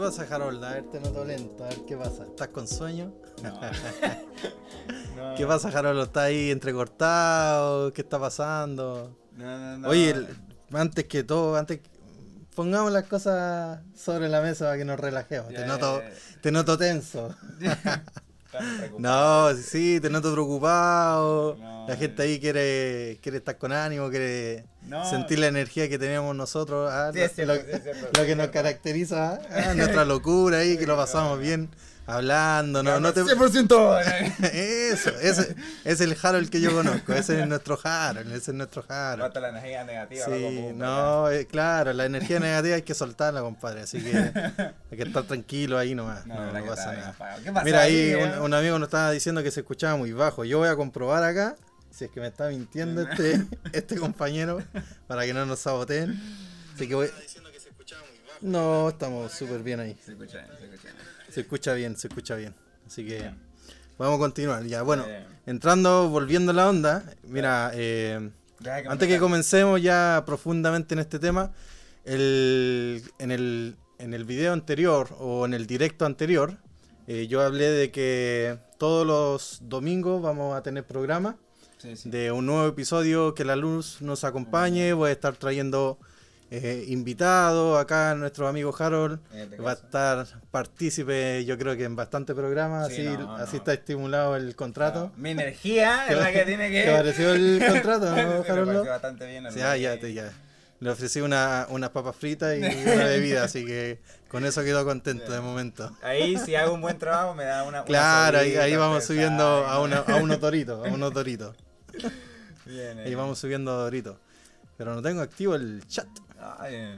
¿Qué pasa, Harold? A ver, te noto lento. A ver, ¿qué pasa? ¿Estás con sueño? No. No. ¿Qué pasa, Harold? ¿Estás ahí entrecortado? ¿Qué está pasando? No, no, no. Oye, el- antes que todo, antes pongamos las cosas sobre la mesa para que nos relajemos. Te, noto, te noto tenso. No, sí, te noto preocupado. No, la gente ahí quiere, quiere estar con ánimo, quiere No. sentir la energía que tenemos nosotros. ah, Sí, lo, sí, que nos caracteriza, ah, nuestra locura ahí, que lo pasamos bien hablando. No, no te... 100%. Eso, ese es el Harold que yo conozco. Ese es nuestro Harold, ese es nuestro Harold. Basta la energía negativa. Sí, no, eh, claro, la energía negativa hay que soltarla, compadre. Así que hay que estar tranquilo ahí nomás. No, No, no pasa nada. apagado. ¿Qué pasa Mira, ahí ahí, un, amigo nos estaba diciendo que se escuchaba muy bajo. Yo voy a comprobar acá si es que me está mintiendo este, este compañero para que no nos saboteen. Así que voy. No, estamos súper bien ahí. Se escucha bien, se escucha bien. Se escucha bien, se escucha bien. Así que vamos a continuar. Ya, bueno, Bien. entrando, volviendo a la onda. Mira, eh, antes que comencemos ya profundamente en este tema, el, en, el, en el video anterior o en el directo anterior, eh, yo hablé de que todos los domingos vamos a tener programa Sí, sí. de un nuevo episodio que la luz nos acompañe. Voy a estar trayendo eh, invitados acá nuestro amigo Harold. Este Va a estar partícipe, yo creo que en bastante programas, Sí, así, no, así no. está estimulado el contrato. Mi energía es la que tiene que. ¿Te pareció el contrato, Me pareció Harold? bastante bien. Sí, ah, ya, te, ya. Le ofrecí una, unas papas fritas y una bebida, así que con eso quedo contento de momento. Ahí, si hago un buen trabajo, me da una. una Claro, ahí, vamos subiendo a, una, a unos doritos, a unos doritos. Bien, Ahí eh. vamos subiendo a doritos. Pero no tengo activo el chat. Ay, eh.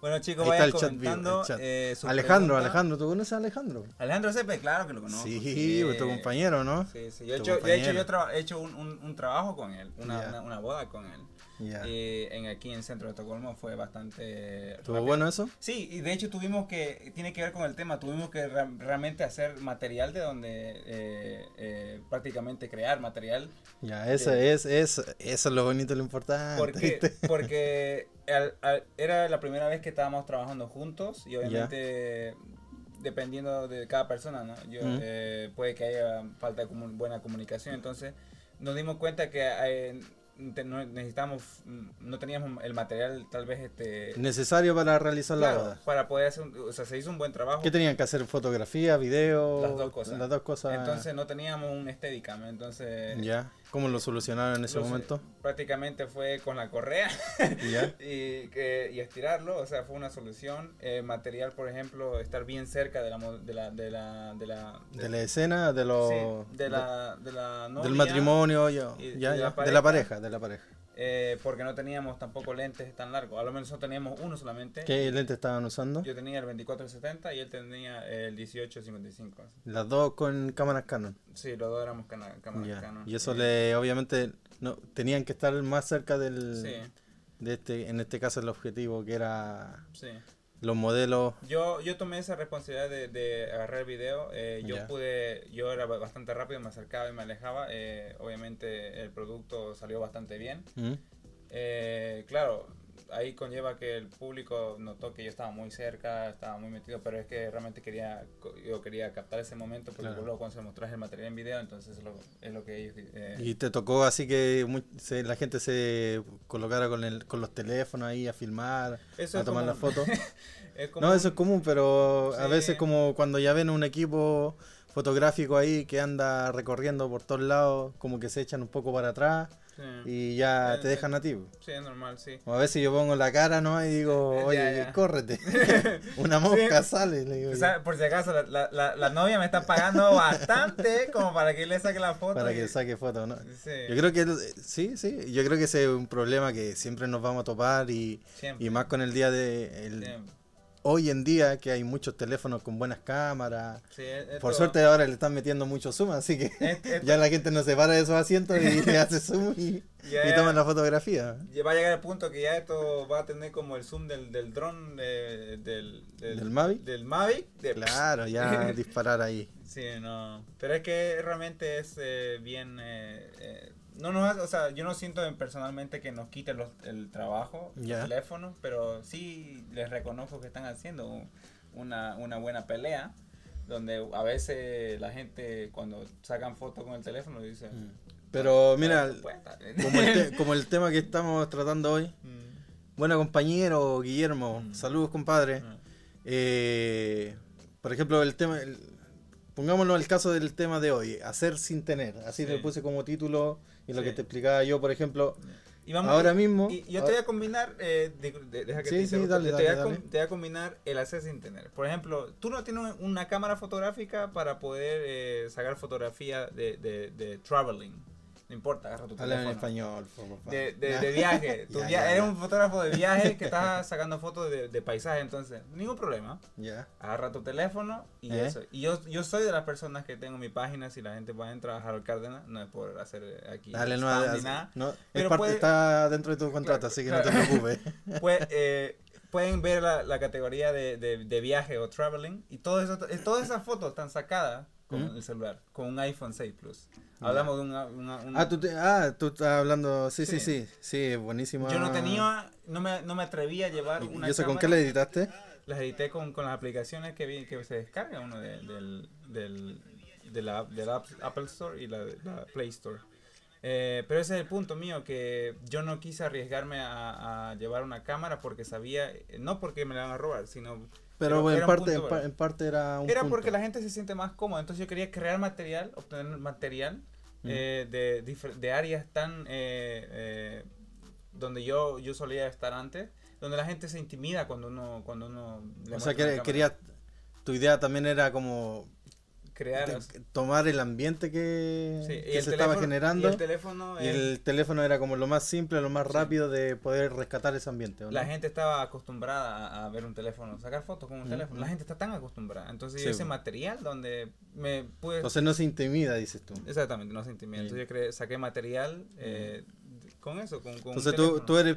Bueno, chicos, vayan vivo, comentando. chat. eh, su Alejandro. Alejandro, ¿tú conoces a Alejandro? Alejandro Cepe, claro que lo conozco. Sí, pues tu compañero, ¿no? Sí, sí. Yo he hecho, de hecho, compañero. yo he hecho un, un, un trabajo con él, una, una, una boda con él. Ya. Eh, en aquí en el centro de Estocolmo fue bastante. ¿Estuvo bueno eso? Sí, y de hecho tuvimos que, tiene que ver con el tema, tuvimos que realmente hacer material de donde eh, eh, prácticamente crear material. Ya, ese es, es, eso es lo bonito y lo importante. Porque, porque al- al- era la primera vez que estábamos trabajando juntos y obviamente dependiendo de cada persona, ¿no? Yo, Ujú. eh, puede que haya falta de comu- buena comunicación, entonces nos dimos cuenta que eh, no necesitamos, no teníamos el material tal vez este... Necesario para realizar la boda. para poder hacer, un- o sea, se hizo un buen trabajo. ¿Qué tenían que hacer? ¿Fotografía, video? Las dos cosas. Las dos cosas. Entonces no teníamos un Steadicam, entonces ya. ¿Cómo lo solucionaron en ese lo momento? prácticamente fue con la correa y, que, y estirarlo, o sea, fue una solución. Eh, material, por ejemplo, estar bien cerca de la de la de la de la, De la escena, de sí, de la de la del novia, matrimonio, ya, y- ya, y ya, la de la pareja, de la pareja. Eh, porque no teníamos tampoco lentes tan largos. A lo menos teníamos uno solamente. ¿Qué lente estaban usando? Yo tenía el 24-70 y él tenía el 18-55. Las dos con cámaras Canon. Sí, los dos éramos cámaras. Canon. Y eso Eh, le, obviamente, no, tenían que estar más cerca del, Sí, de este, en este caso el objetivo, que era sí. Los modelos. Yo, yo tomé esa responsabilidad de, de agarrar el video. eh, yo Ya. pude, yo era ba- bastante rápido, me acercaba y me alejaba. eh, obviamente el producto salió bastante bien. ¿Mm? Eh, claro, ahí conlleva que el público notó que yo estaba muy cerca, estaba muy metido, pero es que realmente quería, yo quería captar ese momento porque Claro. luego cuando se mostrás el material en video, entonces lo- es lo que ellos... eh, Y te tocó así que mu- se- la gente se colocara con, el, con los teléfonos ahí a filmar, eso a tomar las fotos. No, eso es común, pero a veces como cuando ya ven un equipo fotográfico ahí que anda recorriendo por todos lados, como que se echan un poco para atrás sí. y ya te dejan a ti. Sí, es normal, sí. O a veces yo pongo la cara, ¿no? Y digo, oye, ya. córrete. Una mosca sale. Le digo, O yo, sea, por si acaso, la, la, la, la novia me está pagando bastante como para que le saque la foto. para y- que saque fotos, ¿no? Sí, Yo creo que sí, sí, yo creo que ese es un problema que siempre nos vamos a topar y, y más con el día de el-. Hoy en día que hay muchos teléfonos con buenas cámaras. Sí, es Por suerte ahora le están metiendo mucho zoom, así que es- ya la gente no se para de esos asientos y le hace zoom y, ya- y toman la fotografía. va a llegar el punto que ya esto va a tener como el zoom del, del dron de- del, ¿Del Mavic? Del Mavic. de- Claro, ya disparar ahí. Sí, no. Pero es que realmente es eh, bien. eh, eh, no nos o sea, yo no siento personalmente que nos quite los- el trabajo, Ya. el teléfono, pero sí les reconozco que están haciendo un, una, una buena pelea donde a veces la gente cuando sacan fotos con el teléfono dicen... Mm. Pero mira, "Pues, como el, te- como el tema que estamos tratando hoy, Mm, bueno compañero Guillermo, Mm. saludos compadre. mm. Eh, por ejemplo, el tema, el- pongámonos el caso del tema de hoy, hacer sin tener. Así Sí. le puse como título y lo Sí. que te explicaba yo, por ejemplo, Y vamos- ahora mismo. Y yo te voy a combinar, eh, de- de- deja que Sí, te sí, interrumpa, dale, te, voy a dale, com- dale. te voy a combinar el hacer sin tener. Por ejemplo, tú no tienes una cámara fotográfica para poder eh, sacar fotografía de, de, de traveling. No importa, agarra tu Habla en teléfono. español, por. De, de, de viaje. Tu Ya, ya, eres ya. un fotógrafo de viaje que estás sacando fotos de, de paisaje, entonces, ningún problema. Ya. Agarra tu teléfono y ¿Eh? eso. Y yo, yo soy de las personas que tengo mi página, si la gente va a entrar a Harold Cárdenas, no es por hacer eh, aquí Dale, no, ni nada. no, es Pero parte- puede- está dentro de tu contrato, Claro, así que claro. no te preocupes. Pues, eh, pueden ver la, la categoría de, de, de viaje o traveling y todo eso, todas esas fotos están sacadas con el celular, con un iPhone 6 Plus. Hablamos de una, una- una- Ah, tú, te- ah, tú estás hablando. Sí, sí, Sí. sí. Sí, buenísimo. Yo no tenía, no me, no me atrevía a llevar ¿Y una y eso con cámara. qué le editaste? Las edité con, con las aplicaciones que, vi, que se descarga uno de, del, del, de la, de la App- Apple Store y la, la Play Store. Eh, pero ese es el punto mío, que yo no quise arriesgarme a, a llevar una cámara porque sabía, no porque me la van a robar, sino... Pero, Pero en, parte, punto, en, parte era un Era punto. porque la gente se siente más cómoda, entonces yo quería crear material, obtener material Mm. eh, de, de áreas tan... eh, eh, donde yo, yo solía estar antes, donde la gente se intimida cuando uno... Cuando uno le O sea, que quería. Tu idea también era como crear de- tomar el ambiente que, Sí, que se estaba generando. Y el teléfono, Y el teléfono era como lo más simple, lo más Sí. rápido de poder rescatar ese ambiente. la gente estaba acostumbrada a, ver un teléfono, sacar fotos con un Mm, teléfono. La gente está tan acostumbrada. Entonces Sí, ese bueno. material donde me pude... Entonces no se intimida, dices tú. exactamente, no se intimida. Entonces yo creé- saqué material eh, con eso, con, con un Entonces tú, tú eres,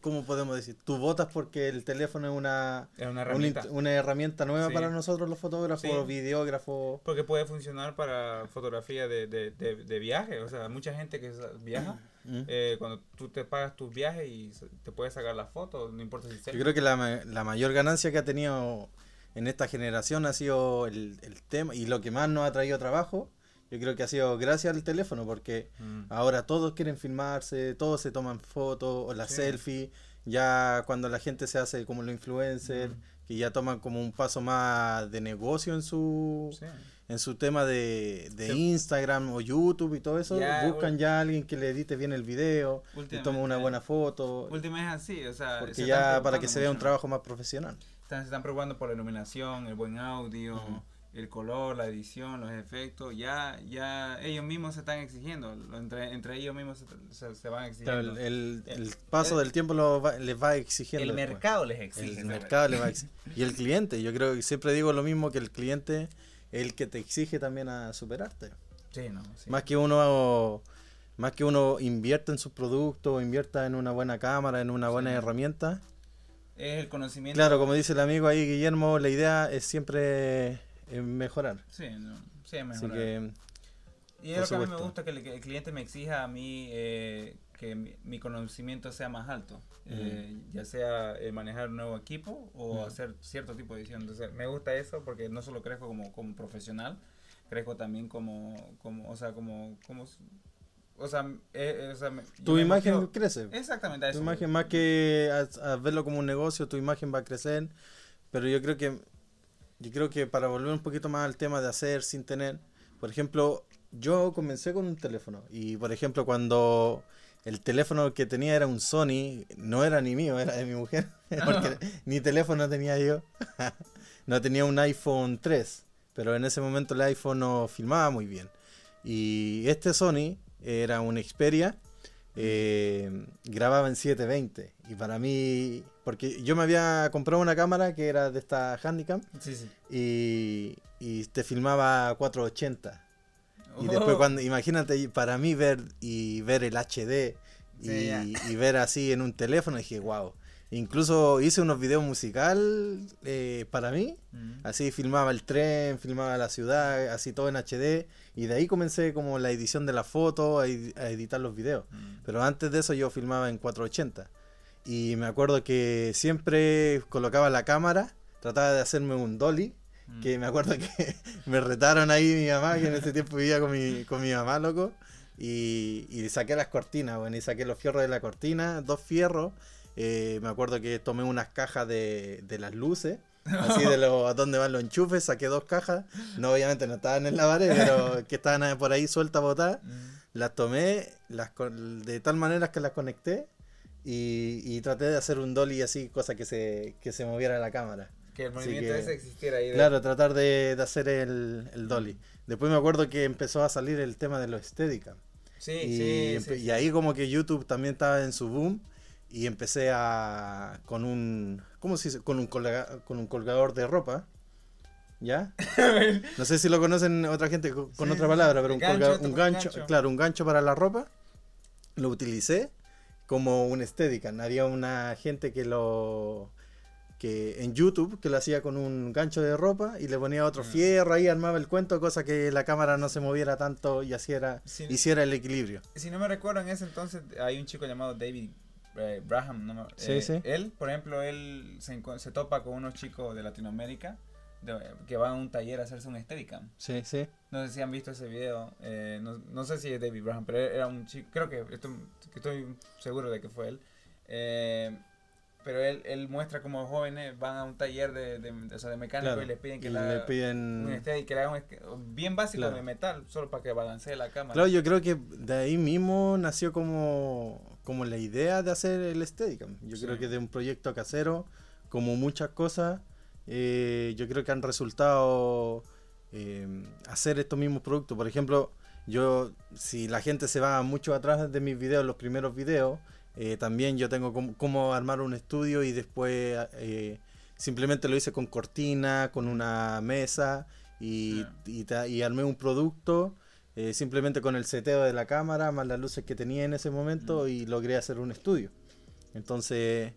¿cómo podemos decir? Tú votas porque el teléfono es una, Es una herramienta. una herramienta nueva Sí. para nosotros los fotógrafos, Sí. videógrafos. Porque puede funcionar para fotografía de, de, de, de viaje. O sea, mucha gente que viaja, ¿Mm? eh, cuando tú te pagas tus viajes y te puedes sacar las fotos, no importa si Yo creo que la, la mayor ganancia que ha tenido en esta generación ha sido el, el tema y lo que más nos ha traído trabajo. Yo creo que ha sido gracias al teléfono porque Mm. ahora todos quieren filmarse, todos se toman fotos o la Sí. selfie. Ya cuando la gente se hace como los influencers, Ujú. que ya toman como un paso más de negocio en su Sí. en su tema de, de Sí. Instagram o YouTube y todo eso, Ya, buscan ya a alguien que le edite bien el video y tome una buena foto. Última es así, o sea, se Porque ya para que se vea un trabajo más profesional. Están, se están preocupando por la iluminación, el buen audio. El color, la edición, los efectos. Ya, ya ellos mismos se están exigiendo. Entre, entre ellos mismos se, se- se van Claro, exigiendo. el, el- El- el paso el- del tiempo lo va- les va exigiendo. el después. mercado les exige. El ¿sabes? mercado le va a exigir. Y el cliente, yo creo que siempre digo lo mismo que el cliente es el que te exige también a superarte. Sí, no, sí. Más que uno más que uno invierta en sus productos, invierta en una buena cámara, en una buena Sí. herramienta. Es el conocimiento. Claro, como dice el amigo ahí Guillermo, la idea es siempre mejorar. Sí, no, sí, es Así que Y es lo que a mí me gusta, que el, que el cliente me exija a mí eh, que mi, mi conocimiento sea más alto. Eh, ya sea eh, manejar un nuevo equipo o Ujú. hacer cierto tipo de edición. Entonces, me gusta eso porque no solo crezco como, como profesional, crezco también como, como o sea, como, como, o sea, eh, eh, o sea, me- tu imagen motivo- crece. Exactamente, a Tu eso imagen voy. más que a, a verlo como un negocio, tu imagen va a crecer. Pero yo creo que yo creo que para volver un poquito más al tema de hacer sin tener, por ejemplo, yo comencé con un teléfono y por ejemplo cuando el teléfono que tenía era un Sony, no era ni mío, era de mi mujer, porque ni teléfono tenía yo. no tenía un iPhone 3, pero en ese momento el iPhone no filmaba muy bien. Y este Sony era un Xperia eh, grababa en 720 y para mí porque yo me había comprado una cámara que era de esta Handicam Sí, sí. y, y te filmaba a 480 y después Oh. cuando imagínate para mí ver y ver el HD y, y ver así en un teléfono dije wow incluso hice unos videos musical eh, para mí Mm. Así filmaba el tren, filmaba la ciudad, así todo en HD. Y de ahí comencé como la edición de la foto, a, edi- a editar los videos. Mm. Pero antes de eso yo filmaba en 480. Y me acuerdo que siempre colocaba la cámara trataba de hacerme un dolly, Mm. que me acuerdo que me retaron ahí mi mamá, que en ese tiempo vivía con mi, con mi mamá, loco, y, y saqué las cortinas, bueno, y saqué los fierros de la cortina, dos fierros, eh, me acuerdo que tomé unas cajas de, de las luces, así de los, a dónde van los enchufes, saqué dos cajas, no obviamente no estaban en la pared, pero que estaban por ahí sueltas botadas, Mm. las tomé las de tal manera que las conecté y, y traté de hacer un dolly así, cosa que se, que se moviera la cámara. Que el movimiento que- ese existiera ahí. de- Claro, tratar de, de hacer el, el dolly. Después me acuerdo que empezó a salir el tema de los Steadicam. Sí, y, sí, sí, y ahí como que YouTube también estaba en su boom y empecé a con un ¿cómo se dice? con un colga- con un colgador de ropa. ¿Ya? No sé si lo conocen otra gente co- con Sí, otra palabra, pero un, gancho, colga- un gancho, gancho. claro, un gancho para la ropa. Lo utilicé como un Steadicam. Había una gente que lo que en YouTube que lo hacía con un gancho de ropa y le ponía otro Mm. fierro ahí, armaba el cuento, cosa que la cámara no se moviera tanto y hiciera, hiciera el equilibrio. Si no me recuerdo, en ese entonces hay un chico llamado David eh, Braham. No me- Sí, eh, sí. Él, por ejemplo, él se, se topa con unos chicos de Latinoamérica que van a un taller a hacerse un Steadicam. Sí, sí. No sé si han visto ese video. eh, no, no sé si es David Braham, pero era un chico. Creo que, esto- que estoy seguro de que fue él. Eh, pero él, él muestra como jóvenes van a un taller de, de, o sea, de mecánico Claro. y les piden que Y le haga piden- un Steady, que le haga un esque- bien básico Claro. de metal, solo para que balancee la cámara. Claro, yo creo que de ahí mismo nació como, como la idea de hacer el Steadicam. Yo Sí. creo que de un proyecto casero, como muchas cosas, eh, yo creo que han resultado eh, hacer estos mismos productos. Por ejemplo, yo, si la gente se va mucho atrás de mis videos, los primeros videos, eh, también yo tengo cómo armar un estudio y después eh, simplemente lo hice con cortina, con una mesa y, y, armé un producto eh, simplemente con el seteo de la cámara, más las luces que tenía en ese momento Mm. y logré hacer un estudio. Entonces,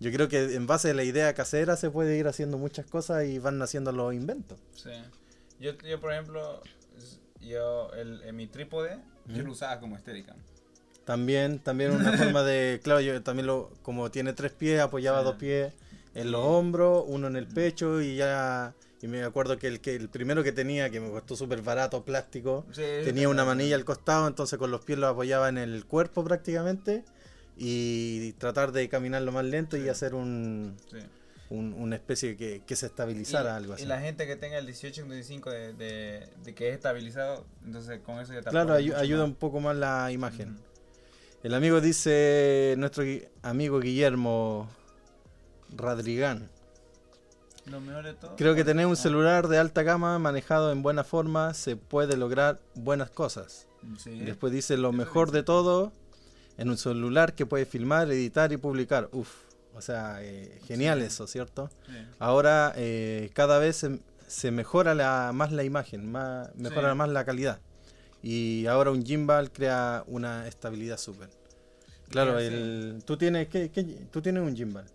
yo creo que en base a la idea casera se puede ir haciendo muchas cosas y van naciendo los inventos. Sí. Yo, yo por ejemplo, yo, el, en mi trípode, yo lo usaba como Steadicam. También, también una forma de, claro, yo también lo, como tiene tres pies, apoyaba Sí. dos pies en los hombros, uno en el pecho y ya, y me acuerdo que el, que el primero que tenía, que me costó súper barato, plástico, Sí, tenía una manilla al costado, entonces con los pies lo apoyaba en el cuerpo prácticamente y tratar de caminar lo más lento y hacer un. Un- una especie que, que se estabilizara, y, algo así. Y la gente que tenga el 1855 de, de, de que es estabilizado, entonces con eso ya te Claro, ayuda más. un poco más la imagen. El amigo dice, nuestro amigo Guillermo Radrigán. Lo mejor de todo. Creo que tener un celular de alta gama manejado en buena forma se puede lograr buenas cosas. Sí. Y después dice lo mejor de todo en un celular que puede filmar, editar y publicar. Uf, o sea, eh, genial Sí. eso, ¿cierto? Sí. Ahora eh, cada vez se, se mejora la, más la imagen, más, mejora Sí. más la calidad. Y ahora un gimbal crea una estabilidad súper. Claro, el, tú tienes ¿qué, qué- tú tienes un gimbal,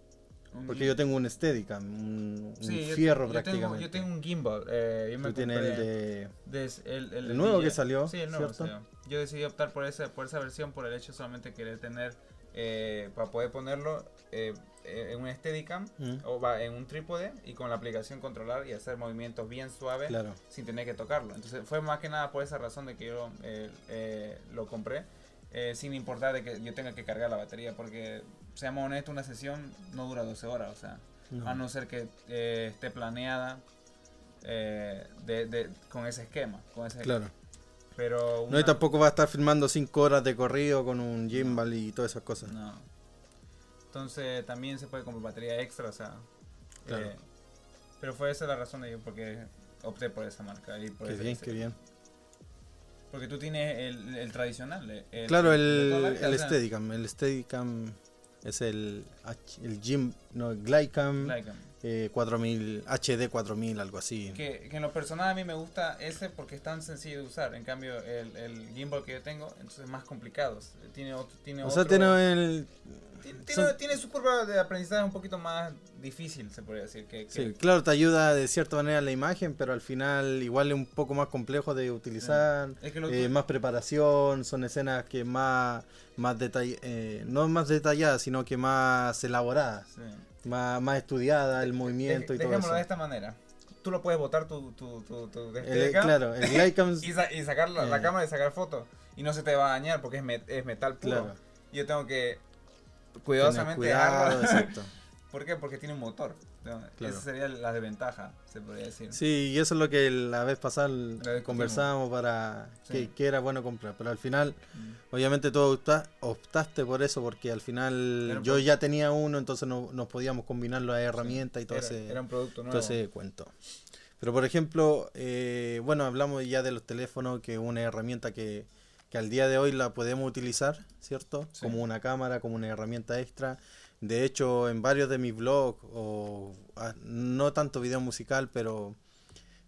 Un porque yo tengo un Steadicam, un, fierro yo prácticamente. Tengo, yo tengo un gimbal. Eh, yo me tú tienes el compré de des- el, el el nuevo que salió, Sí, el nuevo salió. Yo decidí optar por esa, por esa versión por el hecho solamente de querer tener, eh, para poder ponerlo eh, en un Steadicam Mm, o va en un trípode y con la aplicación controlar y hacer movimientos bien suaves claro. sin tener que tocarlo. Entonces fue más que nada por esa razón de que yo eh, eh, lo compré, eh, sin importar de que yo tenga que cargar la batería, porque seamos honestos, una sesión no dura 12 horas, o sea, No. a no ser que eh, esté planeada eh, de, de- con ese esquema, con ese Claro. Pero No, y tampoco va a estar filmando 5 horas de corrido con un gimbal y todas esas cosas. No. Entonces también se puede comprar batería extra, o sea. Claro. eh, pero fue esa la razón de yo porque opté por esa marca. Y por Qué bien, qué bien. Porque tú tienes el, el tradicional. el- Claro, el, Steadicam. El Steadicam es el, el Gym, no, Glycam like, eh, 4000, HD 4000, algo así. que, que en lo personal a mí me gusta ese porque es tan sencillo de usar. En cambio, el, el gimbal que yo tengo, entonces es más complicado. Tiene otro. Tiene O sea, otro- tiene el... tiene, son- tiene- su curva de aprendizaje un poquito más difícil, se podría decir. Que, que- Sí, claro, te ayuda de cierta manera la imagen, pero al final igual es un poco más complejo de utilizar. Es que lo eh, más preparación, son escenas que más, más detall- eh, no más detalladas, sino que más elaboradas. sí. Más, más estudiada, el movimiento y todo eso. de esta manera. Tú lo puedes botar tu, tu, tu, tu El- Steadicam claro, el Glycam, y, sa- y sacar la, la Eh. cámara y sacar fotos. Y no se te va a dañar porque es, met- es metal puro. claro, Yo tengo que cuidadosamente cuidado, dejarlo. exacto. ¿Por qué? Porque tiene un motor. ¿No? Claro. Esa sería la desventaja, se podría decir. Sí, y eso es lo que la vez pasada conversábamos para Sí. que, que era bueno comprar, pero al final Mm. Obviamente tú opta- optaste por eso porque al final Era yo ya tenía uno, entonces no, nos podíamos combinar las herramientas y todo Era, ese, era un producto nuevo. todo ese cuento. Pero por ejemplo, eh, bueno, hablamos ya de los teléfonos, que es una herramienta que, que al día de hoy la podemos utilizar, ¿cierto? Sí. Como una cámara, como una herramienta extra. De hecho, en varios de mis blogs, o ah, no tanto video musical, pero,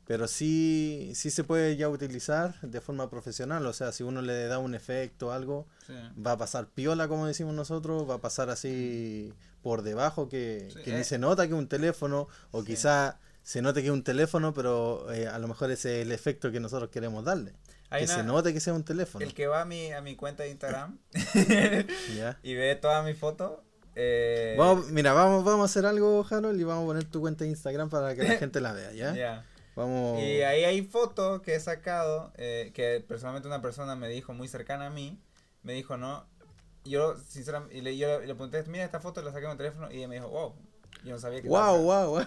pero sí, sí se puede ya utilizar de forma profesional. O sea, si uno le da un efecto o algo, Sí. va a pasar piola, como decimos nosotros, va a pasar así por debajo, que, Sí, que eh. ni se nota que es un teléfono, o Sí. quizá se note que es un teléfono, pero eh, a lo mejor ese es el efecto que nosotros queremos darle. Hay que una- se note que sea un teléfono. El que va a mi, a mi cuenta de Instagram y ve todas mis fotos. Eh, Vamos, mira, vamos, vamos a hacer algo, Harold, y vamos a poner tu cuenta de Instagram para que la gente la vea, ¿ya? ya. Vamos. Y ahí hay fotos que he sacado eh, que personalmente una persona me dijo muy cercana a mí. Me dijo, no. Yo, sinceramente, y le, yo le pregunté, mira esta foto, la saqué con el teléfono. Y ella me dijo, wow. Yo no sabía que. Wow, wow, wow.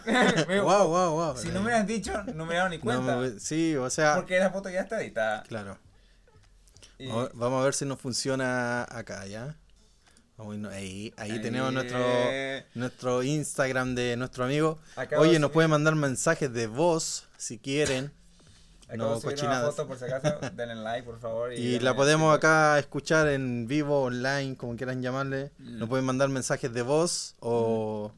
Dijo, wow, wow, wow. Si no me hubieran dicho, no me dieron ni No, cuenta. me- sí, o sea, porque la foto ya está editada. claro. Y- Vamos, vamos a ver si nos funciona acá, ¿ya? No, ahí, ahí tenemos nuestro, nuestro Instagram de nuestro amigo. acabo Oye, nos pueden mandar mensajes de voz si quieren. acabo no, cochinadas. foto por si acaso. Denle like, por favor. Y la podemos tipo- acá escuchar en vivo, online, como quieran llamarle. Mm. Nos pueden mandar mensajes de voz o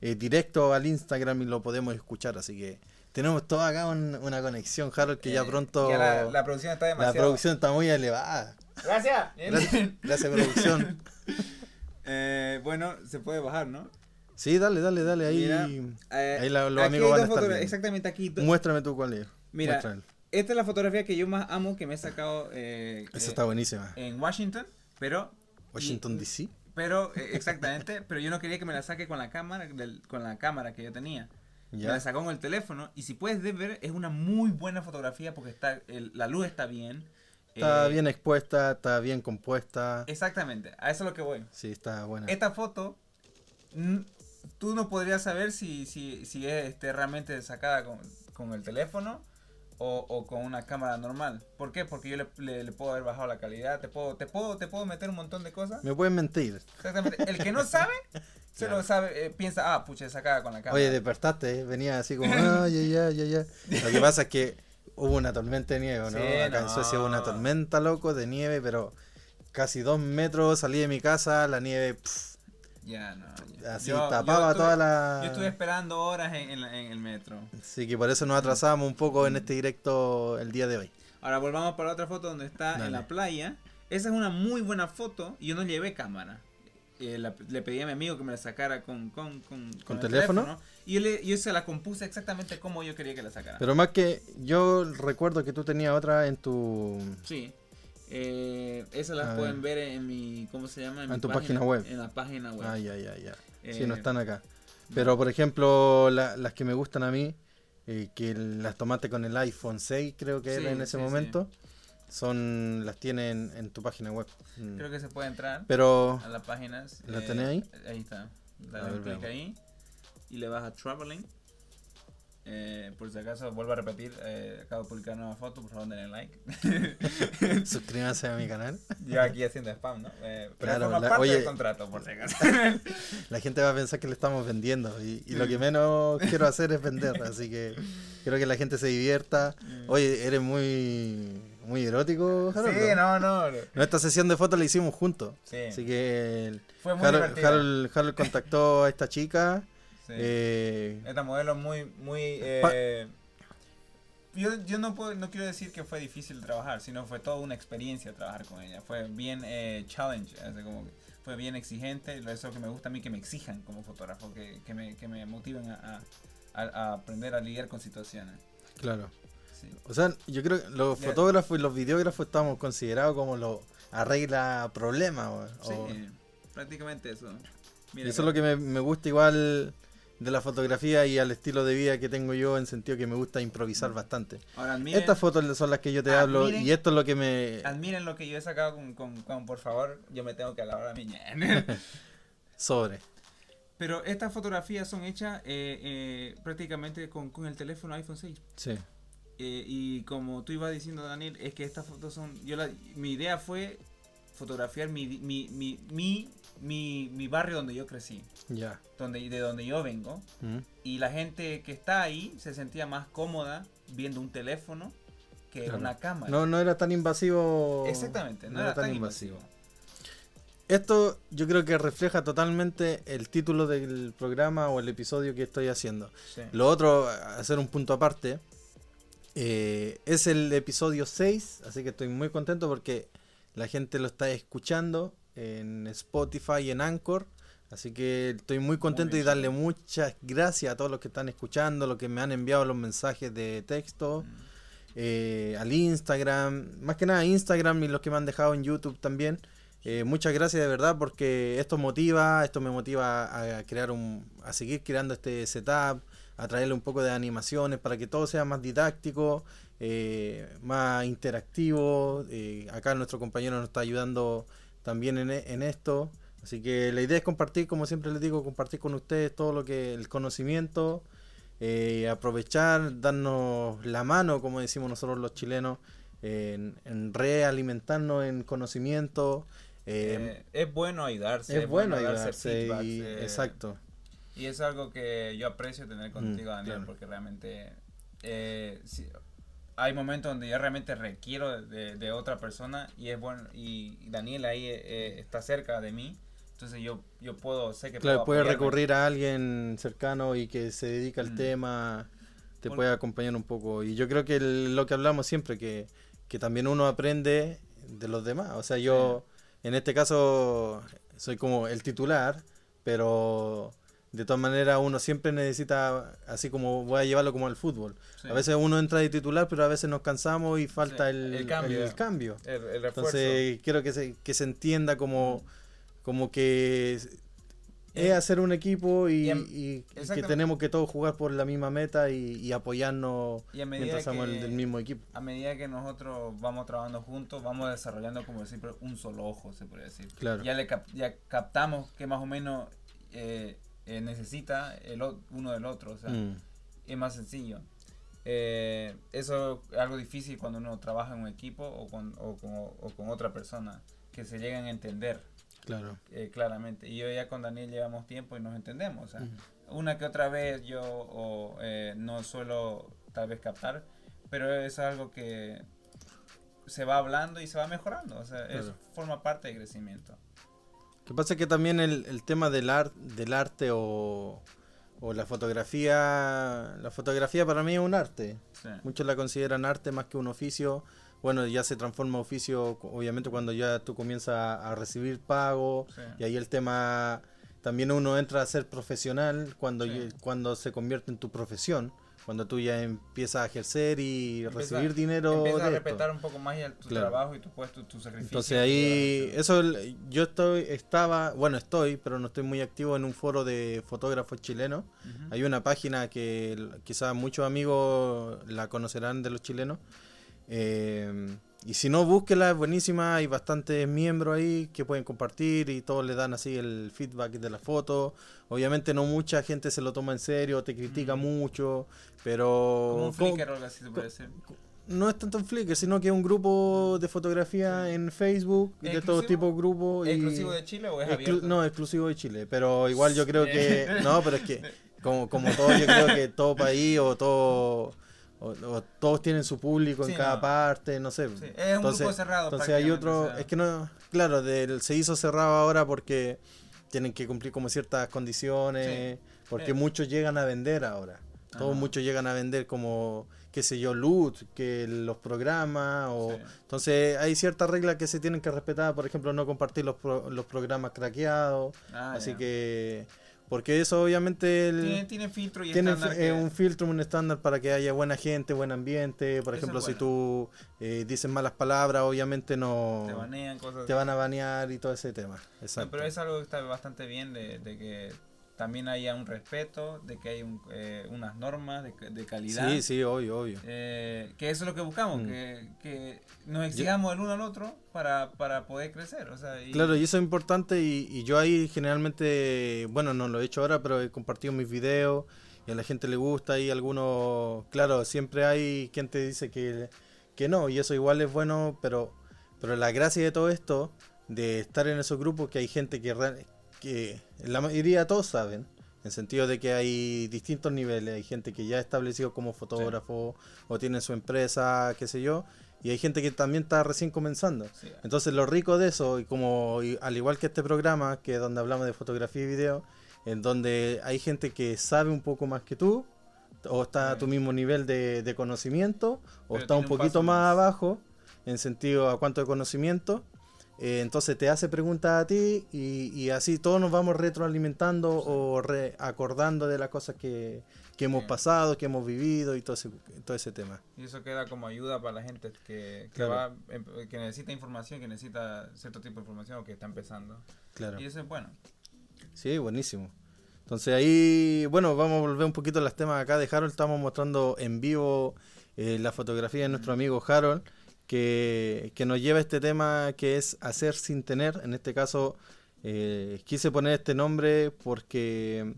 eh, directo al Instagram y lo podemos escuchar. Así que tenemos todo acá un- una conexión, Harold, que ya Eh, pronto ya la, la producción está la demasiado. producción está muy elevada. Gracias. Gracias, gracias producción. Eh, bueno, se puede bajar, ¿no? Sí, dale, dale, dale. Ahí, Mira, Eh, ahí la- los amigos van a estar. Exactamente aquí. Muéstrame tú cuál es. Mira, Muéstrame. esta es la fotografía que yo más amo que me he sacado eh, Esa eh, está buenísima. en Washington, pero... Washington DC. Pero, eh, exactamente, pero yo no quería que me la saque con la cámara, del- con la cámara que yo tenía. Me Ya. la sacó con el teléfono y si puedes ver, es una muy buena fotografía porque está el- la luz está bien. Está eh, bien expuesta, está bien compuesta. Exactamente, a eso es lo que voy. Sí, está buena. Esta foto, tú no podrías saber si, si, si es este, realmente sacada con, con el teléfono o, o con una cámara normal. ¿Por qué? Porque yo le, le- le puedo haber bajado la calidad, te puedo, te puedo, te puedo meter un montón de cosas. Me pueden mentir. Exactamente. El que no sabe, se Claro. lo sabe, eh, piensa, ah, pucha, sacada con la cámara. Oye, despertaste, ¿eh? venía así como, ay, ya, ya, ya, ya. Lo que pasa es que hubo una tormenta de nieve, ¿no? Sí, Acá en. Suecia hubo una tormenta, loco, de nieve, pero casi dos metros salí de mi casa, la nieve Ya, no. ya. así Yo- tapaba yo estuve- toda la... Yo estuve esperando horas en, en en el metro. Así que por eso nos atrasamos un poco en este directo el día de hoy. Ahora volvamos para otra foto donde está Dale. en la playa. Esa es una muy buena foto y yo no llevé cámara. Eh, la- le pedí a mi amigo que me la sacara con, con, con, ¿Con el teléfono? Y yo, le, yo se la compuse exactamente como yo quería que la sacara. Pero más que yo recuerdo que tú tenías otra en tu... sí. Eh, esas las A pueden ver. ver en mi. ¿Cómo se llama? En tu página web. En la página web. Ah, ya, ya, ya. Sí, Eh, no están acá. Pero por ejemplo, la- las que me gustan a mí, eh, que las tomaste con el iPhone 6 creo que Sí, era en ese sí, sí. momento, son las tienen en tu página web. Mm. Creo que se puede entrar Pero a las páginas. ¿La eh, tenés ahí? Ahí está. Dale clic ahí. Y le vas a Traveling. Eh, por si acaso, vuelvo a repetir, eh, acabo de publicar nueva foto, por favor denle like. suscríbanse a mi canal. Yo aquí haciendo spam, ¿no? Eh, pero Claro, forma la- parte oye. del contrato, por si acaso. La gente va a pensar que le estamos vendiendo y, y lo que menos quiero hacer es vender, así que quiero que la gente se divierta. Oye, eres muy muy erótico, Harold. sí, no, no. Nuestra sesión de fotos la hicimos juntos. Sí, Así que fue muy Harold. Harold- Harold contactó a esta chica. Sí. eh, Esta modelo muy, muy... eh, yo, yo no, puedo, no quiero decir que fue difícil trabajar, sino fue toda una experiencia trabajar con ella. Fue bien eh, challenge, como que fue bien exigente. Eso es lo que me gusta a mí, que me exijan como fotógrafo, que, que, me, que me motiven a, a- a aprender a lidiar con situaciones. claro. Sí. O sea, yo creo que los fotógrafos y los videógrafos estamos considerados como los arregla problemas. o- Sí, o- prácticamente eso. Eso es lo que me, me gusta igual de la fotografía y al estilo de vida que tengo yo en sentido que me gusta improvisar Mm. bastante. Ahora, admiren, Estas fotos son las que yo te hablo Admiren- y esto es lo que me... admiren lo que yo he sacado con, con, con, por favor, yo me tengo que alabar a mi Sobre. Pero estas fotografías son hechas eh, eh, prácticamente con, con el teléfono iPhone 6. Sí. Eh, y como tú ibas diciendo, Daniel, es que estas fotos son. yo la, Mi idea fue fotografiar mi, mi, mi, mi, mi, mi barrio donde yo crecí, Ya. donde, de donde yo vengo. Mm. Y la gente que está ahí se sentía más cómoda viendo un teléfono que Claro. una cámara. No, no era tan invasivo. Exactamente, no, era, tan invasivo. Esto yo creo que refleja totalmente el título del programa o el episodio que estoy haciendo. Sí. Lo otro, hacer un punto aparte, eh, es el episodio 6, así que estoy muy contento porque la gente lo está escuchando en Spotify y en Anchor. Así que estoy muy contento y darle muchas gracias a todos los que están escuchando, los que me han enviado los mensajes de texto, Mm. eh, al Instagram, más que nada Instagram y los que me han dejado en YouTube también. Eh, muchas gracias de verdad porque esto motiva, esto me motiva a crear un, a seguir creando este setup, a traerle un poco de animaciones para que todo sea más didáctico, eh, más interactivo. Acá nuestro compañero nos está ayudando también en, e- en esto. Así que la idea es compartir, como siempre les digo, compartir con ustedes todo lo que el conocimiento, eh, aprovechar, darnos la mano, como decimos nosotros los chilenos, en, en realimentarnos en conocimiento. eh, Eh, es bueno ayudarse. es bueno darse ayudarse y, exacto. Y es algo que yo aprecio tener contigo, Mm, Daniel, claro. porque realmente sí, hay momentos donde yo realmente requiero de, de otra persona y es bueno y Daniel ahí eh, está cerca de mí, entonces yo yo puedo sé que Claro, puedo puede apoyarme. recurrir a alguien cercano y que se dedica al Mm. tema, te Por- puede acompañar un poco. Y yo creo que el- lo que hablamos siempre, que, que también uno aprende de los demás. O sea, yo en este caso soy como el titular, pero de todas maneras uno siempre necesita, así como voy a llevarlo como al fútbol. Sí. A veces uno entra de titular, pero a veces nos cansamos y falta Sí, el, el cambio. el cambio. el, el refuerzo. Entonces quiero que se, que se entienda como, como que es Eh, hacer un equipo y, y que tenemos que todos jugar por la misma meta y, y apoyarnos y mientras somos del mismo equipo. a medida que nosotros vamos trabajando juntos, vamos desarrollando, como decir, un solo ojo, se puede decir. Claro. Ya, le cap- ya captamos que más o menos eh, eh, necesita el o- uno del otro, o sea, Mm, es más sencillo. Eh, eso es algo difícil cuando uno trabaja en un equipo o con, o con, o con otra persona, que se llegan a entender claro. eh, claramente. Y yo ya con Daniel llevamos tiempo y nos entendemos. O sea, una que otra vez yo o, no suelo tal vez captar, pero es algo que se va hablando y se va mejorando. O sea, es, forma parte del crecimiento. Lo que pasa es que también el, el tema del, del arte o, o la fotografía, la fotografía para mí es un arte. Sí. Muchos la consideran arte más que un oficio. Bueno, ya se transforma oficio, obviamente, cuando ya tú comienzas a, a recibir pago. Sí. Y ahí el tema, también uno entra a ser profesional cuando, Sí. cuando se convierte en tu profesión. Cuando tú ya empiezas a ejercer y Empieza- recibir dinero Empieza de a respetar un poco más ya tu Claro. trabajo y tu puesto, tu sacrificio. Entonces ahí, eso yo estoy, estaba, bueno estoy, pero no estoy muy activo en un foro de fotógrafos chilenos. Hay una página que quizás muchos amigos la conocerán de los chilenos. Eh, y si no, búsquela, es buenísima. Hay bastantes miembros ahí que pueden compartir y todos le dan así el feedback de la foto. Obviamente no mucha gente se lo toma en serio, te critica Mm. mucho, pero Como un ¿cómo- flicker o algo así puede decir. no es tanto un Flickr, sino que es un grupo de fotografía Sí. en Facebook, de todo tipo de grupos. ¿Es y- exclusivo de Chile o es exclu- abierto? No, exclusivo de Chile, pero igual yo creo que... No, pero es que como, como todo, yo creo que todo país o todo... O, o todos tienen su público Sí, en cada no. parte, no sé. Sí, es un grupo cerrado Entonces hay otro... o sea. Es que no... Claro, del, se hizo cerrado ahora porque tienen que cumplir como ciertas condiciones, porque Eh. muchos llegan a vender ahora. Todos Ajá. muchos llegan a vender como, qué sé yo, loot, que los programas, o... Sí. Entonces hay ciertas reglas que se tienen que respetar, por ejemplo, no compartir los, pro- los programas craqueados, Ah, así que... Porque eso obviamente el- Tiene, tiene filtro y tiene estándar eh, que- un filtro, un estándar para que haya buena gente, buen ambiente. Por Eso ejemplo, si tú eh, dices malas palabras, obviamente no te banean cosas te van a banear y todo ese tema. No, Exacto. pero es algo que está bastante bien de, de que también haya un respeto, de que hay un, eh, unas normas de, de calidad. Sí, sí, obvio, obvio. Eh, que eso es lo que buscamos, Mm. que, que nos exigamos el uno al otro para, para poder crecer. O sea, y- Claro, y eso es importante y, y yo ahí generalmente, bueno, no lo he hecho ahora, pero he compartido mis videos y a la gente le gusta y algunos, claro, siempre hay quien te dice que, que no y eso igual es bueno, pero, pero la gracia de todo esto, de estar en esos grupos, que hay gente que, que la mayoría todos saben, en sentido de que hay distintos niveles, hay gente que ya ha establecido como fotógrafo o tiene su empresa, qué sé yo, y hay gente que también está recién comenzando. sí, Entonces lo rico de eso, y como y al igual que este programa, que es donde hablamos de fotografía y video, en donde hay gente que sabe un poco más que tú, o está a tu mismo nivel de, de conocimiento, o Pero está un poquito más, más. abajo, en sentido a cuánto de conocimiento. Eh, entonces te hace preguntas a ti y, y así todos nos vamos retroalimentando o re- acordando de las cosas que, que hemos Sí. pasado, que hemos vivido y todo ese, todo ese tema. y eso queda como ayuda para la gente que, que, Claro. va, em- que necesita información, que necesita cierto tipo de información o que está empezando. Claro. Y eso es bueno. Sí, buenísimo. Entonces ahí, bueno, vamos a volver un poquito a los temas acá de Harold. Estamos mostrando en vivo eh, la fotografía de nuestro amigo Harold, que, que nos lleva a este tema que es hacer sin tener. En este caso, eh, quise poner este nombre porque,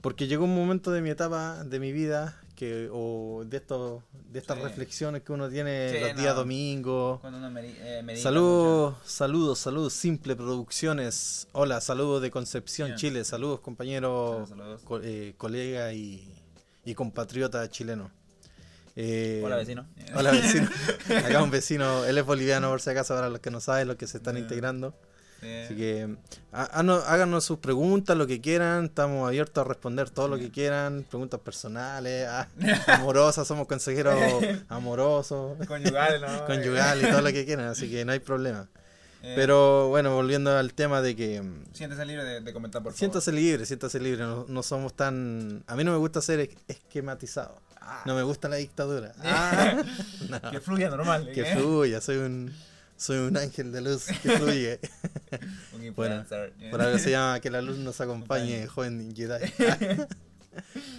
porque llegó un momento de mi etapa, de mi vida, que, o de, estos, de estas Sí. reflexiones que uno tiene Sí, los días domingos. Eh, Saludos, saludos, saludos, Simple Producciones. Hola, saludos de Concepción, Bien. Chile. Saludos, mucho. compañero, Saludos, saludos. co- eh, colega y, y compatriota chileno. Eh, Hola vecino. Hola, vecino. Acá un vecino, él es boliviano, por si acaso, para los que no saben, los que se están Ya. integrando. Sí. Así que há- háganos, sus preguntas, lo que quieran. Estamos abiertos a responder todo lo Sí. que quieran. Preguntas personales, ah, amorosas, somos consejeros amorosos, Conyugal, ¿no? conyugal y todo lo que quieran, así que no hay problema. Eh, Pero bueno, volviendo al tema de que mm, Siéntese libre de, de comentar, por favor. siéntase libre, siéntase libre, no, no somos tan... A mí no me gusta ser es- esquematizado, Ah, no me gusta la dictadura. Ah, no, Que fluya normal. que ¿eh? fluya, soy un, soy un ángel de luz que fluye. Un Bueno, influencer. Por algo se llama que la luz nos acompañe, joven Jedi.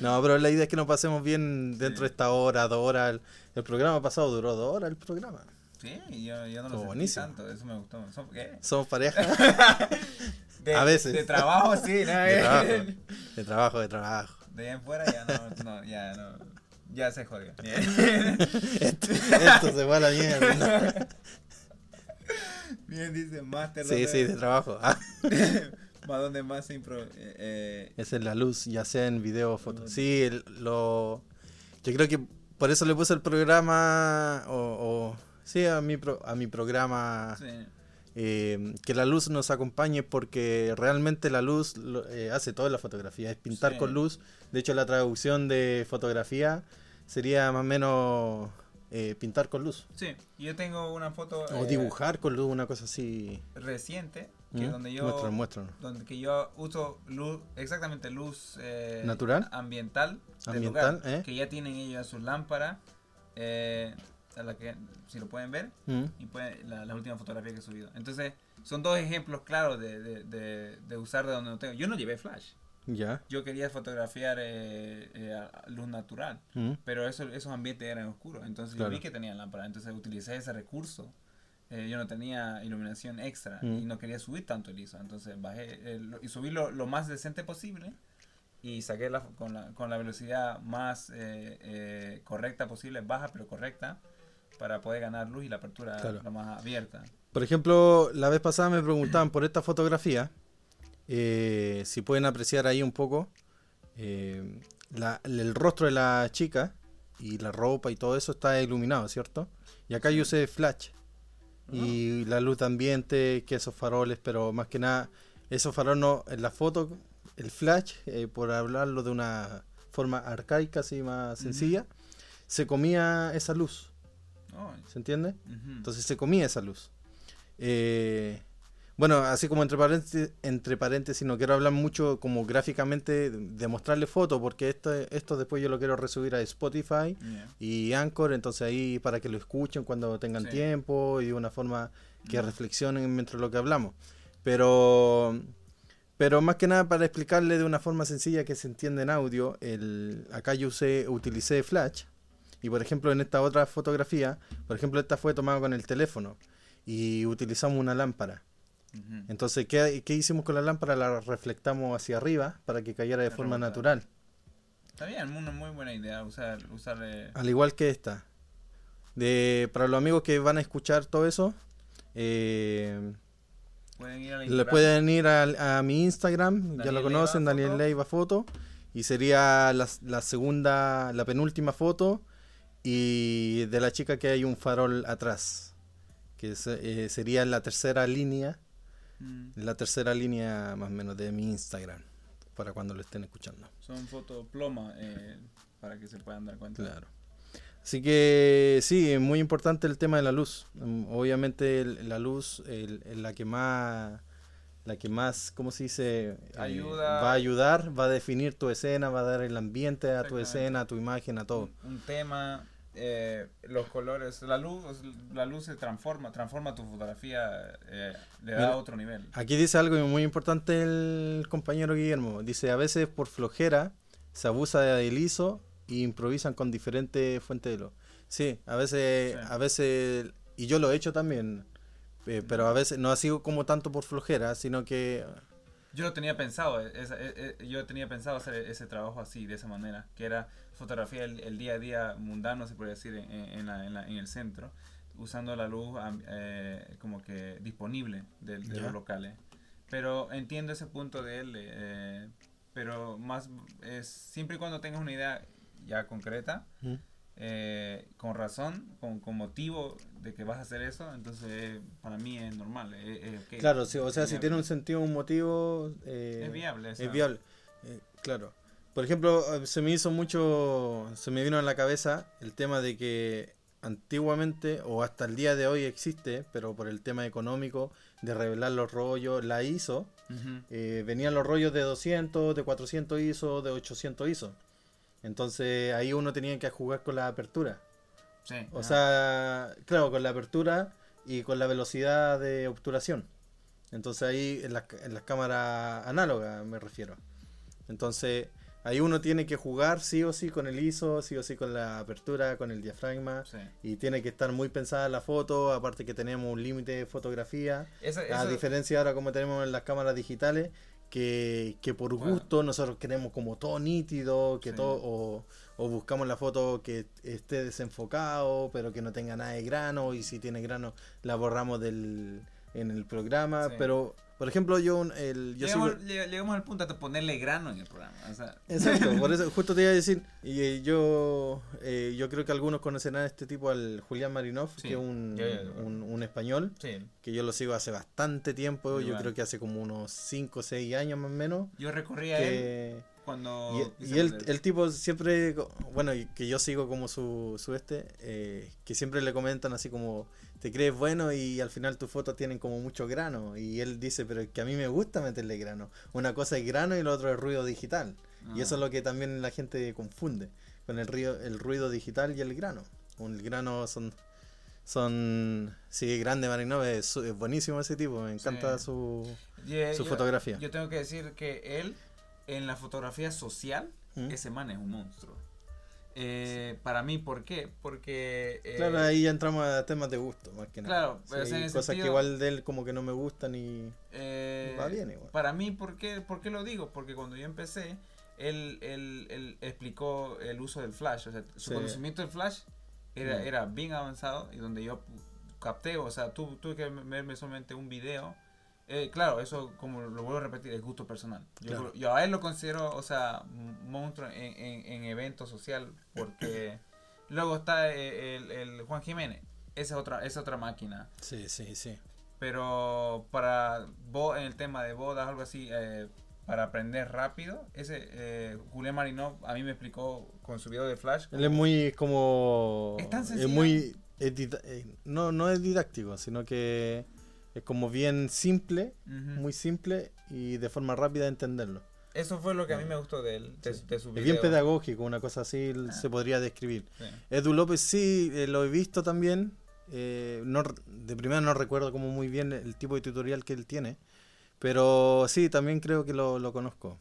No, pero la idea es que nos pasemos bien dentro de esta hora, dos horas. El, el programa pasado duró dos horas el programa. Sí, yo, yo no lo buenísimo. tanto, eso me gustó. ¿Son- ¿Qué? Somos pareja De, A veces. De trabajo, sí, ¿no? de trabajo, de trabajo, de trabajo. De ahí en fuera ya no, no, ya no. Ya se jodió. Esto, esto se fue a la mierda. Bien, dice Master. Sí, sí, de trabajo. Ah, Más donde más se impro. Eh, eh, esa es la luz, ya sea en video o foto. Sí, el- lo, yo creo que por eso le puse el programa, o, o- sí, a mi, pro- a mi programa, sí. eh, que la luz nos acompañe porque realmente la luz lo- eh, hace toda la fotografía, es pintar Sí. con luz. De hecho, la traducción de fotografía sería más o menos eh, pintar con luz. Sí, yo tengo una foto. O eh, dibujar con luz, una cosa así. Reciente, que ¿Mm? donde yo. Muéstranos, muéstranos. donde que yo uso luz, exactamente luz eh, ¿Natural? ambiental, Ambiental, lugar, ¿eh? que ya tienen ellos sus lámparas, a la que si lo pueden ver, Mm. y pueden, la, la última fotografía que he subido. Entonces, son dos ejemplos claros de, de, de, de usar de donde no tengo. Yo no llevé flash, Ya. yo quería fotografiar eh, eh, luz natural, Mm. pero eso, esos ambientes eran oscuros, entonces Claro. yo vi que tenían lámpara, entonces utilicé ese recurso. Eh, yo no tenía iluminación extra Mm. y no quería subir tanto el ISO, entonces bajé eh, lo- y subí lo, lo más decente posible y saqué la, con, la, con la velocidad más eh, eh, correcta posible, baja pero correcta, para poder ganar luz y la apertura Claro. lo más abierta. Por ejemplo, la vez pasada me preguntaban por esta fotografía, eh, si pueden apreciar ahí un poco eh, la- el rostro de la chica y la ropa y todo eso está iluminado, ¿cierto? Y acá yo usé flash. Y la luz de ambiente, que esos faroles, pero más que nada, esos faroles no, en la foto, el flash, eh, por hablarlo de una forma arcaica, así más sencilla, se comía esa luz, Oh, ¿se entiende? Entonces se comía esa luz. Eh, Bueno, así como entre paréntesis, entre paréntesis, no quiero hablar mucho como gráficamente de mostrarle fotos, porque esto, esto después yo lo quiero resubir a Spotify Yeah. y Anchor, entonces ahí para que lo escuchen cuando tengan Sí. tiempo y de una forma que Mm. reflexionen mientras lo que hablamos. Pero, pero más que nada para explicarle de una forma sencilla que se entiende en audio, el, acá yo usé, utilicé Flash y por ejemplo en esta otra fotografía, por ejemplo esta fue tomada con el teléfono y utilizamos una lámpara. Entonces, ¿qué, qué hicimos con la lámpara? La reflectamos hacia arriba para que cayera de La forma rebota. natural. Está bien, una muy buena idea usar, usar eh, Al igual que esta. De, para los amigos que van a escuchar todo eso, eh, pueden ir a la le pueden ir al- a, mi Instagram, ya lo conocen, Leiva Daniel Foto. Leiva Foto, y sería la, la segunda, la penúltima foto, y de la chica que hay un farol atrás, que eh, sería la tercera línea, Mm, la tercera línea más o menos de mi Instagram, para cuando lo estén escuchando. son fotos ploma eh, para que se puedan dar cuenta. Claro. Así que sí, es muy importante el tema de la luz. Mm, Obviamente el- la luz es la que más, la que más, ¿cómo se dice? Eh, Ayuda. va a ayudar, va a definir tu escena, va a dar el ambiente a tu escena, a tu imagen, a todo. Un, un tema, eh, los colores, la luz, la luz se transforma, transforma tu fotografía, eh, le da Mira. otro nivel. Aquí dice algo muy importante el compañero Guillermo. Dice, a veces por flojera se abusa del ISO e improvisan con diferentes fuentes de luz. Sí, a veces, Sí. a veces, y yo lo he hecho también, eh, pero a veces no ha sido como tanto por flojera, sino que Yo lo tenía pensado, esa- yo tenía pensado hacer ese trabajo así, de esa manera, que era fotografía el, el día a día mundano, se podría decir, en, en la- en la- en el centro, usando la luz eh, como que disponible de, de los locales. Pero entiendo ese punto de él, eh, pero más es siempre y cuando tengas una idea ya concreta, ¿Mm? eh, con razón, con, con motivo de que vas a hacer eso, entonces eh, para mí es normal. eh, eh, ok, claro, sí, o sea, es si tiene un sentido, un motivo, Es viable. o es viable. Claro. Por ejemplo, eh, se me hizo mucho, se me vino a la cabeza el tema de que antiguamente o hasta el día de hoy existe, pero por el tema económico de revelar los rollos, la ISO, eh, venían los rollos de 200, de 400 ISO, de 800 ISO. Entonces ahí uno tenía que jugar con la apertura. Sí, O sea, claro, con la apertura y con la velocidad de obturación. Entonces ahí en las, en las cámaras análogas me refiero. Entonces ahí uno tiene que jugar sí o sí con el ISO, sí o sí con la apertura, con el diafragma. Sí. Y tiene que estar muy pensada la foto, aparte que tenemos un límite de fotografía. Esa- A diferencia ahora como tenemos en las cámaras digitales, que, que por Bueno. gusto nosotros queremos como todo nítido, que Sí. todo, o, o buscamos la foto que esté desenfocado, pero que no tenga nada de grano, y si tiene grano la borramos del, en el programa. Sí. Pero, por ejemplo, yo, un- el, yo llegamos, sigo- lleg- llegamos al punto de ponerle grano en el programa. o sea, Exacto, por eso justo te iba a decir, y eh, yo eh, yo creo que algunos conocerán a este tipo, al Julián Marinov, Sí, que es un, un, un español, sí. que yo lo sigo hace bastante tiempo, yo creo que hace como unos 5 o 6 años más o menos. Yo recorrí a él cuando. y el, el tipo siempre, bueno, que yo sigo como su, su este, eh, que siempre le comentan así como, te crees bueno y al final tus fotos tienen como mucho grano. Y él dice, pero es que a mí me gusta meterle grano. Una cosa es grano y lo otro es ruido digital. Y eso es lo que también la gente confunde con el, río, el ruido digital y el grano. El grano son, son sí, grande Marinov, es, es buenísimo ese tipo, me encanta Sí. su, y- su yo- fotografía. Yo tengo que decir que él, en la fotografía social, ¿Mm? ese man es un monstruo. Eh, Para mí, ¿por qué? Porque. eh, Claro, ahí ya entramos a temas de gusto, más que nada. Claro, Sí, pero, o sea, hay en el cosas que igual de él como que no me gustan y eh, va bien igual. Para mí, ¿por qué, ¿por qué lo digo? Porque cuando yo empecé, él, él, él explicó el uso del flash. O sea, su Sí. conocimiento del flash era, Mm. era bien avanzado y donde yo capté, o sea, tu- tuve que verme solamente un video. Eh, claro, eso, como lo vuelvo a repetir, es gusto personal. Yo, Claro. yo a él lo considero, o sea, monstruo en, en, en evento social porque luego está eh, el, el Juan Jiménez. Esa es otra, esa es otra máquina. Sí, sí, sí. Pero para bo- en el tema de bodas, algo así, eh, para aprender rápido, ese eh, Julián Marinov a mí me explicó con su video de Flash. Él es muy como... Es tan es sencillo. muy... es eh, no, no es didáctico, sino que Es como bien simple, Ujú. muy simple y de forma rápida de entenderlo. Eso fue lo que a mí me gustó de él, de, Sí. de su Es video. bien pedagógico, una cosa así Ah. se podría describir. Sí. Edu López sí, eh, lo he visto también. eh, no, de primera no recuerdo como muy bien el tipo de tutorial que él tiene. Pero sí, también creo que lo, lo conozco.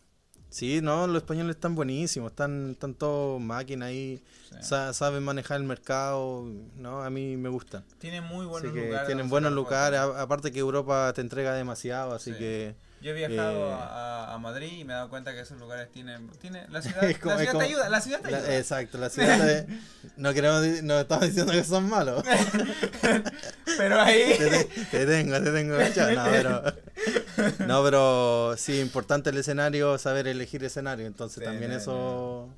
Sí, no, los españoles están buenísimos, están, están todos máquinas ahí, Sí. sa- saben manejar el mercado, ¿no? A mí me gustan. Tiene muy Así buenos que lugares. tienen buenos lugares, aparte que Europa te entrega demasiado, así Sí. que... Yo he viajado eh, a, a Madrid y me he dado cuenta que esos lugares tienen. tiene, la ciudad, Es como- la ciudad como- te ayuda, la ciudad te la- ayuda. exacto, la ciudad de- no queremos, no estamos diciendo que son malos. Pero ahí. te, te- te tengo, te tengo. No, pero, no, pero sí, importante el escenario, saber elegir escenario. Entonces Sí, también no, eso,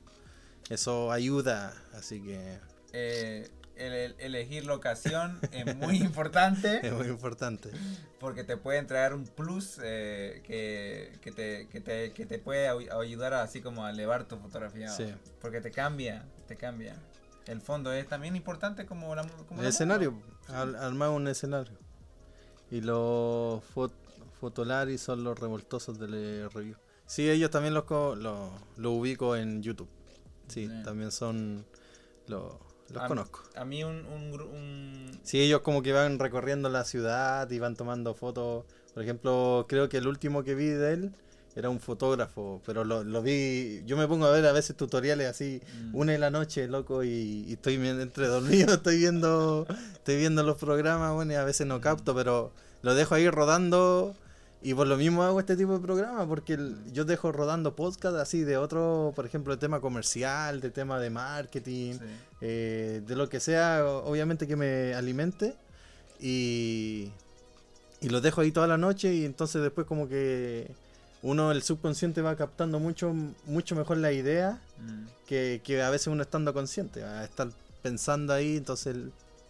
eso ayuda. Así que eh, el, el- elegir locación es muy importante es muy importante. porque te pueden traer un plus eh, que, que, te, que, te, que te puede ay- ayudar a, así como a elevar tu fotografía. Sí. Porque te cambia, te cambia. El fondo es también importante como la como El la escenario, al- armar un escenario. Y los fot Fotolari son los revoltosos del review. Sí, ellos también los, co- los, los ubico en YouTube. Sí, Sí. también son. Los, los A- conozco. A mí un, un, un- Sí, ellos como que van recorriendo la ciudad y van tomando fotos. Por ejemplo, creo que el último que vi de él era un fotógrafo, pero lo, lo vi. Yo me pongo a ver a veces tutoriales así, Mm. una de la noche, loco, y, y estoy entre dormido, estoy viendo, estoy viendo los programas, bueno, y a veces no capto, pero lo dejo ahí rodando. Y por lo mismo hago este tipo de programas, porque el- yo dejo rodando podcast así de otro, por ejemplo, de tema comercial, de tema de marketing, sí. eh, de lo que sea, obviamente que me alimente. Y, y los dejo ahí toda la noche y entonces después como que uno, el subconsciente va captando mucho, mucho mejor la idea Mm. que, que a veces uno estando consciente, a estar pensando ahí, entonces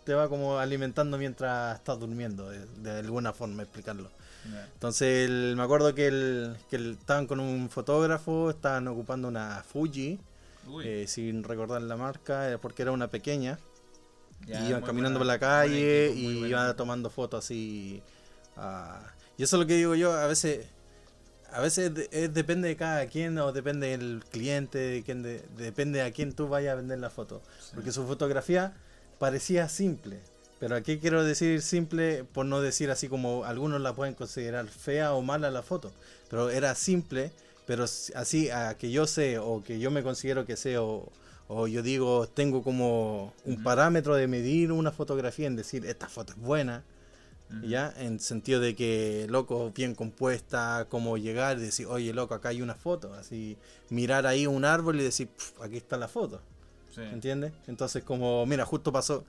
te va como alimentando mientras estás durmiendo, de, de alguna forma explicarlo. Entonces el- me acuerdo que, el, que el- estaban con un fotógrafo, estaban ocupando una Fuji, eh, sin recordar la marca, eh, porque era una pequeña. y iban caminando por la calle equipo, y iban tomando fotos así. ah, y eso es lo que digo yo, a veces a veces es- depende de cada quien o depende del cliente, de quién de- depende a quién tú vayas a vender la foto. Sí. Porque su fotografía parecía simple. Pero aquí quiero decir simple por no decir así como algunos la pueden considerar fea o mala la foto. Pero era simple, pero así a que yo sé o que yo me considero que sé o, o yo digo tengo como un Ujú. parámetro de medir una fotografía en decir esta foto es buena. Ujú. ¿Ya? En sentido de que, loco, bien compuesta, cómo llegar y decir, oye, loco, acá hay una foto. Así, mirar ahí un árbol y decir, "Pf, aquí está la foto. Sí. ¿Entiendes? Entonces, como, mira, justo pasó.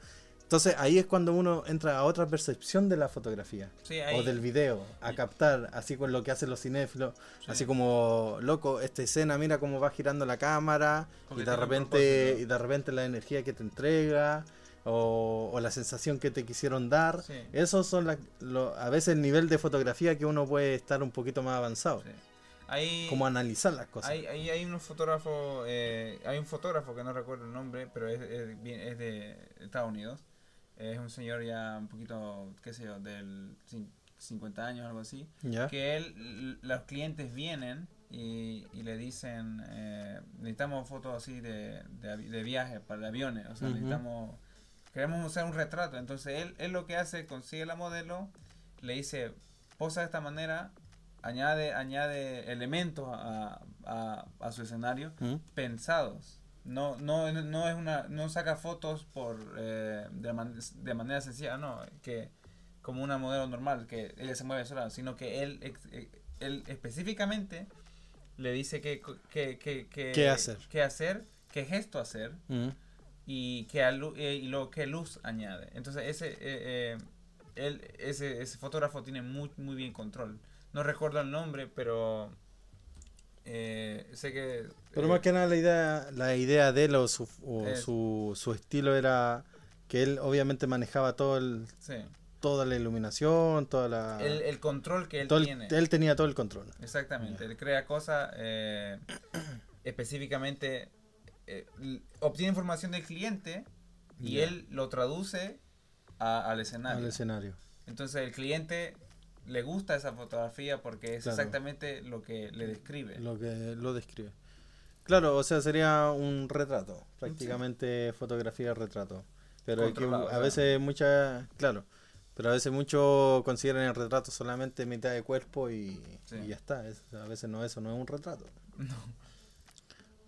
Entonces, ahí es cuando uno entra a otra percepción de la fotografía Sí, ahí- o del video, a captar, así con lo que hacen los cinéfilos, Sí. así como, loco, esta escena, mira cómo va girando la cámara y de repente y de repente la energía que te entrega o, o la sensación que te quisieron dar. Sí. Esos son la- lo- a veces el nivel de fotografía que uno puede estar un poquito más avanzado. Ahí, como analizar las cosas. Hay, hay, hay unos fotógrafos, eh, hay un fotógrafo que no recuerdo el nombre, pero es, es, bien- es de Estados Unidos. Es un señor ya un poquito, qué sé yo, del cin- 50 años, algo así. Que él, los clientes vienen y, y le dicen, eh, necesitamos fotos así de, de, de viaje para aviones, o sea, necesitamos, queremos usar un retrato. Entonces él, él lo que hace, consigue la modelo, le dice, posa de esta manera, añade, añade elementos a, a, a su escenario pensados. No, no, no es una, no saca fotos por eh, de, man- de manera sencilla, no, que como una modelo normal, que ella se mueve sola, sino que él, ex- eh, él específicamente le dice que, que, que, que- ¿Qué hacer? qué hacer, qué gesto hacer ¿Mm? y que eh, y lo que luz añade. Entonces ese eh, eh, él, ese, ese fotógrafo tiene muy muy bien control. No recuerdo el nombre, pero eh, sé que Pero eh, más que nada la idea, la idea de él o, su, o su, su estilo era que él obviamente manejaba todo el, sí, toda la iluminación, toda la... el, el control que él todo el- tiene. él tenía todo el control. Exactamente, Ya. él crea cosas eh, específicamente, obtiene información del cliente y él lo traduce a- al escenario. Al escenario. Entonces el cliente le gusta esa fotografía porque es Claro. exactamente lo que le describe. Lo que lo describe. Claro, o sea, sería un retrato, prácticamente fotografía retrato. Pero hay que, a veces muchas, claro, pero a veces muchos consideran el retrato solamente mitad de cuerpo y, Sí. y ya está. Es- a veces no, eso no es un retrato, No.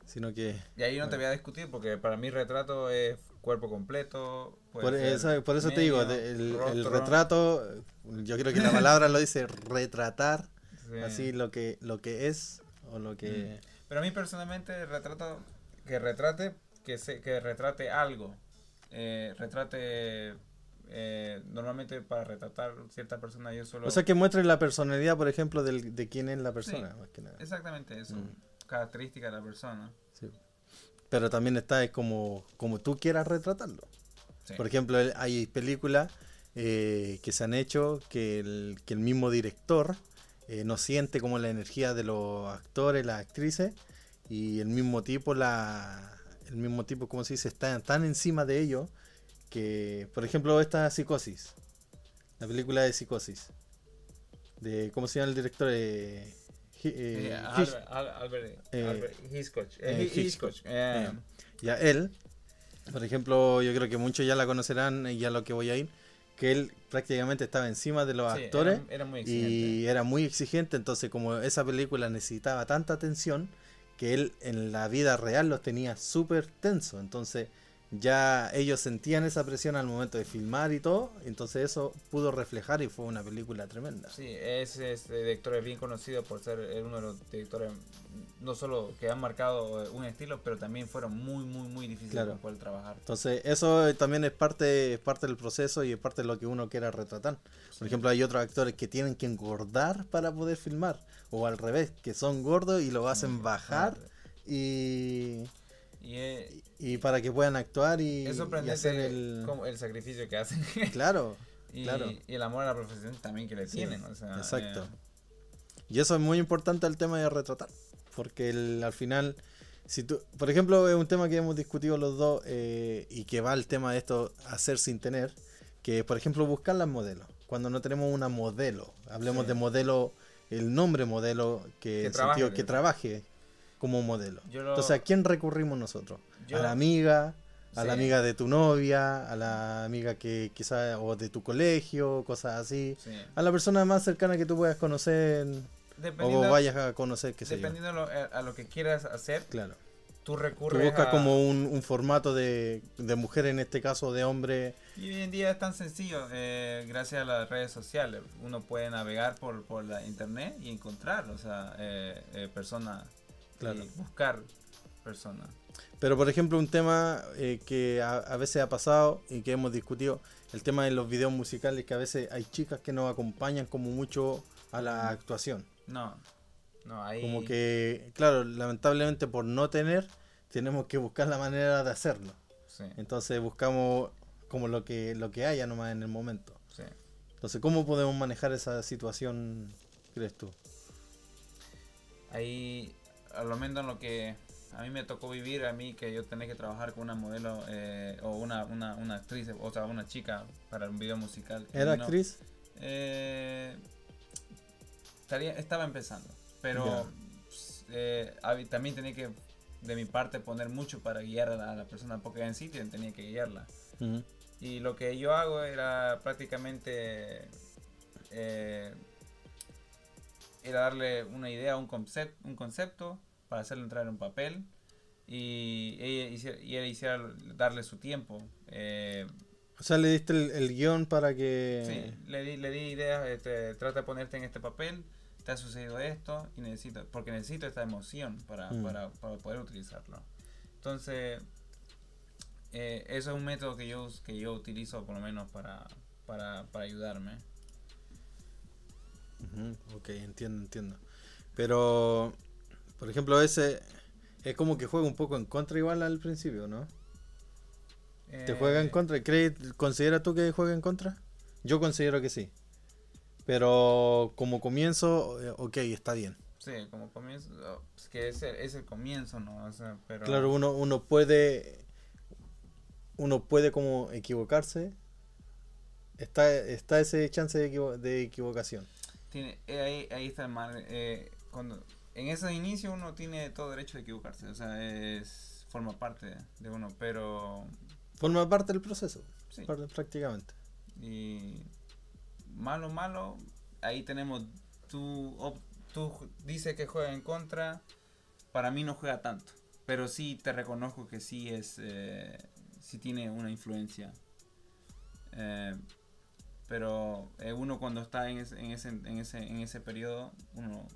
sino que Y ahí no te voy a discutir porque para mí retrato es cuerpo completo. por ser eso, por eso te digo, el, retrato, yo creo que la palabra lo dice retratar, sí. así lo que lo que es o lo que Pero a mí personalmente retrato que retrate que se, que retrate algo, eh, retrate eh, normalmente para retratar cierta persona yo solo o sea que muestre la personalidad, por ejemplo, del, de quién es la persona, más que nada. exactamente eso, Mm. característica de la persona. Pero también está es como, como tú quieras retratarlo. Sí. Por ejemplo, hay películas eh, que se han hecho que el, que el mismo director eh, no siente como la energía de los actores, las actrices, y el mismo tipo, la, el mismo tipo, como se dice, está tan encima de ellos que, por ejemplo, esta Psicosis, la película de Psicosis, de, ¿cómo se llama el director? Eh, eh, Eh, Albert, Al- Albert, eh, Albert Hitchcock, Hi- Hitchcock. Hitchcock, Ya él, por ejemplo, yo creo que muchos ya la conocerán y ya lo que voy a ir, que él prácticamente estaba encima de los sí, actores era, era muy exigente. y era muy exigente, entonces como esa película necesitaba tanta atención, que él en la vida real los tenía súper tenso, entonces ya ellos sentían esa presión al momento de filmar y todo, entonces eso pudo reflejar y fue una película tremenda. Sí, ese, ese director es bien conocido por ser eh, uno de los directores no solo que han marcado eh, un estilo, pero también fueron muy, muy, muy difíciles Claro. para poder trabajar. Entonces, eso también es parte, es parte del proceso y es parte de lo que uno quiera retratar. Por ejemplo, hay otros actores que tienen que engordar para poder filmar. O al revés, que son gordos y lo hacen bajar y, Y eh, y para que puedan actuar y, es y sorprendente hacer el... como el sacrificio que hacen Claro, y, claro. y el amor a la profesión también que le Sí, tienen. O sea, exacto. eh, Y eso es muy importante el tema de retratar. Porque el- al final, si tú, por ejemplo, es un tema que hemos discutido los dos eh, y que va el tema de esto hacer sin tener, que por ejemplo buscar las modelos. Cuando no tenemos una modelo, hablemos Sí. de modelo, el nombre modelo que, Que en trabaje, sentido que que- trabaje como modelo. Yo lo- Entonces, ¿a quién recurrimos nosotros? Yo- a la amiga, a la amiga de tu novia, a la amiga que quizás, o de tu colegio, cosas así. sí. A la persona más cercana que tú puedas conocer o vayas a conocer, qué sé yo. dependiendo lo- a, a lo que quieras hacer, Claro. tú Tú recurres buscas a- como un, un formato de, de mujer, en este caso de hombre. Y hoy en día es tan sencillo, eh, gracias a las redes sociales. Uno puede navegar por, por la internet y encontrar, o sea, eh, eh, personas, Claro. y buscar personas. Pero, por ejemplo, un tema eh, que a, a veces ha pasado y que hemos discutido, el tema de los videos musicales, que a veces hay chicas que nos acompañan como mucho a la actuación. No, no, ahí... Como que, claro, lamentablemente por no tener, tenemos que buscar la manera de hacerlo. Sí, Entonces buscamos como lo que, lo que haya nomás en el momento. sí. Entonces, ¿cómo podemos manejar esa situación, crees tú? Ahí, a lo menos lo que a mí me tocó vivir, a mí que yo tenía que trabajar con una modelo eh, o una, una, una actriz, o sea, una chica para un video musical. ¿Era no- actriz? Eh, estaría- estaba empezando, pero eh, también tenía que, de mi parte, poner mucho para guiar a la, a la persona, porque en sí tenía que guiarla. Y lo que yo hago era prácticamente era darle una idea, un, concept, un concepto para hacerle entrar en un papel y ella hiciera, y él hiciera darle su tiempo. Eh, O sea, le diste el, el guion para que... Sí, le di, le di ideas, este, trata de ponerte en este papel, te ha sucedido esto y necesito, porque necesito esta emoción para, Mm. para, para poder utilizarlo. Entonces, eh, eso es un método que yo, que yo utilizo por lo menos para, para, para ayudarme. Ujú, Ok, entiendo, entiendo. Pero, por ejemplo, ese es como que juega un poco en contra igual al principio, ¿no? ¿Te juega en Eh, contra? ¿Crees, ¿Consideras tú que juega en contra? Yo considero que sí. Pero como comienzo, eh, ok, está bien. Sí, como comienzo, es que es el, es el comienzo, ¿no? O sea, pero... Claro, uno, uno puede uno puede como equivocarse. Está, está ese chance de, equivo- de equivocación. Tiene, eh, ahí, ahí está el mal. Eh, cuando, en ese inicio uno tiene todo derecho de equivocarse, o sea, es forma parte de uno, pero... Forma parte del proceso, Sí. prácticamente. Y malo, malo, ahí tenemos, tú, op- tú dices que juega en contra, para mí no juega tanto, pero sí te reconozco que sí es, eh, sí tiene una influencia. Eh, pero eh, uno cuando está en ese, en, ese, en, ese, en ese periodo, uno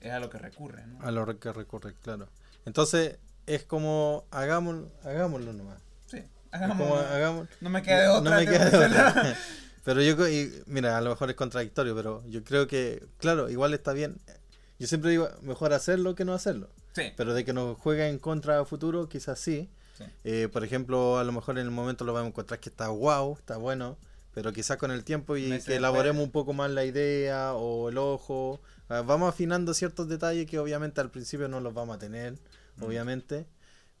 es a lo que recurre, ¿no? A lo que recurre, claro. Entonces, es como, hagámoslo, hagámoslo nomás. Sí, como, hagamos, no me queda de otra. No me queda que de otra. Pero yo, creo- y, mira, a lo mejor es contradictorio, pero yo creo que, claro, igual está bien. Yo siempre digo, mejor hacerlo que no hacerlo. Sí, Pero de que nos juegue en contra a futuro, quizás sí. sí. Eh, por ejemplo, a lo mejor en el momento lo vamos a encontrar que está wow, está bueno, pero quizás con el tiempo y que elaboremos un poco más la idea o el ojo, ah, vamos afinando ciertos detalles que obviamente al principio no los vamos a tener, Mm. obviamente,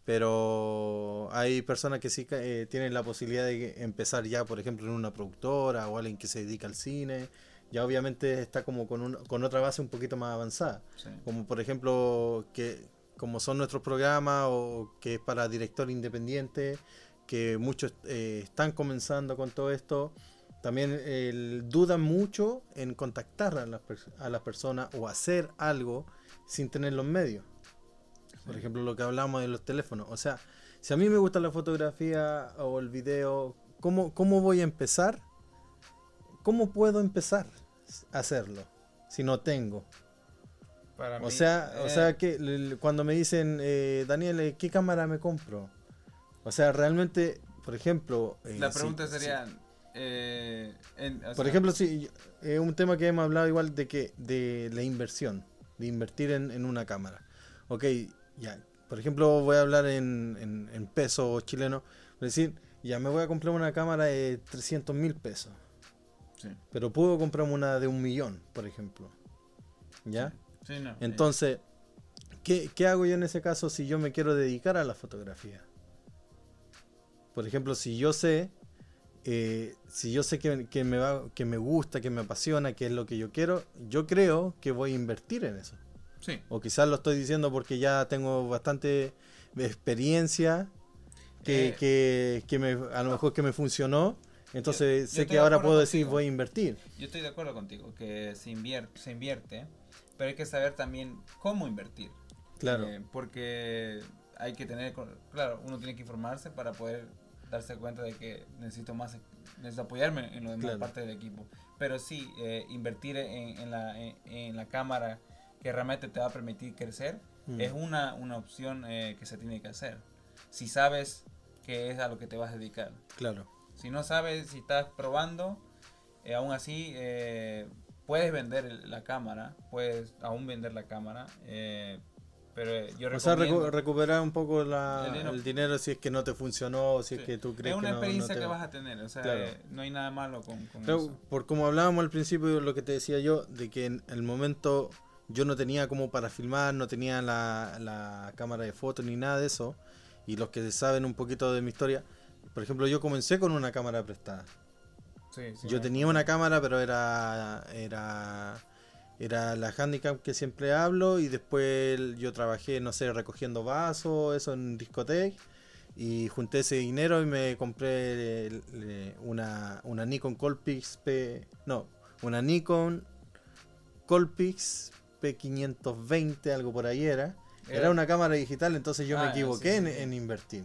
pero hay personas que sí eh, tienen la posibilidad de empezar ya, por ejemplo, en una productora o alguien que se dedica al cine, ya obviamente está como con, un- con otra base un poquito más avanzada sí. como por ejemplo que como son nuestros programas o que es para director independiente que muchos eh, están comenzando con todo esto también el- dudan mucho en contactar a las, pers- a las personas o hacer algo sin tener los medios por ejemplo lo que hablamos de los teléfonos. O sea si a mí me gusta la fotografía o el video cómo, cómo voy a empezar cómo puedo empezar a hacerlo si no tengo Para o mí, sea, o eh, sea que cuando me dicen, eh, Daniel, eh, ¿qué cámara me compro? O sea, realmente, por ejemplo... eh, La pregunta sería, eh, en- por sea, ejemplo, si es un tema que hemos hablado igual de que de la inversión, de invertir en, en una cámara. Ok, ya, por ejemplo, voy a hablar en, en, en pesos chilenos, decir, ya me voy a comprar una cámara de 300 mil pesos, sí, pero puedo comprarme una de un millón, por ejemplo. ¿Ya? sí, no, sí. Entonces, ¿qué, qué hago yo en ese caso si yo me quiero dedicar a la fotografía? Por ejemplo, si yo sé, eh, si yo sé que, que me va, que me gusta, que me apasiona, que es lo que yo quiero, yo creo que voy a invertir en eso. sí, O quizás lo estoy diciendo porque ya tengo bastante experiencia, que, Eh. que, que me, a lo mejor que me funcionó. Entonces yo sé estoy que ahora puedo decir contigo. voy a invertir. yo estoy de acuerdo contigo, que se invierte, se invierte, pero hay que saber también cómo invertir. Claro. Eh, porque hay que tener, claro, uno tiene que informarse para poder darse cuenta de que necesito más, necesito apoyarme en lo demás Claro. parte del equipo. Pero sí, eh, invertir en, en la, en, en la cámara que realmente te va a permitir crecer Mm. es una, una opción eh, que se tiene que hacer. Si sabes que es a lo que te vas a dedicar. Claro. Si no sabes, si estás probando, eh, aún así puedes vender la cámara, puedes aún vender la cámara, pero eh, yo O sea, recu- recuperar un poco la- El el, dinero. si es que no te funcionó si es que tú crees es una que no- no, experiencia te que va. vas a tener, o sea, Claro. eh, no hay nada malo con, con Pero, eso. por como hablábamos al principio, lo que te decía yo, de que en el momento yo no tenía como para filmar, no tenía la, la cámara de fotos ni nada de eso. Y los que saben un poquito de mi historia, por ejemplo, yo comencé con una cámara prestada. Sí, sí, Yo tenía una cámara, pero era era era la handicap que siempre hablo y después yo trabajé, no sé, recogiendo vasos, eso en discoteca y junté ese dinero y me compré eh, le- una, una Nikon Colpix P, no, una Nikon Colpix P520, algo por ahí era. Era una cámara digital, entonces yo Ah, me ya, equivoqué sí, en, sí, sí. en invertir.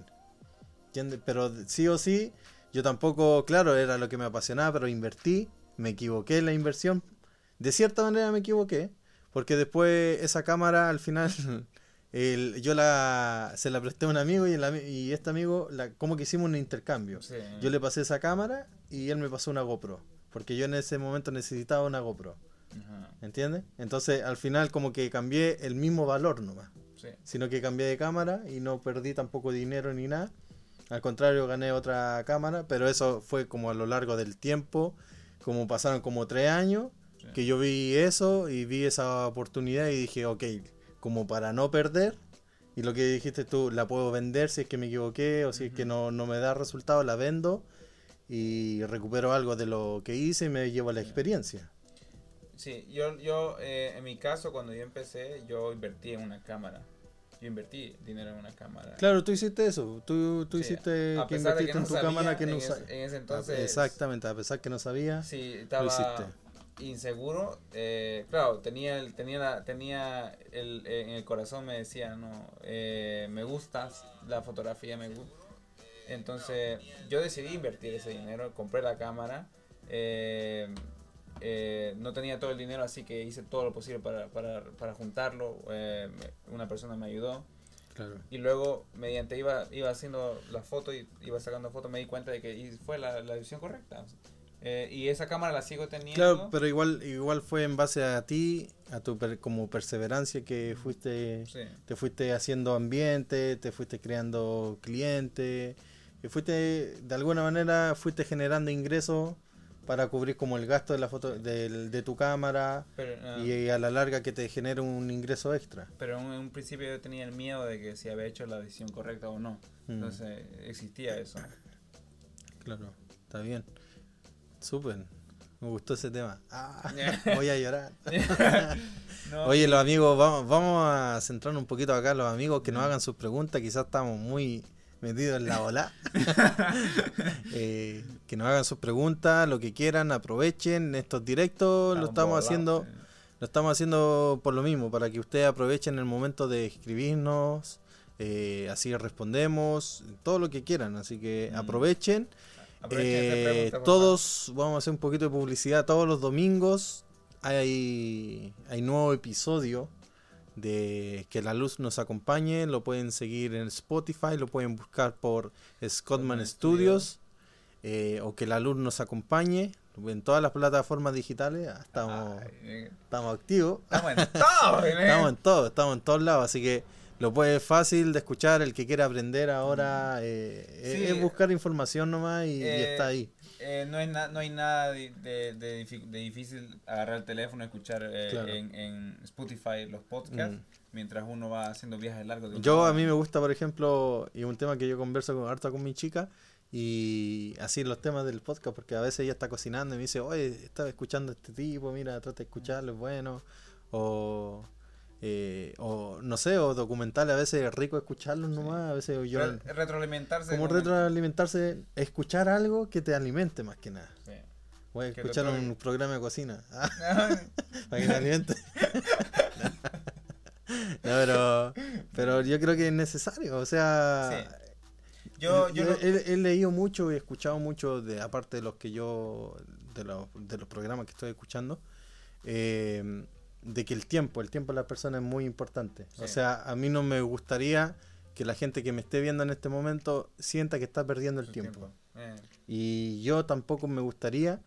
¿Entiendes? Pero sí o sí, yo tampoco, claro, era lo que me apasionaba, pero invertí, me equivoqué en la inversión. De cierta manera me equivoqué, porque después esa cámara al final, el- yo la, se la presté a un amigo y, el ami- y este amigo, la, como que hicimos un intercambio. Sí. Yo le pasé esa cámara y él me pasó una GoPro, porque yo en ese momento necesitaba una GoPro. Ajá, ¿Entiendes? Entonces al final como que cambié el mismo valor nomás sí. sino que cambié de cámara y no perdí tampoco dinero ni nada. Al contrario, gané otra cámara, pero eso fue como a lo largo del tiempo, como pasaron como tres años, Que yo vi eso y vi esa oportunidad y dije, ok, como para no perder, y lo que dijiste tú, la puedo vender si es que me equivoqué o si es que no, no me da resultado, la vendo y recupero algo de lo que hice y me llevo la Sí. experiencia. Sí, yo, yo eh, en mi caso, cuando yo empecé, yo invertí en una cámara. Yo invertí dinero en una cámara. Claro, tú hiciste eso. Tú, tú Sí, hiciste a que invertiste que en tu sabía cámara que no sa- en ese entonces- Exactamente, a pesar que no sabía. Sí, Lo hiciste. Inseguro. Eh, claro, tenía el, tenía la, tenía el, en el corazón me decía, no, eh, me gustas la fotografía, me gusta. Entonces yo decidí invertir ese dinero, compré la cámara. eh, eh, no tenía todo el dinero, así que hice todo lo posible para, para, para juntarlo. eh, me- una persona me ayudó. Claro. Y luego, mediante iba, iba haciendo la foto y iba sacando fotos, me di cuenta de que y fue la, la decisión correcta. Eh, y esa cámara la sigo teniendo. Claro, pero igual igual fue en base a ti, a tu per- como perseverancia que fuiste Sí. te fuiste haciendo ambiente, te fuiste creando clientes, y fuiste de alguna manera fuiste generando ingresos para cubrir como el gasto de la foto del- de tu cámara Pero, ah, y a la larga que te genere un ingreso extra. pero en un principio yo tenía el miedo de que si había hecho la decisión correcta o no. Mm. Entonces existía eso. Claro, está bien. Súper. Me gustó ese tema. Ah, voy a llorar. No, Oye, los amigos, vamos, vamos a centrarnos un poquito acá, los amigos que nos hagan sus preguntas, quizás estamos muy metidos en la ola. Eh, que nos hagan sus preguntas, lo que quieran, aprovechen estos directos, lo estamos haciendo, lo estamos haciendo por lo mismo, para que ustedes aprovechen el momento de escribirnos, eh, así respondemos, todo lo que quieran, así que Mm. aprovechen. Eh, todos, vamos a hacer un poquito de publicidad, todos los domingos hay, hay nuevo episodio de Que la luz nos acompañe, lo pueden seguir en Spotify, lo pueden buscar por Scottman Studios eh, o Que la luz nos acompañe. En todas las plataformas digitales, ah, estamos, Ay, eh, estamos activos. estamos en todo. Estamos en todo, estamos en todos lados, así que lo puede fácil de escuchar, el que quiera aprender ahora eh, es- Sí. es buscar información nomás y, y Eh, está ahí. Eh, no, es no hay nada de, de, de difi- de difícil agarrar el teléfono y escuchar eh, Claro. en, en Spotify los podcasts Mm. mientras uno va haciendo viajes largos. de Yo a mí me gusta, por ejemplo, y un tema que yo converso con, harto con mi chica, y así los temas del podcast, porque a veces ella está cocinando y me dice, oye, estaba escuchando a este tipo, mira, trata de escucharlo, es bueno, o, eh, o no sé, o documentales, a veces es rico escucharlos nomás, a veces yo... Re- retroalimentarse. Como retroalimentarse, escuchar algo que te alimente más que nada. Sí. Voy a Que escuchar un programa de cocina. Ah, para que te alimente. no, pero, pero yo creo que es necesario. O sea, Yo, yo yo lo- he, he leído mucho y he escuchado mucho, de aparte de los que yo, de los, de los programas que estoy escuchando, eh, de que el tiempo, el tiempo de las personas es muy importante. O sea, a mí no me gustaría que la gente que me esté viendo en este momento sienta que está perdiendo el tiempo. Eh, Y yo tampoco me gustaría,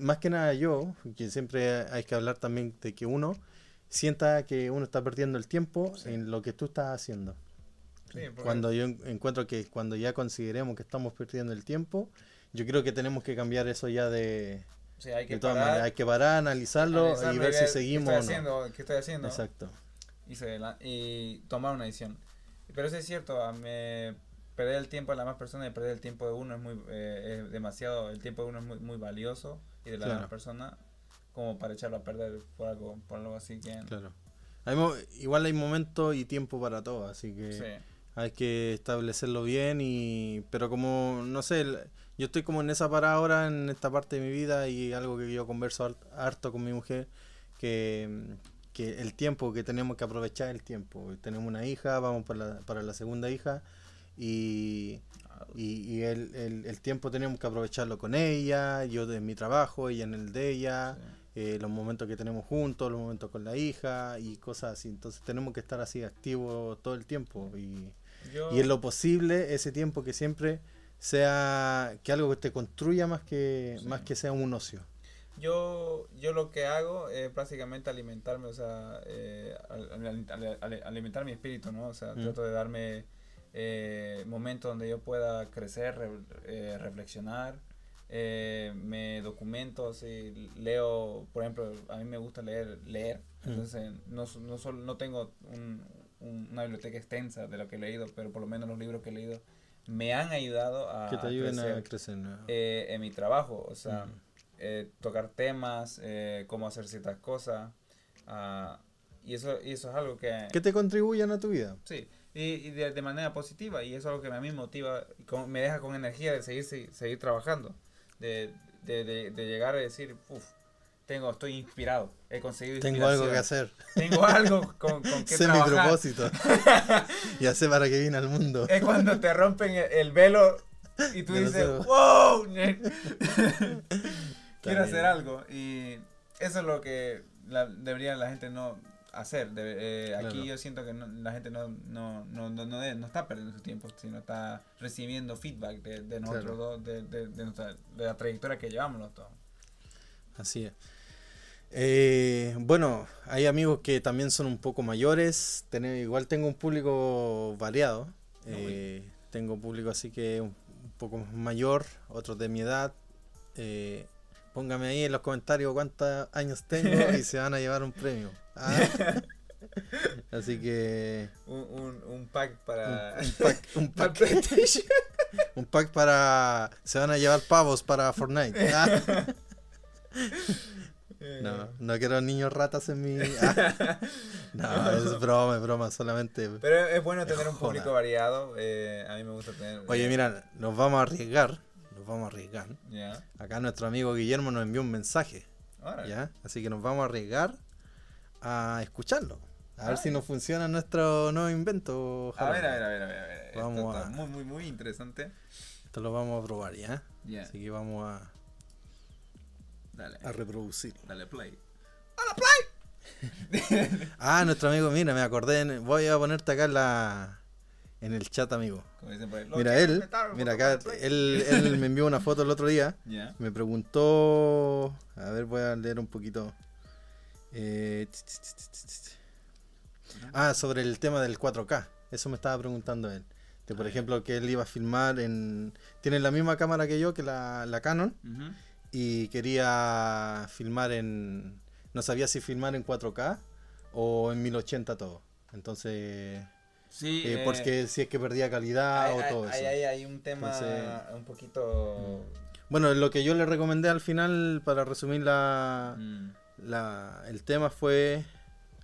más que nada yo, que siempre hay que hablar también de que uno sienta que uno está perdiendo el tiempo Sí. en lo que tú estás haciendo. sí, Cuando yo en- encuentro que cuando ya consideremos que estamos perdiendo el tiempo, yo creo que tenemos que cambiar eso ya de, sí, hay que de todas parar, maneras. Hay que parar, analizarlo, analizarlo y ver si qué seguimos estoy o no. haciendo, ¿Qué estoy haciendo? Exacto. y, se la- y tomar una decisión. Pero eso es cierto, a me, perder el tiempo de las más personas y perder el tiempo de uno es muy eh, es demasiado, el tiempo de uno es muy, muy valioso y de la Claro. demás persona como para echarlo a perder por algo, por algo así que... Claro. Hay mo- igual hay momento y tiempo para todo, así que Sí, hay que establecerlo bien y pero como no sé yo estoy como en esa parada ahora en esta parte de mi vida y algo que yo converso hart- harto con mi mujer que, que el tiempo que tenemos que aprovechar el tiempo tenemos una hija vamos para la, para la segunda hija y y, y el, el, el tiempo tenemos que aprovecharlo con ella yo de mi trabajo ella en el de ella sí. eh, los momentos que tenemos juntos, los momentos con la hija y cosas así. Entonces tenemos que estar así activos todo el tiempo y, Yo, y en lo posible ese tiempo que siempre sea que algo que te construya más que Sí. más que sea un ocio. yo, yo lo que hago es básicamente alimentarme, o sea, eh, al- al- al- al- alimentar mi espíritu, ¿no? O sea, Mm. trato de darme eh, momentos donde yo pueda crecer, re- eh, reflexionar, eh, me documento, así, leo, por ejemplo, a mí me gusta leer, leer, Mm. entonces no, no, solo, no tengo un- un- una biblioteca extensa de lo que he leído, pero por lo menos los libros que he leído me han ayudado a, que te a ayuden crecer a crecer. ¿no? eh, en mi trabajo, o sea, eh, tocar temas, eh, cómo hacer ciertas cosas. ah, y, eso, y eso es algo que... ¿Qué te contribuyen a tu vida? Sí, y, y de, de manera positiva, y eso es algo que a mí me motiva, y con- me deja con energía de seguir, se- seguir trabajando, de, de, de, de llegar a decir, uff, tengo, estoy inspirado, he conseguido Tengo algo que hacer. Tengo algo con, con que Sé mi trabajar. propósito. ya sé para qué vine al mundo. Es cuando te rompen el, el velo y tú dices, wow, quiero hacer algo. Y eso es lo que la- debería la gente no hacer. Eh, Aquí yo siento que no- la gente no, no, no, no, no de- no está perdiendo su tiempo, sino está recibiendo feedback de, de nosotros Claro. dos, de, de, de nuestra, de la trayectoria que llevamos los dos. Así es. Eh, bueno, hay amigos que también son un poco mayores. Tener, igual tengo un público variado. Eh, tengo público así que un, un poco mayor, otros de mi edad. Eh, póngame ahí en los comentarios cuántos años tengo y se van a llevar un premio. Ah. Así que Un, un, un pack para... un pack, un para pack, PlayStation. un pack para... Se van a llevar pavos para Fortnite. Ah. Eh, No, no quiero niños ratas en mi... Ah. No, es broma, es broma, solamente... Pero es bueno tener un Joda. público variado. eh, a mí me gusta tener. Oye, eh, mira, nos vamos a arriesgar, nos vamos a arriesgar. Acá nuestro amigo Guillermo nos envió un mensaje. ¿ya? Así que nos vamos a arriesgar a escucharlo. A ver si nos funciona nuestro nuevo invento. A ver, a ver, a ver, a ver. a ver. Esto Vamos está a- muy, muy, muy interesante. Esto lo vamos a probar, ¿ya? Ya. Así que vamos a, Dale. a reproducir. Dale play. Ah, nuestro amigo, mira, me acordé, en- voy a ponerte acá en la... En el chat, amigo. Como dicen por ahí, lo Mira, él, mira acá, play. él, él me envió una foto el otro día. Ya. Me preguntó. A ver, voy a leer un poquito. Eh, ah, sobre el tema del 4K. Eso me estaba preguntando él. Que por Ah, ejemplo, que él iba a filmar en. Tiene la misma cámara que yo, que la, la Canon. Y quería filmar en. No sabía si filmar en 4K o en 1080 todo. Entonces. Sí, eh, eh, porque si es que perdía calidad hay, o hay- todo hay- eso. hay- hay un tema Entonces- un poquito. Bueno, lo que yo le recomendé al final, para resumir la, mm, la, el tema fue.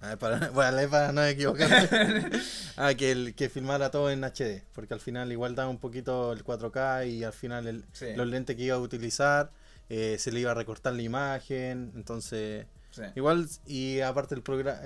A ver, para, leer para no equivocarme. ah, que, el, que filmara todo en HD. Porque al final igual daba un poquito el 4K y al final el, sí, los lentes que iba a utilizar eh, se le iba a recortar la imagen. Entonces, sí. igual, y aparte el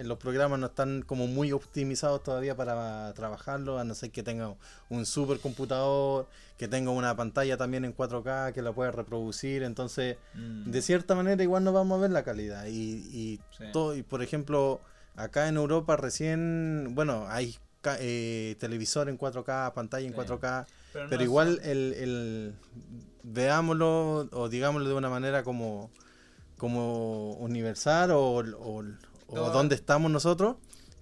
los programas no están como muy optimizados todavía para trabajarlo, a no ser que tenga un super computador, que tenga una pantalla también en 4K, que la pueda reproducir. Entonces, Mm, de cierta manera igual no vamos a ver la calidad. Y, y, sí. todo, y por ejemplo, acá en Europa recién, bueno, hay eh, televisor en 4K, pantalla en Sí. 4K, Pero, pero no igual el, el- veámoslo o digámoslo de una manera como, como universal o, o, o No. donde estamos nosotros,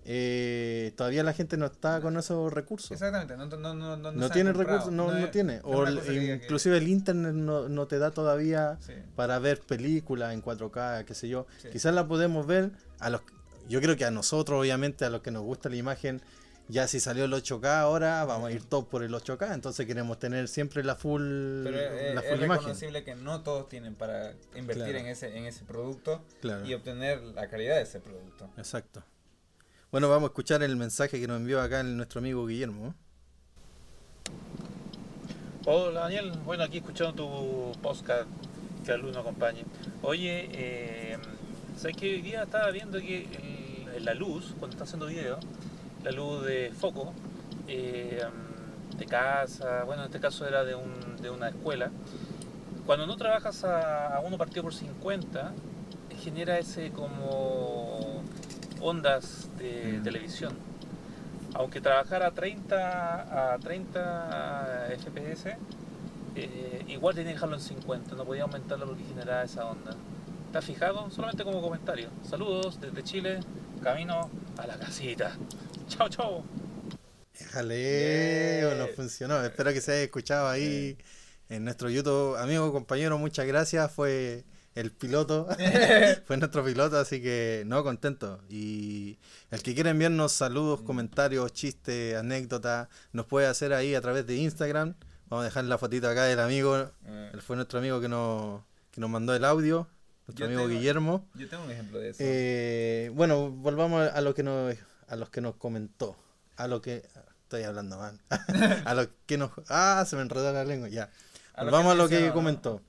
eh, todavía la gente no está con esos recursos. Exactamente, no, no, no, no, no, tiene recursos, no, no tiene. O que inclusive el internet no, no te da todavía Sí, para ver películas en 4K, qué sé yo. Sí. Quizás la podemos ver a los yo creo que a nosotros obviamente a los que nos gusta la imagen ya si salió el 8K ahora vamos a ir todos por el 8K, entonces queremos tener siempre la full pero es, la es full imagen. reconocible que no todos tienen para invertir Claro. en ese en ese producto Claro. y obtener la calidad de ese producto. Exacto. Bueno, vamos a escuchar el mensaje que nos envió acá el- nuestro amigo Guillermo. Hola Daniel, bueno aquí escuchando tu podcast, que alumno acompañe. Oye, eh, ¿sabes que hoy día estaba viendo que el- la luz, cuando está haciendo video, la luz de foco, eh, de casa, bueno en este caso era de, un- de una escuela, cuando no trabajas a, a uno partido por 50, genera ese como ondas de Mm. televisión aunque trabajara a 30 a 30 FPS, eh, igual tenía que dejarlo en 50, no podía aumentarlo porque generaba esa onda. ¿Estás fijado? Solamente como comentario. Saludos desde Chile, camino a la casita. Chao, chao. Déjale, Yeah. no funcionó. Espero que se haya escuchado ahí en nuestro YouTube. Amigo, compañero, muchas gracias. Fue el piloto, fue nuestro piloto, así que no, contento. Y el que quiera enviarnos saludos, Mm. comentarios, chistes, anécdotas, nos puede hacer ahí a través de Instagram. Vamos a dejar la fotito acá del amigo. Eh, Él fue nuestro amigo que nos, que nos mandó el audio, nuestro Yo amigo tengo- Guillermo. Yo tengo un ejemplo de eso. Eh, bueno, volvamos a lo que nos, a los que nos comentó, a lo que estoy hablando mal, a lo que nos, ah, se me enredó la lengua, ya. A Volvamos a lo que comentó.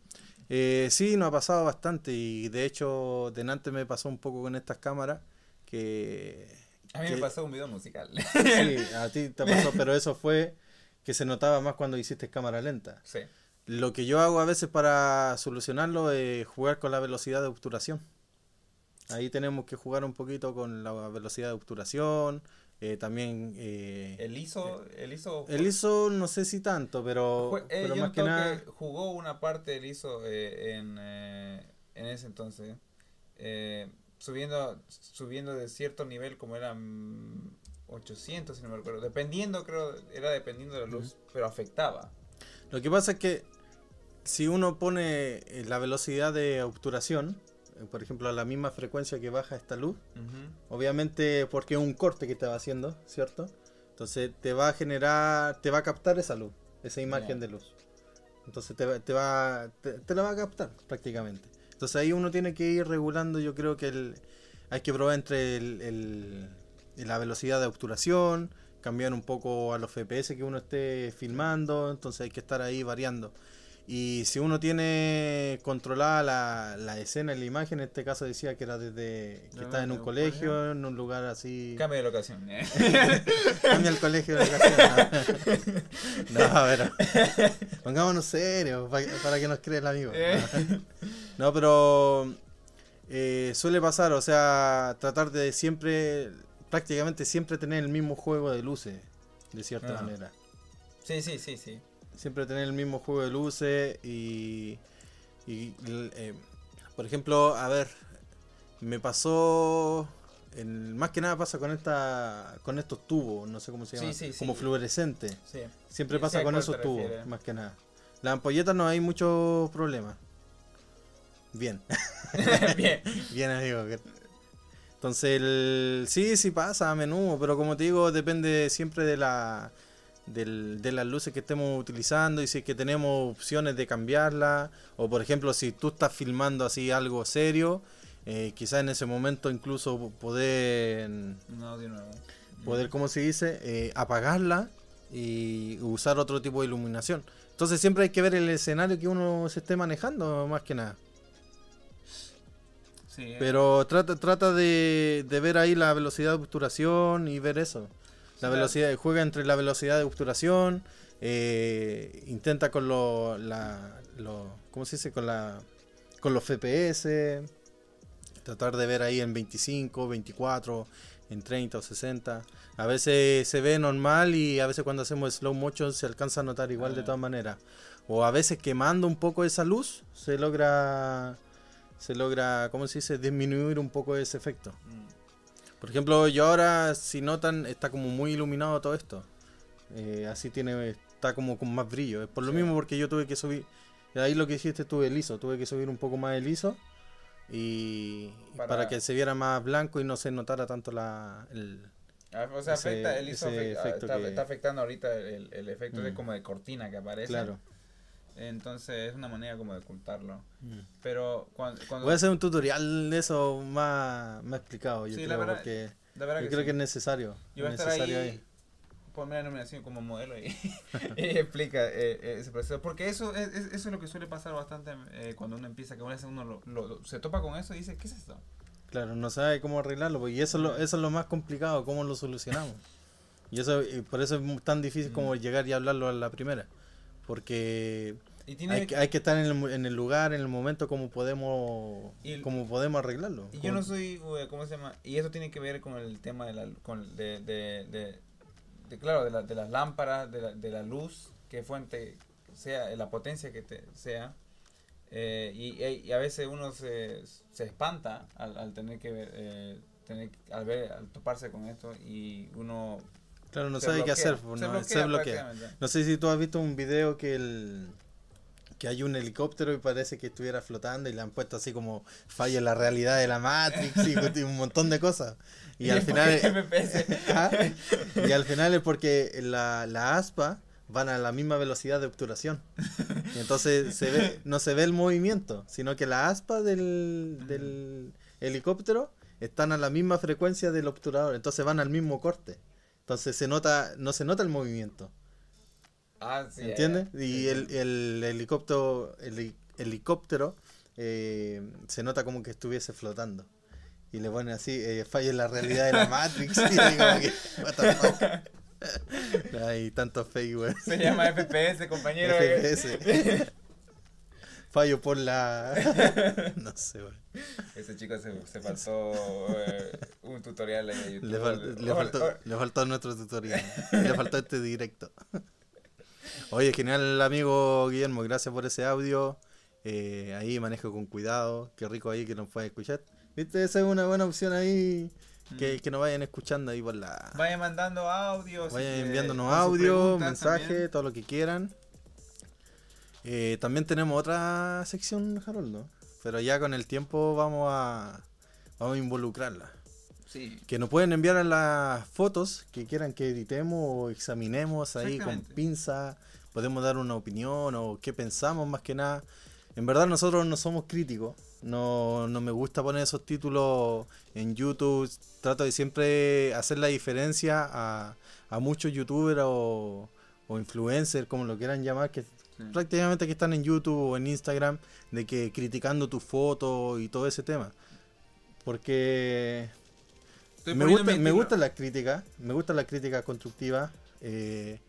Eh, sí, nos ha pasado bastante y de hecho, delante me pasó un poco con estas cámaras que A mí que- me pasó un video musical. sí, a ti te pasó, pero eso fue que se notaba más cuando hiciste cámara lenta. sí. Lo que yo hago a veces para solucionarlo es jugar con la velocidad de obturación. Ahí tenemos que jugar un poquito con la velocidad de obturación. eh, también eh, El ISO, el ISO. el ISO no sé si tanto, pero, Jue- eh, pero yo más que nada... que jugó una parte del ISO eh, en, en ese entonces. eh, subiendo, subiendo de cierto nivel como eran 800, si no me recuerdo. Dependiendo, creo, era dependiendo de la luz, pero afectaba. Lo que pasa es que si uno pone la velocidad de obturación, por ejemplo, a la misma frecuencia que baja esta luz, obviamente porque es un corte que te va haciendo, ¿cierto? Entonces te va a generar, te va a captar esa luz, esa imagen Ya. de luz. Entonces te, te va, te, te la va a captar prácticamente. Entonces ahí uno tiene que ir regulando, yo creo que el, hay que probar entre el, el- la velocidad de obturación, cambiar un poco a los FPS que uno esté filmando, entonces hay que estar ahí variando. Y si uno tiene controlada la, la escena y la imagen, en este caso decía que era desde que No, está en un colegio, colegio. en un lugar así. Cambio de locación. ¿eh? Cambia el colegio de vacaciones. No, a ver. Pongámonos serios pa- para, que nos crea el amigo. Eh. No, pero eh, suele pasar, o sea, tratar de siempre, prácticamente siempre tener el mismo juego de luces, de cierta Ah. manera. Sí, sí, sí, sí. Siempre tener el mismo juego de luces y, y, eh, por ejemplo, a ver, me pasó, en- más que nada pasa con esta, con estos tubos, no sé cómo se Sí, llama, sí, sí. como fluorescente. Siempre pasa con esos tubos, refieres. más que nada. Las ampolletas no hay muchos problemas. Bien, Bien. bien amigo. Entonces, el, sí, sí pasa a menudo, pero como te digo, depende siempre de la del- de las luces que estemos utilizando y si es que tenemos opciones de cambiarla o por ejemplo si tú estás filmando así algo serio eh, quizás en ese momento incluso poder No, de nuevo. poder, ¿cómo se dice? Eh, apagarla y usar otro tipo de iluminación. Entonces siempre hay que ver el escenario que uno se esté manejando, más que nada. Sí, eh. Pero trata, trata de, de ver ahí la velocidad de obturación y ver eso. La velocidad, juega entre la velocidad de obturación, eh, intenta con lo, la, lo- ¿cómo se dice? Con la, con los FPS, tratar de ver ahí en 25, 24, en 30 o 60. A veces se ve normal y a veces cuando hacemos slow motion se alcanza a notar igual de Ah. todas maneras. O a veces quemando un poco esa luz se logra, se logra, ¿cómo se dice? Disminuir un poco ese efecto. Mm. Por ejemplo, yo ahora, si notan, está como muy iluminado todo esto. Eh, así tiene, está como con más brillo. Es por lo Sí. mismo porque yo tuve que subir, ahí lo que hiciste tuve el ISO, tuve que subir un poco más el ISO y para, Para- que se viera más blanco y no se notara tanto la... El, Ah, O sea, ese- afecta, el ISO afecta- efecto está, que- está afectando ahorita el, el efecto de Mm. como de cortina que aparece. claro. Entonces es una manera como de ocultarlo. Mm. Pero cuando... cuando Voy a hacer un tutorial de eso más, más explicado, yo Sí, la creo, verdad, porque la verdad yo que creo sí. que es necesario. Yo voy a es estar ahí, necesario ponme la nominación como modelo y, y explica eh, eh, ese proceso. Porque eso es, es- eso es lo que suele pasar bastante eh, cuando uno empieza, que a veces uno lo, lo- se topa con eso y dice, ¿qué es esto? Claro, no sabe cómo arreglarlo, pues, y eso es lo, eso es lo más complicado, cómo lo solucionamos. Y eso y por eso es tan difícil como Mm. llegar y hablarlo a la primera. Porque Y tiene hay que, hay que estar en el, en el lugar, en el momento como podemos Y- como podemos arreglarlo. Y yo no soy, eh, ¿cómo se llama? Y eso tiene que ver con el tema de la, con, de, de, de, de, claro, de, la, de las lámparas, de la, de la luz, que fuente sea, la potencia que te, sea. Eh, y, y a veces uno se, se espanta al, al tener que ver, eh, tener, al ver, al toparse con esto y uno Claro, no se sabe qué hacer, se no, bloquea se bloquea. No sé si tú has visto un video que el que hay un helicóptero y parece que estuviera flotando y le han puesto así como falla en la realidad de la Matrix y un montón de cosas. Y al final. Ah, y al final es porque la, la aspa van a la misma velocidad de obturación. Y entonces se ve, no se ve el movimiento, sino que las aspas del, del helicóptero están a la misma frecuencia del obturador, entonces van al mismo corte. Entonces se nota, no se nota el movimiento. Ah, sí. ¿Entiendes? ya, ya. Y el, el helicóptero, el heli- helicóptero eh, se nota como que estuviese flotando. Y le ponen así, eh, falla en la realidad de la Matrix. y como que, what the fuck. Hay tantos fake. Se llama FPS, compañero. FPS. Fallo por la. no sé, weón. Ese chico se, se faltó eh, un tutorial ahí de YouTube. Le, fal- le O- faltó, le faltó nuestro tutorial. le faltó este directo. Oye, genial amigo Guillermo, gracias por ese audio. Eh, ahí manejo con cuidado. Qué rico ahí que nos pueden escuchar. ¿Viste? Esa es una buena opción ahí. Que, que nos vayan escuchando ahí por la. Vaya mandando audios. Vayan eh, enviándonos con sus audio, preguntas mensaje, también. todo lo que quieran. Eh, también tenemos otra sección, Haroldo. Pero ya con el tiempo vamos a, vamos a involucrarla. Sí. Que nos pueden enviar las fotos que quieran que editemos o examinemos ahí con pinza. Podemos dar una opinión o qué pensamos más que nada. En verdad nosotros no somos críticos. No, no me gusta poner esos títulos en YouTube. Trato de siempre hacer la diferencia a, a muchos youtubers o, o influencers, como lo quieran llamar, que Sí. prácticamente que están en YouTube o en Instagram, de que criticando tu foto y todo ese tema. Porque me gusta, me gusta la crítica, me gusta la crítica constructiva, eh,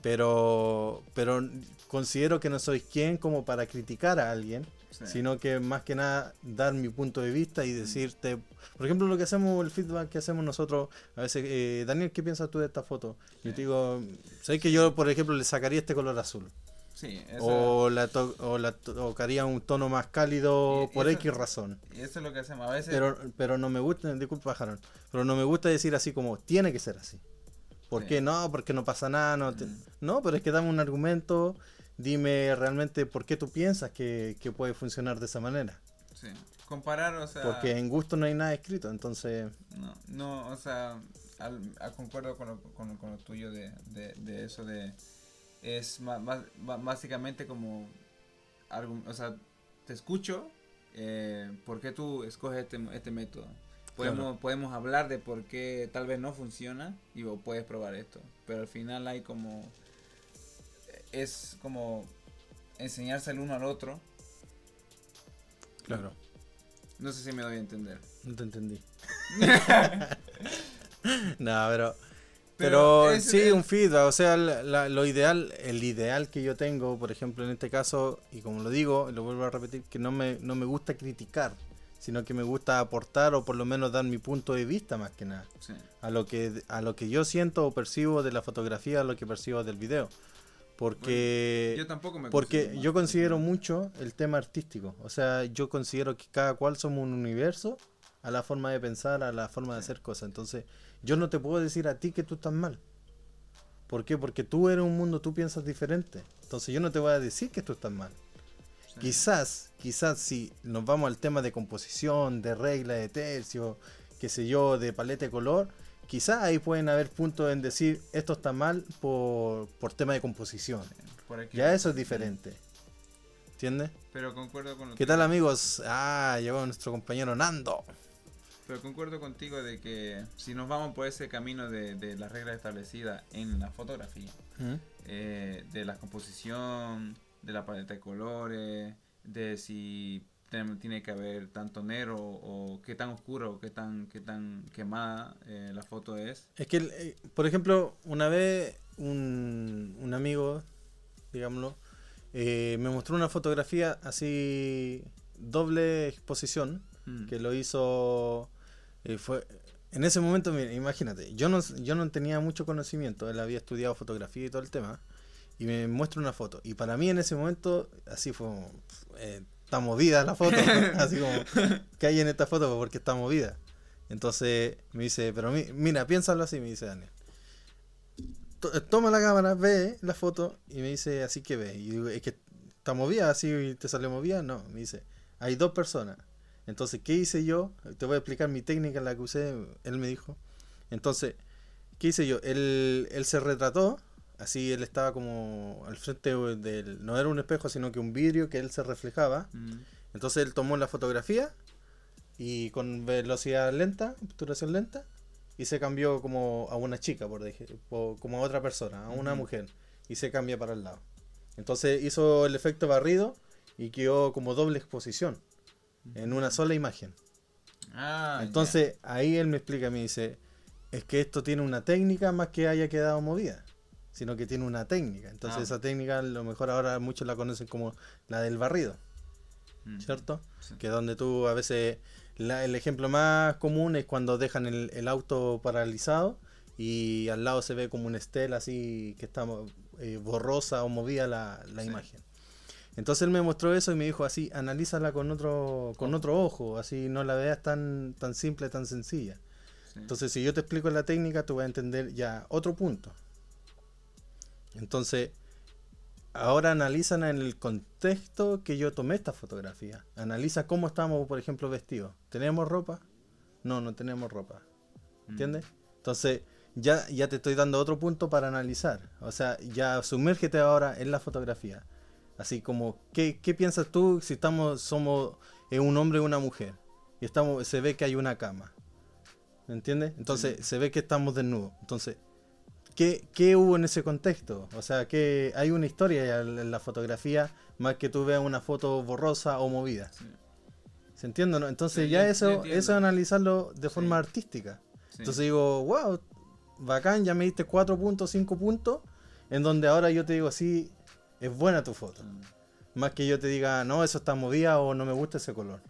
pero, pero considero que no soy quien como para criticar a alguien, Sí. sino que más que nada dar mi punto de vista y decirte, por ejemplo, lo que hacemos, el feedback que hacemos nosotros, a veces, eh, Daniel, ¿qué piensas tú de esta foto? Yo Sí. te digo, ¿sabes que yo, por ejemplo, le sacaría este color azul? Sí, eso, O la, to- o la tocaría un tono más cálido Y- por eso- X razón. eso es lo que hacemos. A veces. Pero, pero no me gusta, disculpa, Jaron, pero no me gusta decir así como, tiene que ser así. ¿Por Sí. qué no? Porque no pasa nada. No, te- Mm. no, pero es que dame un argumento, dime realmente por qué tú piensas que, que puede funcionar de esa manera. sí. Comparar, o sea. Porque en gusto no hay nada escrito, entonces... No, no, o sea, al, al- concuerdo con lo, con, con lo tuyo de, de, de eso de... Es básicamente como... algo- o sea, te escucho, eh, ¿por qué tú escoges este, este método? Podemos, Claro. podemos hablar de por qué tal vez no funciona y vos puedes probar esto, pero al final hay como... Es como enseñarse el uno al otro. Claro, No sé si me doy a entender. no te entendí. no, pero... Pero sí, un feedback, o sea, la- la- lo ideal, el ideal que yo tengo, por ejemplo, en este caso, y como lo digo, lo vuelvo a repetir, que no me, no me gusta criticar, sino que me gusta aportar o por lo menos dar mi punto de vista más que nada, Sí. a lo que, a lo que yo siento o percibo de la fotografía, a lo que percibo del video. Porque, Yo tampoco me porque yo considero mucho el tema artístico, o sea, yo considero que cada cual somos un universo a la forma de pensar, a la forma de Sí. hacer cosas. Entonces, yo no te puedo decir a ti que tú estás mal. ¿Por qué? Porque tú eres un mundo, tú piensas diferente. Entonces yo no te voy a decir que tú estás mal. Sí. Quizás, quizás si nos vamos al tema de composición, de regla de tercio, qué sé yo, de paleta de color, quizás ahí pueden haber puntos en decir esto está mal por, por tema de composición. Por. Ya eso es diferente. ¿Entiendes? Pero concuerdo con lo ¿Qué que- tal amigos? Ah, llegó nuestro compañero Nando. Pero concuerdo contigo de que si nos vamos por ese camino de, de las reglas establecidas en la fotografía, ¿Mm? eh, de la composición, de la paleta de colores, de si tiene que haber tanto negro o qué tan oscuro o qué tan, qué tan quemada eh, la foto es. Es que, eh, por ejemplo, una vez un, un amigo, digámoslo, eh, me mostró una fotografía así, doble exposición, Mm. que lo hizo, eh, fue, en ese momento, mira, imagínate, yo no, yo no tenía mucho conocimiento, él había estudiado fotografía y todo el tema, y me muestra una foto, y para mí en ese momento, así fue, eh, está movida la foto, así como, ¿qué hay en esta foto? Porque está movida. Entonces me dice, pero mi- mira, piénsalo así, me dice Daniel. To- Toma la cámara, ve la foto y me dice, así que ve. Y digo, es que está movida, así te sale movida. No, me dice, hay dos personas. Entonces, ¿qué hice yo? Te voy a explicar mi técnica, la que usé, él me dijo. Entonces, ¿qué hice yo? Él, él se retrató así él estaba como al frente del, no era un espejo, sino que un vidrio que él se reflejaba. Mm. Entonces él tomó la fotografía y con velocidad lenta, obturación lenta, y se cambió como a una chica, por po- como a otra persona, a una mujer, y se cambia para el lado. Entonces hizo el efecto barrido y quedó como doble exposición en una sola imagen. Ah. Entonces ahí él me explica, me dice, es que esto tiene una técnica más que haya quedado movida, sino que tiene una técnica. Entonces Ah. esa técnica a lo mejor ahora muchos la conocen como la del barrido, Mm. ¿cierto? Sí. Que donde tú a veces, la- el ejemplo más común es cuando dejan el, el auto paralizado y al lado se ve como una estela así que está eh, borrosa o movida la, la Sí. imagen. Entonces él me mostró eso y me dijo así, analízala con otro, con Ojo. otro ojo, así no la veas tan, tan simple, tan sencilla. Sí. Entonces si yo te explico la técnica, tú vas a entender ya otro punto. Entonces, ahora analizan en el contexto que yo tomé esta fotografía. Analiza cómo estamos, por ejemplo, vestidos. ¿Tenemos ropa? No, no tenemos ropa. Mm. ¿Entiendes? Entonces, ya, ya te estoy dando otro punto para analizar. O sea, ya sumérgete ahora en la fotografía. Así como, ¿qué, qué piensas tú si estamos, somos eh, un hombre y una mujer? Y estamos, se ve que hay una cama. ¿Me entiendes? Entonces, Sí. se ve que estamos desnudos. Entonces, ¿qué, ¿qué hubo en ese contexto? O sea, que hay una historia en la fotografía más que tú veas una foto borrosa o movida. Sí. ¿Se entiende? no? Entonces, Sí, ya eso, eso es analizarlo de Sí. forma artística. Entonces digo, wow, bacán, ya me diste 4 puntos, 5 puntos, en donde ahora yo te digo, sí, es buena tu foto. Mm. Más que yo te diga, no, eso está movida o no me gusta ese color.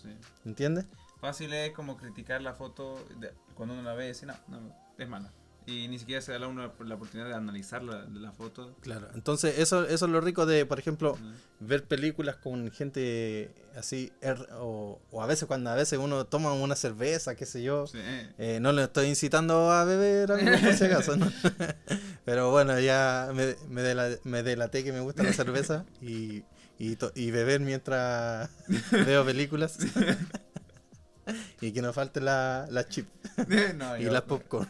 Sí. ¿Entiendes? Fácil es como criticar la foto de- cuando uno la ve y decir, no, no, es mala. Y ni siquiera se da a uno la oportunidad de analizar la, la foto. Claro. Entonces, eso, eso es lo rico de, por ejemplo, Mm. ver películas con gente así, er- o, o a veces cuando a veces uno toma una cerveza, qué sé yo. Sí, eh. No le estoy incitando a beber, amigos, por si acaso, ¿no? Pero bueno, ya me, me, dela- me delaté que me gusta la cerveza y, y, to- y beber mientras veo películas. y que no falte la, la chip No, y yo- las popcorn.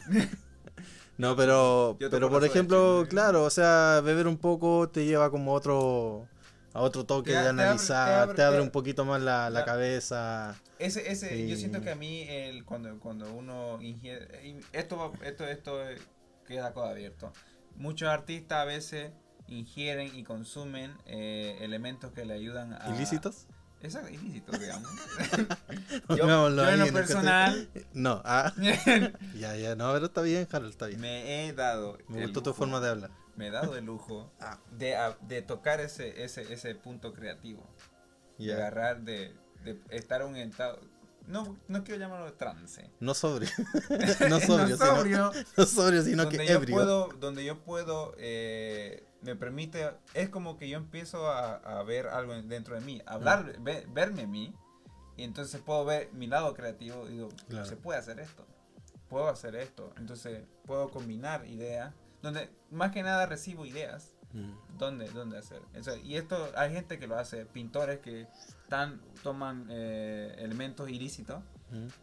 No, pero, pero por ejemplo, claro, o sea, beber un poco te lleva como otro a otro toque Te de te abre- te analizar, abre- te abre un poquito más la, la cabeza. Ese, ese, yo siento que a mí, el, cuando, cuando uno ingiere, esto, esto, esto queda todo abierto. Muchos artistas a veces ingieren y consumen eh, elementos que le ayudan a... ¿Ilícitos? Exacto, ilícitos, digamos. yo, yo en ahí lo personal No, ah, ya, ya, no, pero está bien, Harold, está bien. me he dado... Me gustó tu forma de hablar. Me he dado el lujo Ah. de, de tocar ese, ese, ese punto creativo. De agarrar, de, de estar estado... No, no quiero llamarlo trance. No sobrio. no sobrio, No sino, sobrio, no sobrio, sino que donde yo ebrio. puedo, donde yo puedo, eh, me permite, es como que yo empiezo a, a ver algo dentro de mí, hablar, Mm. ve- verme a mí, y entonces puedo ver mi lado creativo y digo, Claro. se puede hacer esto, puedo hacer esto, entonces puedo combinar ideas, donde más que nada recibo ideas, Mm, dónde, dónde hacer. O sea, y esto hay gente que lo hace, pintores que toman eh, elementos ilícitos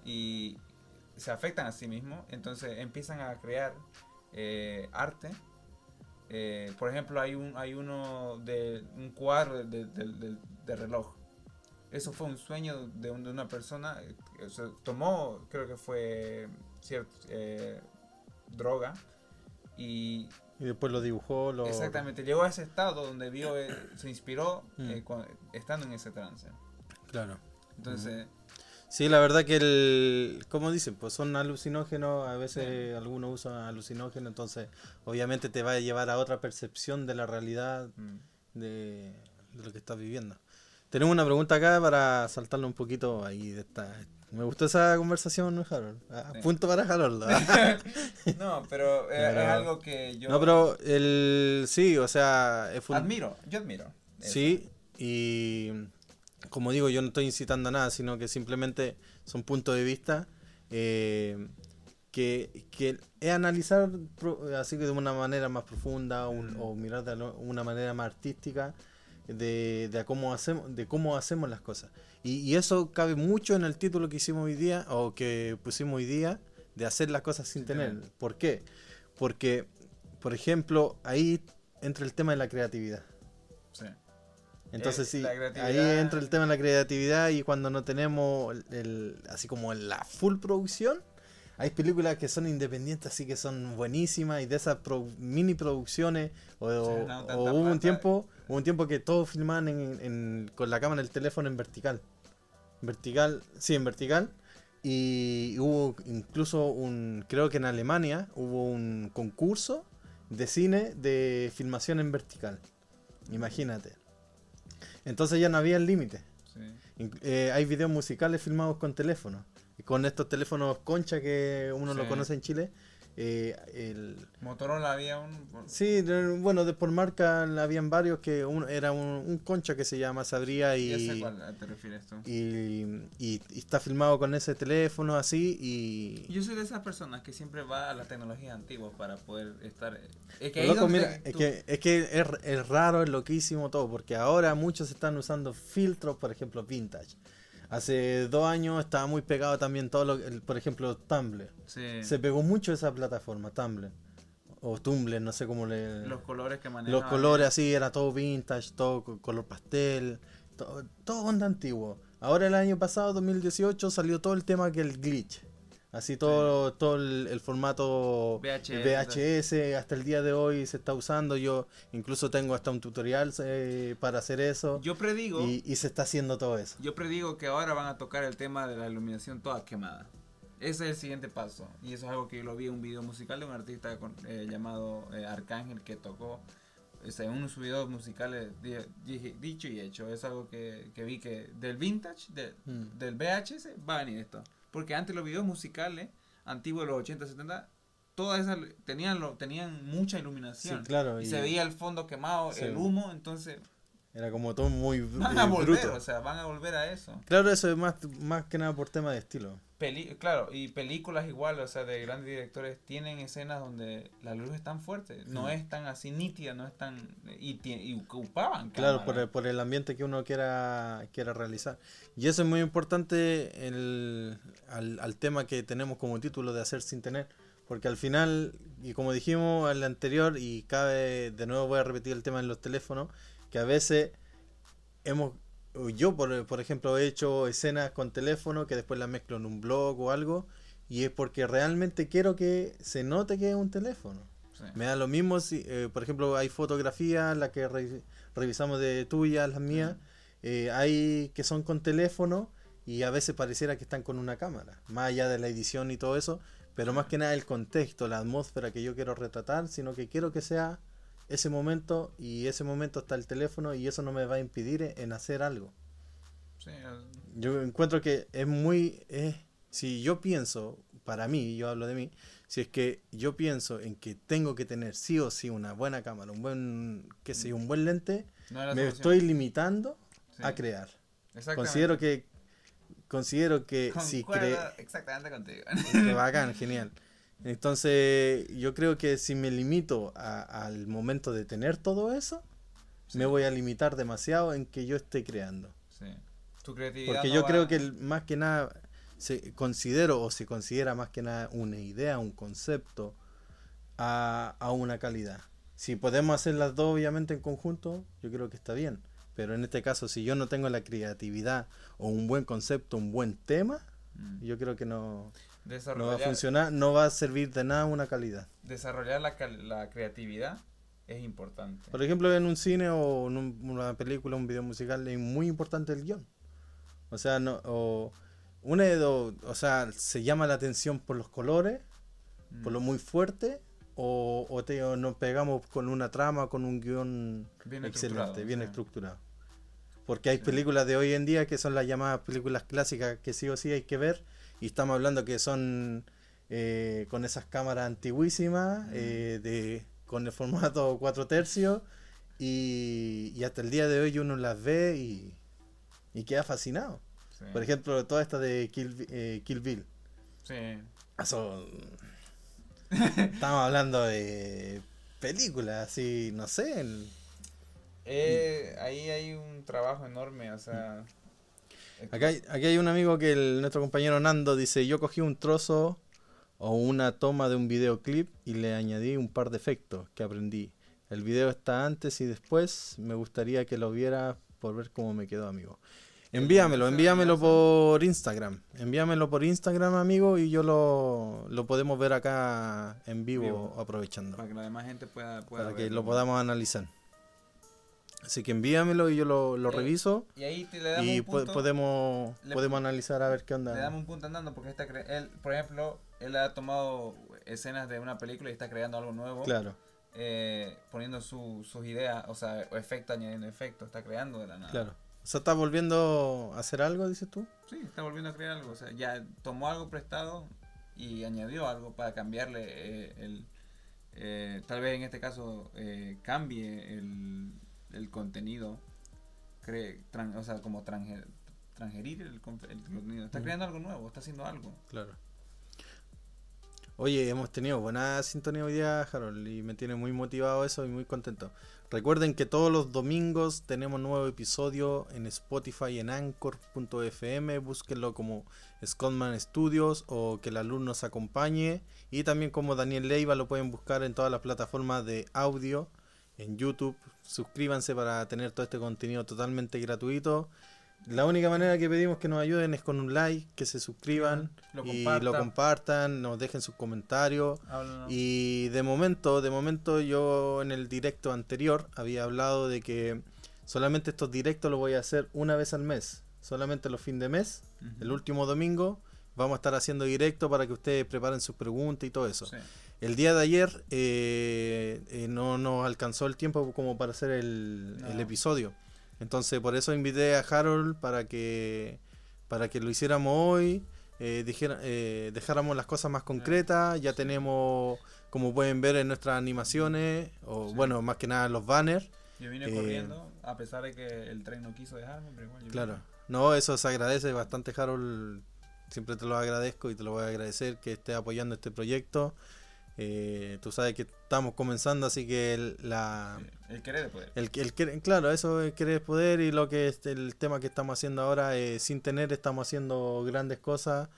y se afectan a sí mismos, entonces empiezan a crear eh, arte. Eh, por ejemplo, hay un hay uno de un cuadro de, de- de- de reloj. Eso fue un sueño de, un- de una persona. que se tomó, creo que fue cierto, droga y Y después lo dibujó, lo... exactamente llegó a ese estado donde vio, eh, se inspiró Mm. eh, estando en ese trance. Claro. Entonces, Sí, la verdad que el, como dicen, pues son alucinógenos, a veces algunos usan alucinógenos, entonces obviamente te va a llevar a otra percepción de la realidad mm, de, de lo que estás viviendo. Tenemos una pregunta acá para saltarlo un poquito ahí de esta. Me gustó esa conversación, ¿no, Harold? Ah, Sí. Punto para Harold. no, pero eh, Pero- es algo que yo no, pero el sí, o sea, es fun- admiro, yo admiro. eso. Sí, y como digo, yo no estoy incitando a nada, sino que simplemente son puntos de vista eh, que, que es analizar así que de una manera más profunda un- Mm. o mirar de una manera más artística de, de a cómo hacemos de cómo hacemos las cosas. Y, y eso cabe mucho en el título que hicimos hoy día o que pusimos hoy día de hacer las cosas sin tener. ¿Por qué? Porque por ejemplo, ahí entra el tema de la creatividad. Entonces Eh, sí, ahí entra el tema de la creatividad y cuando no tenemos el, el- así como la full producción, hay películas que son independientes así que son buenísimas y de esas pro- mini producciones o, Sí, o- no, tanta o hubo un tiempo hubo un tiempo que todos filmaban en- en- con la cámara del teléfono en vertical. Vertical, sí, en vertical. Y hubo incluso un, creo que en Alemania hubo un concurso de cine de filmación en vertical. Imagínate. Entonces ya no había límite. Sí. Inc- eh, hay videos musicales filmados con teléfono. Y con estos teléfonos concha que uno lo Sí. conoce en Chile. Eh, el, Motorola había un. sí, de- bueno, de por marca habían varios que uno, era un, un concha que se llama, se abría Ya sé y, cuál te refieres tú. y, y- y está filmado con ese teléfono así y... Yo soy de esas personas que siempre va a las tecnologías antiguas para poder estar. Es que loco, mira, tú- es que, es que es, es raro, es loquísimo todo, porque ahora muchos están usando filtros, por ejemplo, vintage. Hace dos años estaba muy pegado también todo lo el- por ejemplo, Tumblr. Sí, Se pegó mucho esa plataforma, Tumblr. O Tumblr, no sé cómo le... los colores que manejan. Los colores así, era todo vintage, todo co- color pastel, todo, todo onda antiguo. Ahora el año pasado, 2018, salió todo el tema que el glitch. Así todo, todo el, el formato VHS. VHS hasta el día de hoy se está usando. Yo incluso tengo hasta un tutorial eh, para hacer eso. Yo predigo. y, y se está haciendo todo eso. Yo predigo que ahora van a tocar el tema de la iluminación toda quemada. Ese es el siguiente paso. Y eso es algo que yo lo vi en un video musical de un artista con- eh, llamado eh, Arcángel que tocó. O sea, en uno de sus videos musicales, dije- dicho y hecho, es algo que, que vi que del vintage, de- Mm. del VHS, va a venir esto. Porque antes los videos musicales, antiguos de los 80, 70, todas esas tenían, lo, tenían mucha Sí, iluminación. claro. y, y se veía el fondo quemado, Sí. el humo, entonces Era como todo muy van eh, a volver, bruto. o sea, van a volver a eso. Claro, eso es más, más que nada por tema de estilo. Peli claro, y películas igual, o sea, de grandes directores tienen escenas donde la luz es tan fuerte, no Mm. es tan así nítida, no es tan... Y, y ocupaban Claro, por el, por el ambiente que uno quiera, quiera realizar. Y eso es muy importante el- al, al tema que tenemos como título de hacer sin tener. Porque al final, y como dijimos al anterior, y cabe, de nuevo voy a repetir el tema en los teléfonos, que a veces hemos, yo por, por ejemplo he hecho escenas con teléfono que después las mezclo en un blog o algo, y es porque realmente quiero que se note que es un teléfono. Sí. Me da lo mismo si, eh, por ejemplo, hay fotografías, las que re- revisamos de tuyas, las mías, eh, hay que son con teléfono y a veces pareciera que están con una cámara, más allá de la edición y todo eso, pero más que nada el contexto, la atmósfera que yo quiero retratar, sino que quiero que sea ese momento y ese momento está el teléfono y eso no me va a impedir en hacer algo. Sí, eh, Yo encuentro que es muy... es- si yo pienso, para mí, yo hablo de mí, si es que yo pienso en que tengo que tener sí o sí una buena cámara, un buen, qué sé un buen lente, no me solución. estoy limitando Sí, a crear. exactamente. Considero que considero que si Concuerdo exactamente contigo. que bacán, genial. Entonces, yo creo que si me limito a- al momento de tener todo eso, Sí. me voy a limitar demasiado en que yo esté creando. Sí. Tu creatividad Porque no yo va- creo que el- más que nada se considero o se considera más que nada una idea, un concepto a, a una calidad. Si podemos hacer las dos obviamente en conjunto, yo creo que está bien. Pero en este caso, si yo no tengo la creatividad o un buen concepto, un buen tema, Mm. yo creo que no, no va a funcionar, no va a servir de nada una calidad. desarrollar la, la creatividad es importante. Por ejemplo, en un cine o en un- una película, un video musical, es muy importante el guion. O sea, no, o, una de dos, o sea, se llama la atención por los colores, Mm. por lo muy fuerte, o, o, te- o nos pegamos con una trama, con un guion Bien excelente, estructurado, bien sí. estructurado. Porque hay Sí. películas de hoy en día que son las llamadas películas clásicas que sí o sí hay que ver, y estamos hablando que son eh, con esas cámaras antiguísimas, Mm. eh, de, con el formato 4 tercios, y, y hasta el día de hoy uno las ve y, y queda fascinado. Sí. Por ejemplo, toda esta de Kill, eh, Kill Bill. Sí. Eso- Estamos hablando de películas, así, no sé. el- Eh, ahí hay un trabajo enorme, o sea... hay, aquí hay un amigo que el- nuestro compañero Nando dice, yo cogí un trozo o una toma de un videoclip y le añadí un par de efectos que aprendí. El video está antes y después. Me gustaría que lo viera por ver cómo me quedó, amigo. Envíamelo, envíamelo por Instagram. Envíamelo por Instagram, amigo, y yo lo, lo podemos ver acá en vivo, Vivo. aprovechando. Para que la demás gente pueda, pueda Para que lo podamos analizar. Así que envíamelo y yo lo, lo reviso. Y ahí te le damos Y un punto. podemos, le- podemos analizar a ver qué Le onda. damos un punto andando porque está cre- él, por ejemplo, él ha tomado escenas de una película y está creando algo nuevo. Claro, eh, poniendo su- sus ideas, o sea, efecto, añadiendo efectos, está creando de la nada. claro. O sea, ¿estás volviendo a hacer algo, dices tú? Sí, está volviendo a crear algo, o sea, ya tomó algo prestado y añadió algo para cambiarle eh, el... eh, tal vez en este caso eh, cambie el, el contenido, cree, tran- o sea, como tranje- transgerir el, el contenido. Está creando algo nuevo, está haciendo algo. Claro. Oye, hemos tenido buena sintonía hoy día, Harold, y me tiene muy motivado eso y muy contento. Recuerden que todos los domingos tenemos nuevo episodio en Spotify, en Anchor.fm, búsquenlo como Scottman Studios o que el alumno nos acompañe. Y también como Daniel Leiva lo pueden buscar en todas las plataformas de audio, en YouTube. Suscríbanse para tener todo este contenido totalmente gratuito. La única manera que pedimos que nos ayuden es con un like, que se suscriban Lo y lo compartan, nos dejen sus comentarios. Háblanos. Y de momento, de momento yo en el directo anterior había hablado de que solamente estos directos los voy a hacer una vez al mes, solamente los fines de mes, el último domingo. Vamos a estar haciendo directo para que ustedes preparen sus preguntas y todo eso. Sí. El día de ayer eh, eh, no nos alcanzó el tiempo como para hacer el, No. el episodio. Entonces por eso invité a Harold para que para que lo hiciéramos hoy, eh, dijera- eh, dejáramos las cosas más concretas. Ya tenemos, como pueden ver en nuestras animaciones, o Sí. bueno, más que nada los banners. Yo vine corriendo, a pesar de que el tren no quiso dejarme, pero igual yo Claro. vine. No, eso se agradece bastante, Harold. Siempre te lo agradezco y te lo voy a agradecer que estés apoyando este proyecto. Eh, tú sabes que estamos comenzando, así que el, la, Sí, El querer de poder. el, el querer- claro, eso es querer poder y lo que es el tema que estamos haciendo ahora, eh, sin tener, estamos haciendo grandes cosas.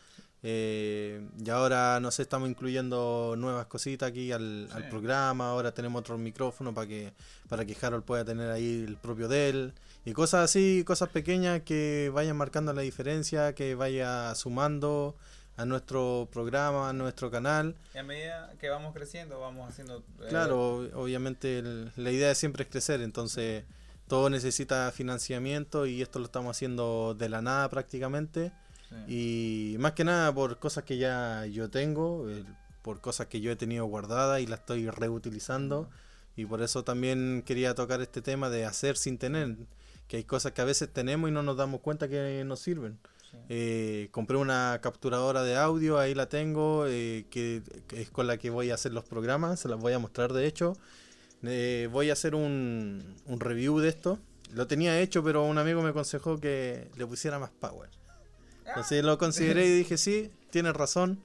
eh, y ahora nos estamos incluyendo nuevas cositas aquí al, al programa. Ahora tenemos otro micrófono para que para que Harold pueda tener ahí el propio de él. Y cosas así, cosas pequeñas que vayan marcando la diferencia, que vaya sumando a nuestro programa, a nuestro canal. Y a medida que vamos creciendo, vamos haciendo. eh, Claro, ob- obviamente el- la idea siempre es crecer, entonces todo necesita financiamiento y esto lo estamos haciendo de la nada prácticamente. sí. Y más que nada por cosas que ya yo tengo, por cosas que yo he tenido guardadas y las estoy reutilizando. Y por eso también quería tocar este tema de hacer sin tener, que hay cosas que a veces tenemos y no nos damos cuenta que nos sirven. Eh, compré una capturadora de audio, ahí la tengo, eh, que, es con la que voy a hacer los programas, se las voy a mostrar de hecho. Eh, voy a hacer un, review de esto. Lo tenía hecho, pero un amigo me aconsejó que le pusiera más power. Entonces lo consideré y dije, sí, tienes razón.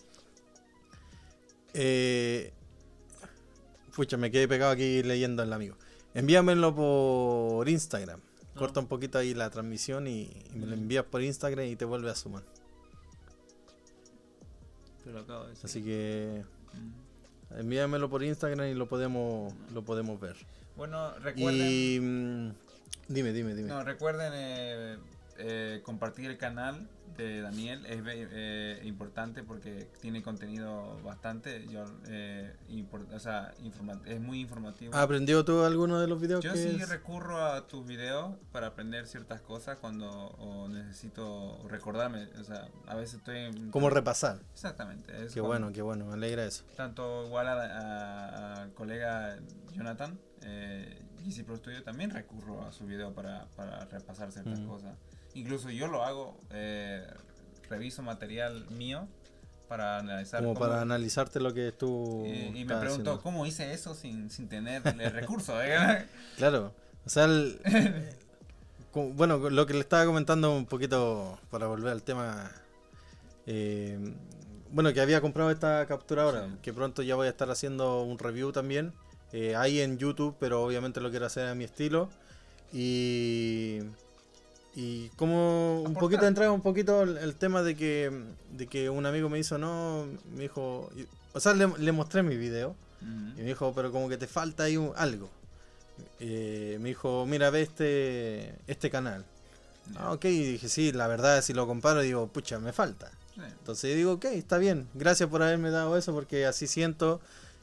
Pucha, me quedé pegado aquí leyendo al amigo. Envíamelo por Instagram. Corta un poquito ahí la transmisión y, y me lo envías por Instagram y te vuelve a sumar. Te lo acabo de decir. Así que Mm. envíamelo por Instagram y lo podemos lo podemos ver. Bueno, recuerden. Y mm, dime, dime, dime. No, recuerden eh, eh, compartir el canal de Daniel. Es eh, importante porque tiene contenido bastante. Yo, eh, o sea, es muy informativo. ¿Has aprendido tú alguno de los videos Yo que sí es? recurro a tus videos para aprender ciertas cosas cuando o necesito recordarme. O sea, a veces estoy. en- Cómo repasar. Exactamente. es Qué bueno, qué bueno, me alegra eso. Tanto igual al colega Jonathan, eh, GC Pro Studio, también recurro a su video para, para repasar ciertas Mm. cosas. Incluso yo lo hago, eh, reviso material mío para analizar. Como cómo- para analizarte lo que tú y, y me pregunto, haciendo. ¿cómo hice eso sin, sin tener el recurso? eh? Claro, o sea, el- bueno, lo que le estaba comentando un poquito para volver al tema, eh, bueno, que había comprado esta capturadora, Sí. que pronto ya voy a estar haciendo un review también, eh, ahí en YouTube, pero obviamente lo quiero hacer a mi estilo. Y, y como un poquito entraba un poquito el, el tema de que, de que un amigo me hizo, no, me dijo, y- o sea, le, le mostré mi video y me dijo, pero como que te falta ahí un- algo. Eh, me dijo, mira, ve este, este canal. Ah, ok, y dije, sí, la verdad, si lo comparo, digo, pucha, me falta. Entonces digo, ok, está bien, gracias por haberme dado eso, porque así siento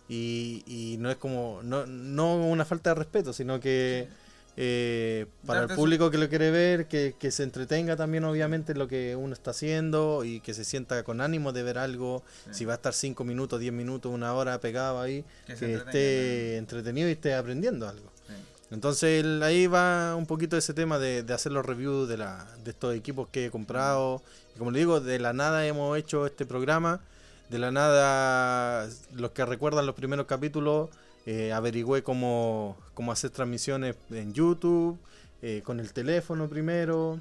y, y no es como, no, no una falta de respeto, sino que eh, para Darte el su- público que lo quiere ver, que, que se entretenga también obviamente en lo que uno está haciendo y que se sienta con ánimo de ver algo, Sí. si va a estar 5 minutos, 10 minutos, una hora pegado ahí, Que esté entretenido y esté aprendiendo algo. Sí. Entonces el- ahí va un poquito ese tema de, de hacer los reviews de, la, de estos equipos que he comprado. Y como le digo, de la nada hemos hecho este programa. De la nada, los que recuerdan los primeros capítulos, eh, averigüé cómo, cómo hacer transmisiones en YouTube, eh, con el teléfono primero.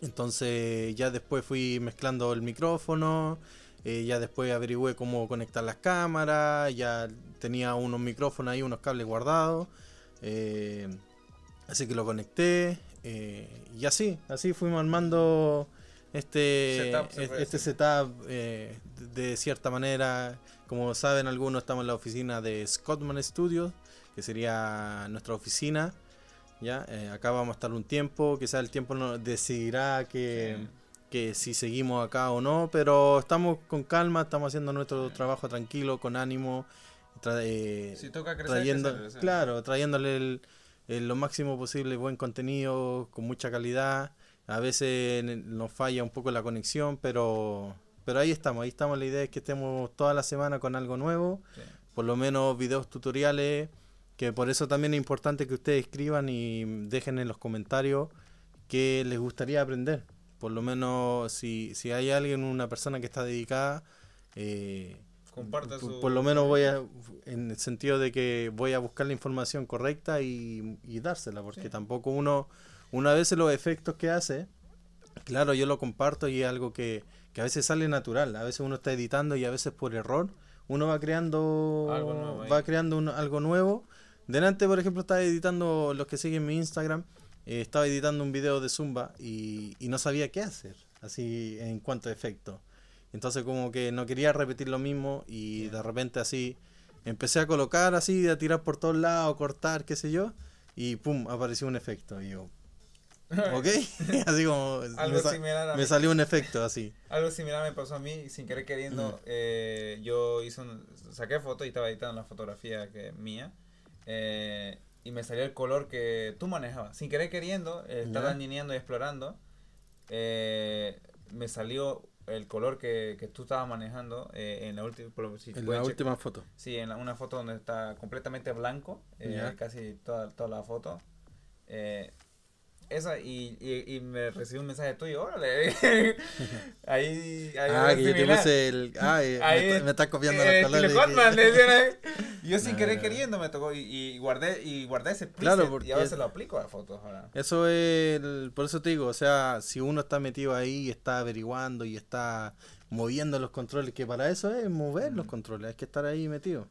Entonces ya después fui mezclando el micrófono. eh, ya después averigüé cómo conectar las cámaras. Ya tenía unos micrófonos ahí, unos cables guardados. Eh, así que lo conecté. y así, así fuimos armando este Setup, este decir. setup de cierta manera. Como saben algunos, estamos en la oficina de Scottman Studios, que sería nuestra oficina. Ya, Eh, acá vamos a estar un tiempo, quizás el tiempo nos decidirá que, Sí. que si seguimos acá o no, pero estamos con calma, estamos haciendo nuestro trabajo tranquilo, con ánimo, tra- eh, Si toca crecer, trayendo, crecer, sí. claro, trayéndole el, el- lo máximo posible buen contenido, con mucha calidad. A veces nos falla un poco la conexión, pero, pero ahí estamos, ahí estamos. La idea es que estemos toda la semana con algo nuevo, Sí. por lo menos videos tutoriales, que por eso también es importante que ustedes escriban y dejen en los comentarios qué les gustaría aprender. Por lo menos si, si hay alguien, una persona que está dedicada, eh, Comparta por, su- por lo menos voy a, en el sentido de que voy a buscar la información correcta y, y dársela, porque Sí. tampoco uno, una vez los efectos que hace, claro, yo lo comparto y es algo que, que a veces sale natural, a veces uno está editando y a veces por error uno va creando Algo nuevo va creando un- algo nuevo. Delante, por ejemplo, estaba editando, los que siguen mi Instagram, eh, estaba editando un video de Zumba y, y no sabía qué hacer, así en cuanto a efectos. Entonces como que no quería repetir lo mismo y de repente así empecé a colocar así, a tirar por todos lados, cortar, qué sé yo, y pum, apareció un efecto. Y yo, ¿ok? así como Algo me, similar a me salió un efecto así. Algo similar me pasó a mí, sin querer queriendo. eh, yo hice un- saqué fotos y estaba editando la fotografía que mía. eh, y me salió el color que tú manejabas. Sin querer queriendo, eh, estaba niñando y explorando. eh, me salió el color que, que tú estabas manejando eh, en la última. si En la última foto. Sí, en la- una foto donde está completamente blanco, eh, casi toda, toda la foto. Eh, esa, y, y, y me recibí un mensaje tuyo, órale. ahí, ahí Ah, era que yo te similar. puse el... Ah, eh, Ahí, me, está- me copiando eh, los colores. Batman, ahí. Y yo sin No, querer no. queriendo me tocó y, y guardé y guardé ese Claro, y ahora se lo aplico a fotos ahora. Eso es, el- por eso te digo, o sea, si uno está metido ahí y está averiguando y está moviendo los controles, que para eso es mover los controles, hay que estar ahí metido.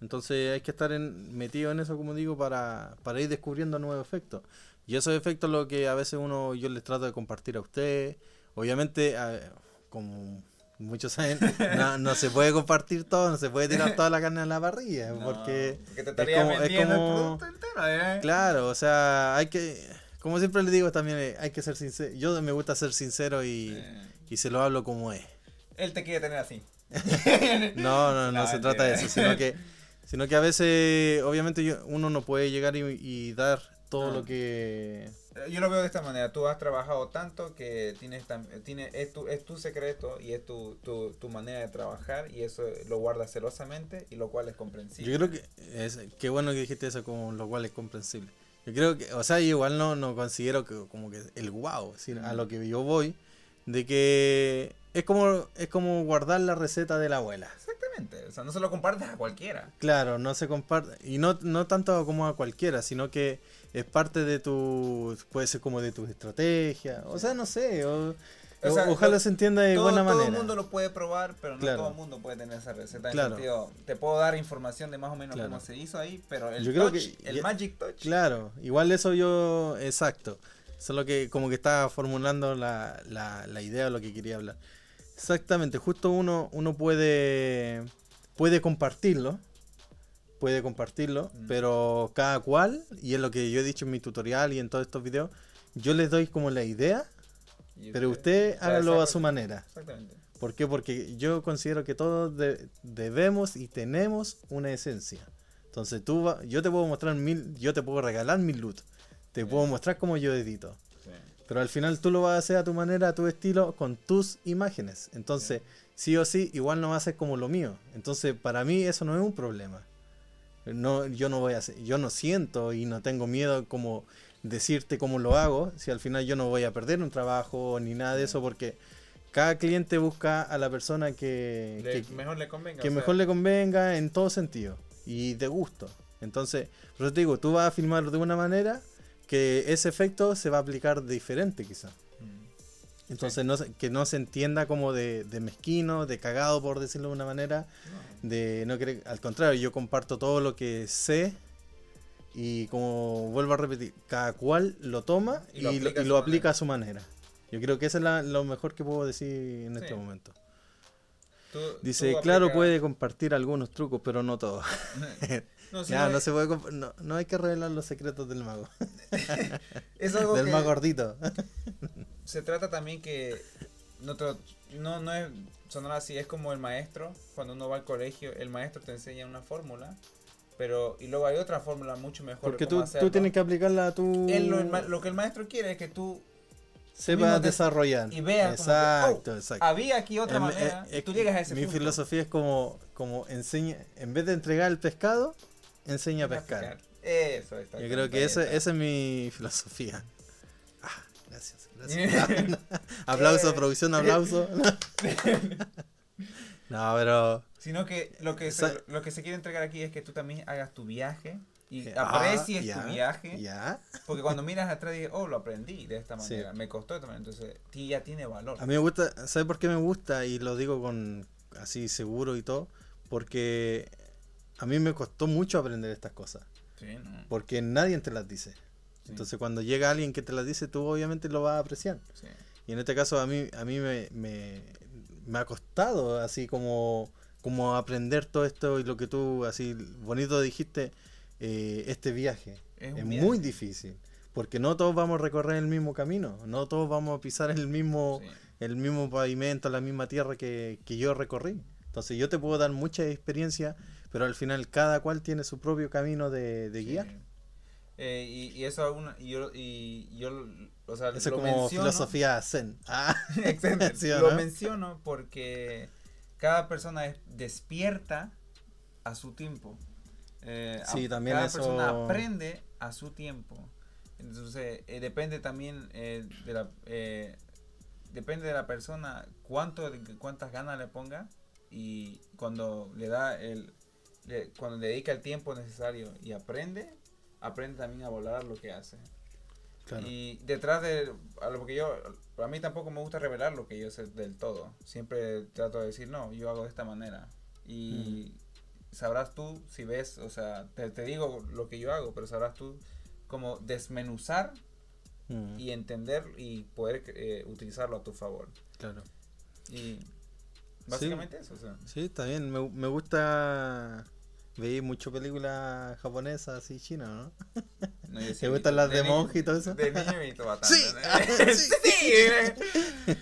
Entonces hay que estar en, metido en eso, como digo, para, para ir descubriendo nuevos efectos. Y esos efectos lo que a veces uno, yo les trato de compartir a ustedes. Obviamente, a- como muchos saben, no, no se puede compartir todo, no se puede tirar toda la carne a la parrilla, No, porque... te estaría como- es como- el producto entero. ¿eh? Claro, o sea, hay que, como siempre les digo también, eh, hay que ser sincero. Yo me gusta ser sincero y, Eh, y se lo hablo como es. él te quiere tener así. No, no, no, No, se trata de eso, sino que, sino que a veces, obviamente, yo- uno no puede llegar y, y dar todo No. lo que... Eh, Yo lo veo de esta manera, tú has trabajado tanto que tienes, tam- tiene, es, tu, es tu secreto y es tu, tu, tu manera de trabajar y eso lo guardas celosamente y lo cual es comprensible. Yo creo que es qué bueno que dijiste eso, como lo cual es comprensible. Yo creo que, o sea, yo igual no, no considero que como que el wow, es decir, a Mm. lo que yo voy, de que es como, es como guardar la receta de la abuela. Exactamente, o sea, no se lo compartes a cualquiera. Claro, no se comparte. Y no, no tanto como a cualquiera, sino que es parte de tu. Puede ser como de tu estrategia. O sea, no sé. o- O sea, ojalá lo- se entienda de todo, buena todo manera. el mundo lo puede probar, pero no Claro. todo el mundo puede tener esa receta. En Claro. sentido, te puedo dar información de más o menos Claro. cómo se hizo ahí, pero el Yo creo touch, que el ya- magic touch, Claro, igual eso yo. Exacto. Eso es lo que, como que estaba formulando la, la, la idea de lo que quería hablar. Exactamente, justo uno, uno puede, puede compartirlo, puede compartirlo, Mm. pero cada cual, y es lo que yo he dicho en mi tutorial y en todos estos videos, yo les doy como la idea, pero usted hágalo a su manera. Exactamente. ¿Por qué? Porque yo considero que todos de- debemos y tenemos una esencia. Entonces tú, va- yo te puedo mostrar mil, yo te puedo regalar mil loot, te puedo mostrar cómo yo edito. Pero al final tú lo vas a hacer a tu manera, a tu estilo, con tus imágenes. Entonces, sí o sí, igual no va a ser como lo mío. Entonces, para mí eso no es un problema. No, yo no voy a hacer, yo no siento y no tengo miedo como decirte cómo lo hago, si al final yo no voy a perder un trabajo ni nada de eso, porque cada cliente busca a la persona que, Le- que- mejor le convenga. que sea, mejor le convenga en todo sentido y de gusto. Entonces, eso te digo, tú vas a filmarlo de una manera que ese efecto se va a aplicar diferente quizás. mm, Entonces, no se- que no se entienda como de, de mezquino, de cagado, por decirlo de una manera. no. De no querer, al contrario, yo comparto todo lo que sé. Y como vuelvo a repetir, cada cual lo toma Y y lo aplica a y su lo aplica manera. a su manera. Yo creo que eso es la- lo mejor que puedo decir en Sí. este momento. Tú- Dice, tú claro, aplica- puede compartir algunos trucos, pero no todos. no, se puede no, no hay que revelar los secretos del mago. es algo del que más gordito. se trata también que no, te- no, no es sonar así, es como el maestro, cuando uno va al colegio, el maestro te enseña una fórmula, pero y luego hay otra fórmula mucho mejor. Porque tú, tú tienes que aplicarla a tu... Él lo, que el maestro quiere es que tú sepas mismo des- desarrollar. y que, Exacto, oh, exacto. había aquí otra manera, eh, tú eh, llegas a ese Mi punto. filosofía es como, como enseña, en vez de entregar el pescado, enseña a pescar. Eso está. Yo creo que está. esa es mi filosofía. Ah, gracias, gracias. aplauso, Eh. producción, aplauso. no, pero... Sino que lo que, se, lo que se quiere entregar aquí es que tú también hagas tu viaje y Ah, aprecies tu viaje. Ya. Porque cuando miras atrás dices, oh, lo aprendí de esta Sí. manera, me costó de esta manera. Entonces, ya tiene valor. A mí me gusta, ¿sabes por qué me gusta? Y lo digo con así seguro y todo. Porque a mí me costó mucho aprender estas cosas. Sí, no, Porque nadie te las dice. sí, Entonces cuando llega alguien que te las dice, tú obviamente lo vas a apreciar. sí. Y en este caso a mí, a mí me, me, me ha costado así como, como aprender todo esto y lo que tú así bonito dijiste, eh, este viaje. Es muy difícil. Porque no todos vamos a recorrer el mismo camino, no todos vamos a pisar el mismo, el mismo pavimento, la misma tierra que, que yo recorrí. Entonces yo te puedo dar mucha experiencia, pero al final cada cual tiene su propio camino de, de Sí. guiar. Eh, y, y eso una, y yo, y yo, o sea, Eso es lo como menciono, filosofía zen. Ah. ¿Sí Lo no? menciono porque cada persona es despierta a su tiempo. Eh, a- Sí, también cada eso- persona aprende a su tiempo. Entonces, eh, depende también eh, de la eh, depende de la persona cuánto cuántas ganas le ponga y cuando le da el le- cuando le dedica el tiempo necesario y aprende, aprende también a volar lo que hace. claro. Y detrás de a lo que yo, a mí tampoco me gusta revelar lo que yo sé del todo. Siempre trato de decir, no, yo hago de esta manera. Y sabrás tú si ves, o sea, te, te digo lo que yo hago, pero sabrás tú como desmenuzar Mm, y entender y poder eh, utilizarlo a tu favor. claro. Y básicamente eso. O sea. Sí, está bien. Me, me gusta. Veí mucho películas japonesas así chinas, ¿no? No, yo sí ¿Te gustan las de ni- monje y todo eso? De niño he visto bastante. Sí, ¿no? sí. sí.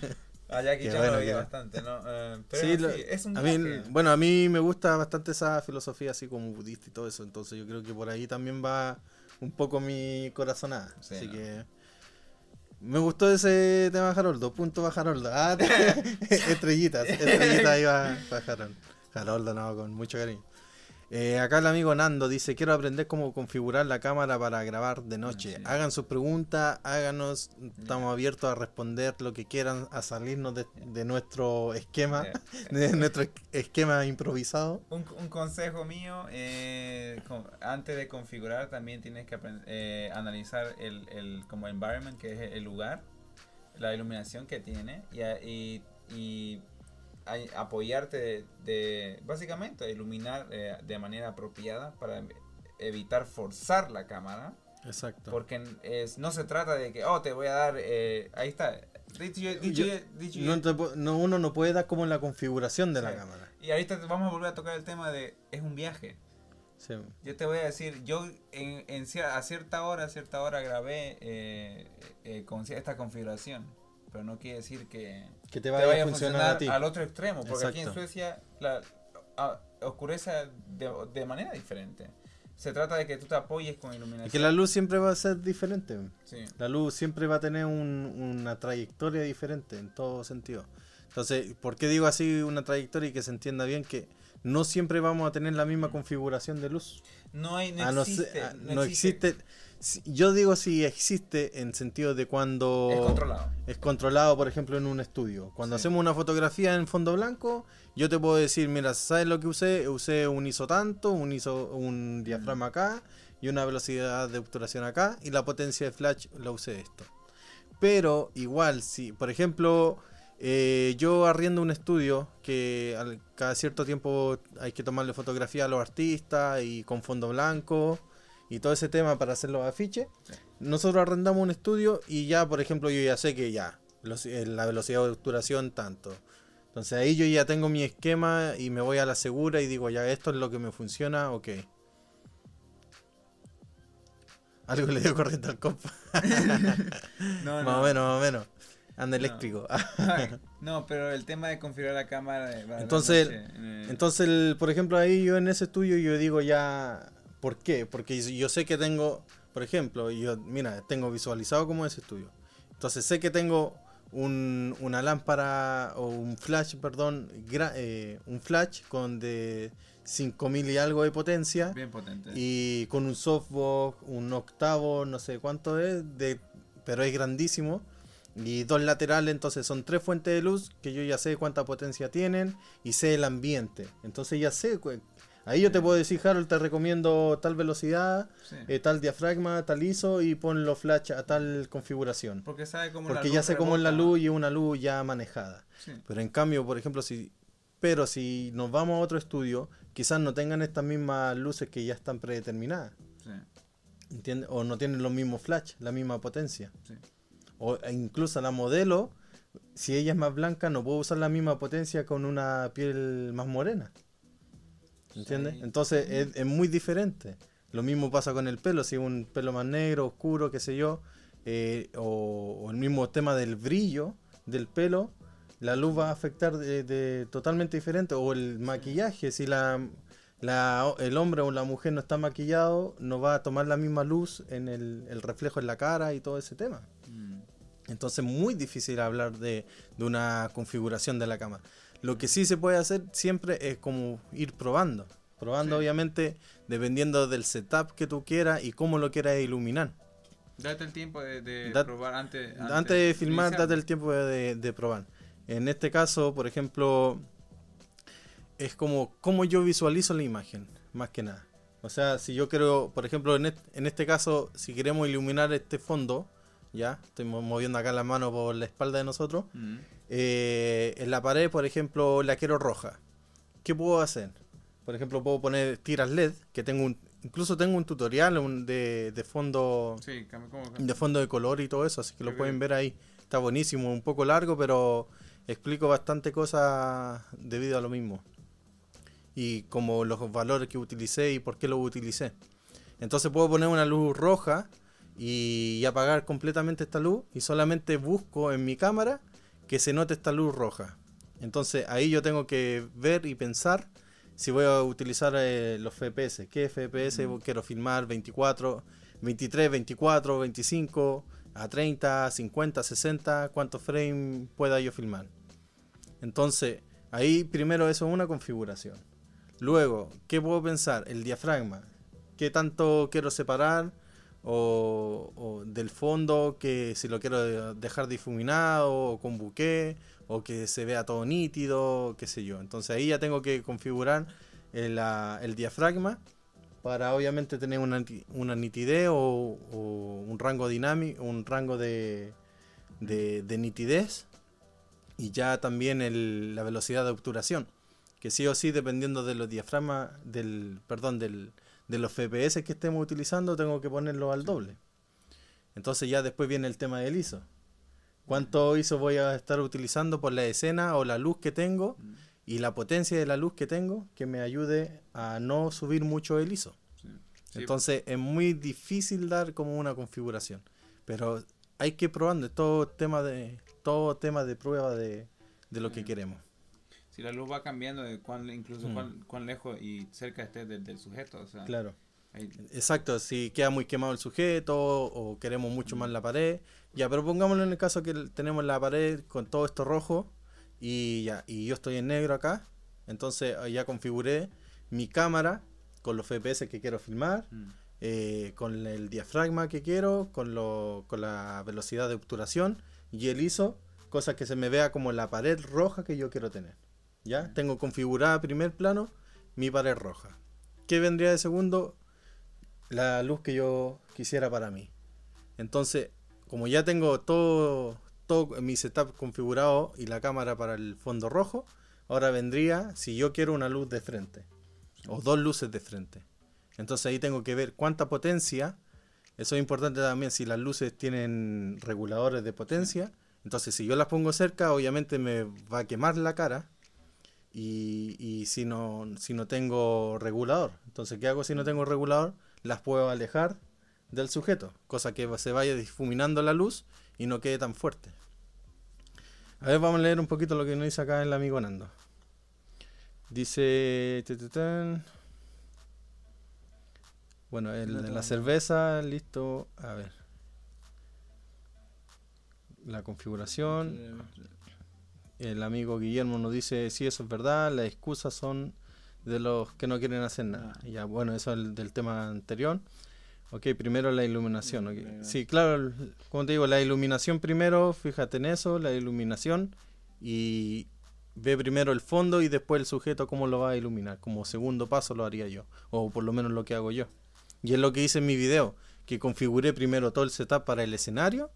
Allá que yo bueno, lo vi bastante, ¿no? Eh, pero Sí, sí, lo- es un a mí, bueno, a mí me gusta bastante esa filosofía así como budista y todo eso, entonces yo creo que por ahí también va un poco mi corazonada. Sí, así que me gustó ese tema Haroldo, punto para Haroldo. Ah, estrellitas, estrellitas ahí va para Haroldo. Haroldo, no, con mucho cariño. Eh, acá el amigo Nando dice, quiero aprender cómo configurar la cámara para grabar de noche. Sí. Hagan sus preguntas, háganos, estamos abiertos a responder lo que quieran, a salirnos de, de nuestro esquema, de nuestro esquema improvisado. Un, un consejo mío, eh, con- antes de configurar también tienes que eh, analizar el, el como environment, que es el lugar, la iluminación que tiene y, a- y, y a- apoyarte de, de- básicamente iluminar eh, de manera apropiada para evitar forzar la cámara Exacto. Porque es, no se trata de que, oh, te voy a dar, eh, ahí está. No te pu- no, uno no puede dar como la configuración de la cámara. y ahorita te- vamos a volver a tocar el tema de, es un viaje. Sí. Yo te voy a decir, yo en, en a cierta hora, a cierta hora grabé eh, eh, con esta configuración. Pero no quiere decir que Que te te vaya, vaya a funcionar a ti. al otro extremo. Porque aquí en. Suecia la, a- oscurece de, de manera diferente. Se trata de que tú te apoyes con iluminación. Es que la luz siempre va a ser diferente. Sí. La luz siempre va a tener un- una trayectoria diferente en todo sentido. Entonces, ¿por qué digo así una trayectoria y que se entienda bien que no siempre vamos a tener la misma configuración de luz? No, hay, no no, existe. no no existe. existe. Yo digo si existe en sentido de cuando Es controlado. es controlado, por ejemplo, en un estudio. Cuando Sí. hacemos una fotografía en fondo blanco, yo te puedo decir, mira, ¿sabes lo que usé? Usé un ISO tanto, un ISO, un diafragma acá y una velocidad de obturación acá y la potencia de flash la usé esto. Pero igual, si, por ejemplo, eh, yo arriendo un estudio que al- cada cierto tiempo hay que tomarle fotografía a los artistas y con fondo blanco y todo ese tema para hacer los afiches. Sí. Nosotros arrendamos un estudio y ya, por ejemplo, yo ya sé que ya, veloci- eh, la velocidad de obturación tanto. Entonces ahí yo ya tengo mi esquema y me voy a la segura y digo, ya esto es lo que me funciona, ok. Algo le dio corriente al compa. No, Más o menos, más o menos. Anda eléctrico. No, pero el tema de configurar la cámara. la Entonces, eh, Entonces, por ejemplo, ahí yo en ese estudio yo digo ya, ¿por qué? Porque yo- sé que tengo, por ejemplo, yo, mira, tengo visualizado como ese estudio. Entonces sé que tengo un- una lámpara o un flash, perdón, gra- eh, un flash con de 5000 y algo de potencia bien potente. y con un softbox, un octavo, no sé cuánto es, de, pero es grandísimo. Y dos laterales, entonces son tres fuentes de luz que yo ya sé cuánta potencia tienen y sé el ambiente. Entonces ya sé, ahí yo te puedo decir, Harold, te recomiendo tal velocidad, Sí. eh, tal diafragma, tal ISO y pon los flash a tal configuración. Porque sabe cómo la Porque luz ya sé cómo es la luz y es una luz ya manejada. Sí. Pero en cambio, por ejemplo, si pero si nos vamos a otro estudio, quizás no tengan estas mismas luces que ya están predeterminadas. Sí. ¿Entiendes? O no tienen los mismos flash, la misma potencia. O e incluso la modelo, si ella es más blanca, no puedo usar la misma potencia con una piel más morena. ¿Entiendes? Entonces es, es muy diferente. Lo mismo pasa con el pelo, si un pelo más negro, oscuro, qué sé yo, eh, o, o el mismo tema del brillo del pelo, la luz va a afectar de, de totalmente diferente. O el maquillaje, si la, la- el hombre o la mujer no está maquillado, no va a tomar la misma luz en el, el reflejo en la cara y todo ese tema. Mm. Entonces muy difícil hablar de, de una configuración de la cámara. Lo que sí se puede hacer siempre es como ir probando. Probando Sí. obviamente dependiendo del setup que tú quieras y cómo lo quieras iluminar. Date el tiempo de, de Dat- probar antes, Antes, de filmar, iniciar. date el tiempo de, de probar. En este caso, por ejemplo, es como cómo yo visualizo la imagen, más que nada. O sea, si yo quiero, por ejemplo, en, est- en este caso, si queremos iluminar este fondo, ya, estoy mo- moviendo acá la mano por la espalda de nosotros, Mm. Eh, en la pared, por ejemplo, la quiero roja. ¿Qué puedo hacer? Por ejemplo, puedo poner tiras LED, que tengo un, incluso tengo un tutorial un- de, de fondo de fondo de color y todo eso, así que lo pueden ver ahí. Está buenísimo, un poco largo, pero explico bastante cosas debido a lo mismo. Y como los valores que utilicé y por qué los utilicé. Entonces puedo poner una luz roja y apagar completamente esta luz y solamente busco en mi cámara que se note esta luz roja. Entonces ahí yo tengo que ver y pensar si voy a utilizar eh, los FPS. ¿Qué FPS Mm. quiero filmar? 24, 23, 24, 25, a 30, 50, 60, cuántos frames pueda yo filmar. Entonces, ahí primero eso es una configuración. Luego, ¿qué puedo pensar? El diafragma. ¿Qué tanto quiero separar? O, o del fondo, que si lo quiero dejar difuminado o con buque, o que se vea todo nítido, qué sé yo. Entonces ahí ya tengo que configurar el, el diafragma para obviamente tener una, una nitidez o, o un rango dinámico, un rango de, de, de nitidez y ya también el- la velocidad de obturación, que sí o sí dependiendo de los diafragmas, del, perdón, del, de los FPS que estemos utilizando, tengo que ponerlo al doble. Entonces ya después viene el tema del ISO. ¿Cuánto ISO voy a estar utilizando por la escena o la luz que tengo Mm. y la potencia de la luz que tengo que me ayude a no subir mucho el ISO? Sí. Sí, Entonces es muy difícil dar como una configuración. Pero hay que ir probando, es todo tema de, todo tema de prueba de, de lo que queremos. Si la luz va cambiando de cuán, incluso Mm. cuán, cuán lejos y cerca esté del, del sujeto, o sea, Claro. ahí- Exacto, si queda muy quemado el sujeto o queremos mucho más la pared, ya, pero pongámoslo en el caso que tenemos la pared con todo esto rojo y ya, y yo estoy en negro acá, entonces ah, ya configuré mi cámara con los FPS que quiero filmar, Mm. eh, con el diafragma que quiero, con, lo, con la velocidad de obturación y el ISO, cosa que se me vea como la pared roja que yo quiero tener. ¿Ya? Tengo configurada primer plano mi pared roja. ¿Qué vendría de segundo? La luz que yo quisiera para mí. Entonces, como ya tengo todo, todo mi setup configurado y la cámara para el fondo rojo, ahora vendría si yo quiero una luz de frente o dos luces de frente. Entonces ahí tengo que ver cuánta potencia. Eso es importante también si las luces tienen reguladores de potencia. Entonces si yo las pongo cerca, obviamente me va a quemar la cara. Y, y si, no, si no tengo regulador. Entonces, ¿qué hago si no tengo regulador? Las puedo alejar del sujeto. Cosa que se vaya difuminando la luz y no quede tan fuerte. A ver, vamos a leer un poquito lo que nos dice acá el amigo Nando. Dice... Bueno, el de la cerveza, listo. A ver. La configuración. El amigo Guillermo nos dice, sí, eso es verdad, las excusas son de los que no quieren hacer nada. Ah. Ya, bueno, eso es el del tema anterior. Ok, primero la iluminación. ok. Iluminación. Sí, claro, como te digo, la iluminación primero, fíjate en eso, la iluminación, y ve primero el fondo y después el sujeto cómo lo va a iluminar. Como segundo paso lo haría yo, o por lo menos lo que hago yo. Y es lo que hice en mi video, que configuré primero todo el setup para el escenario,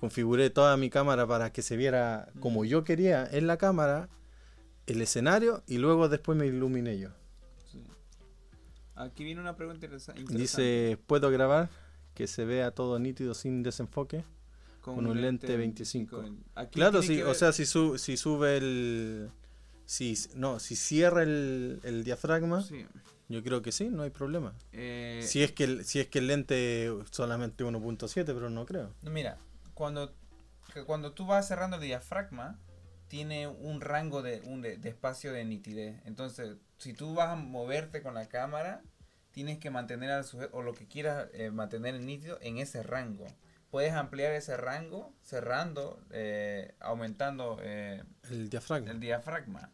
configuré toda mi cámara para que se viera como Mm. yo quería en la cámara, el escenario, y luego después me iluminé yo. Sí. Aquí viene una pregunta interesa- interesante. Dice, ¿puedo grabar? Que se vea todo nítido sin desenfoque. con un lente 25. Aquí Claro, sí, o ver- sea, si, su- si sube el... Si, no, si cierra el, el diafragma, sí, yo creo que sí, no hay problema. eh, Si es que el, si es que el lente solamente 1.7, pero no creo. Mira, cuando, que cuando tú vas cerrando el diafragma, tiene un rango de, un de, de espacio de nitidez. Entonces, si tú vas a moverte con la cámara, tienes que mantener al sujeto, o lo que quieras eh, mantener en nítido, en ese rango. Puedes ampliar ese rango cerrando, eh, aumentando eh, El diafragma. el diafragma.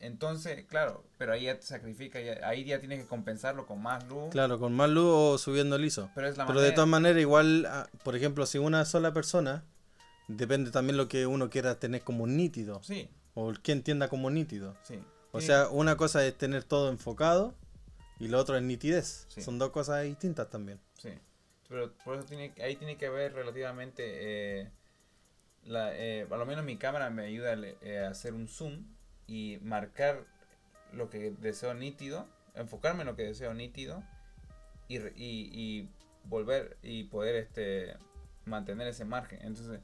Eh, entonces, claro, pero ahí ya te sacrifica, ya- ahí ya tienes que compensarlo con más luz. Claro, con más luz o subiendo el ISO. Pero es la Pero de todas maneras, igual, ah, por ejemplo, si una sola persona, depende también lo que uno quiera tener como nítido. Sí, O que entienda como nítido. sí. O sea, una cosa es tener todo enfocado y lo otro es nitidez. Sí. Son dos cosas distintas también. Sí, pero por eso tiene, ahí tiene que ver relativamente, eh, la, eh, a lo menos mi cámara me ayuda a, eh, a hacer un zoom y marcar lo que deseo nítido, enfocarme en lo que deseo nítido y, re- y, y volver y poder este mantener ese margen. Entonces,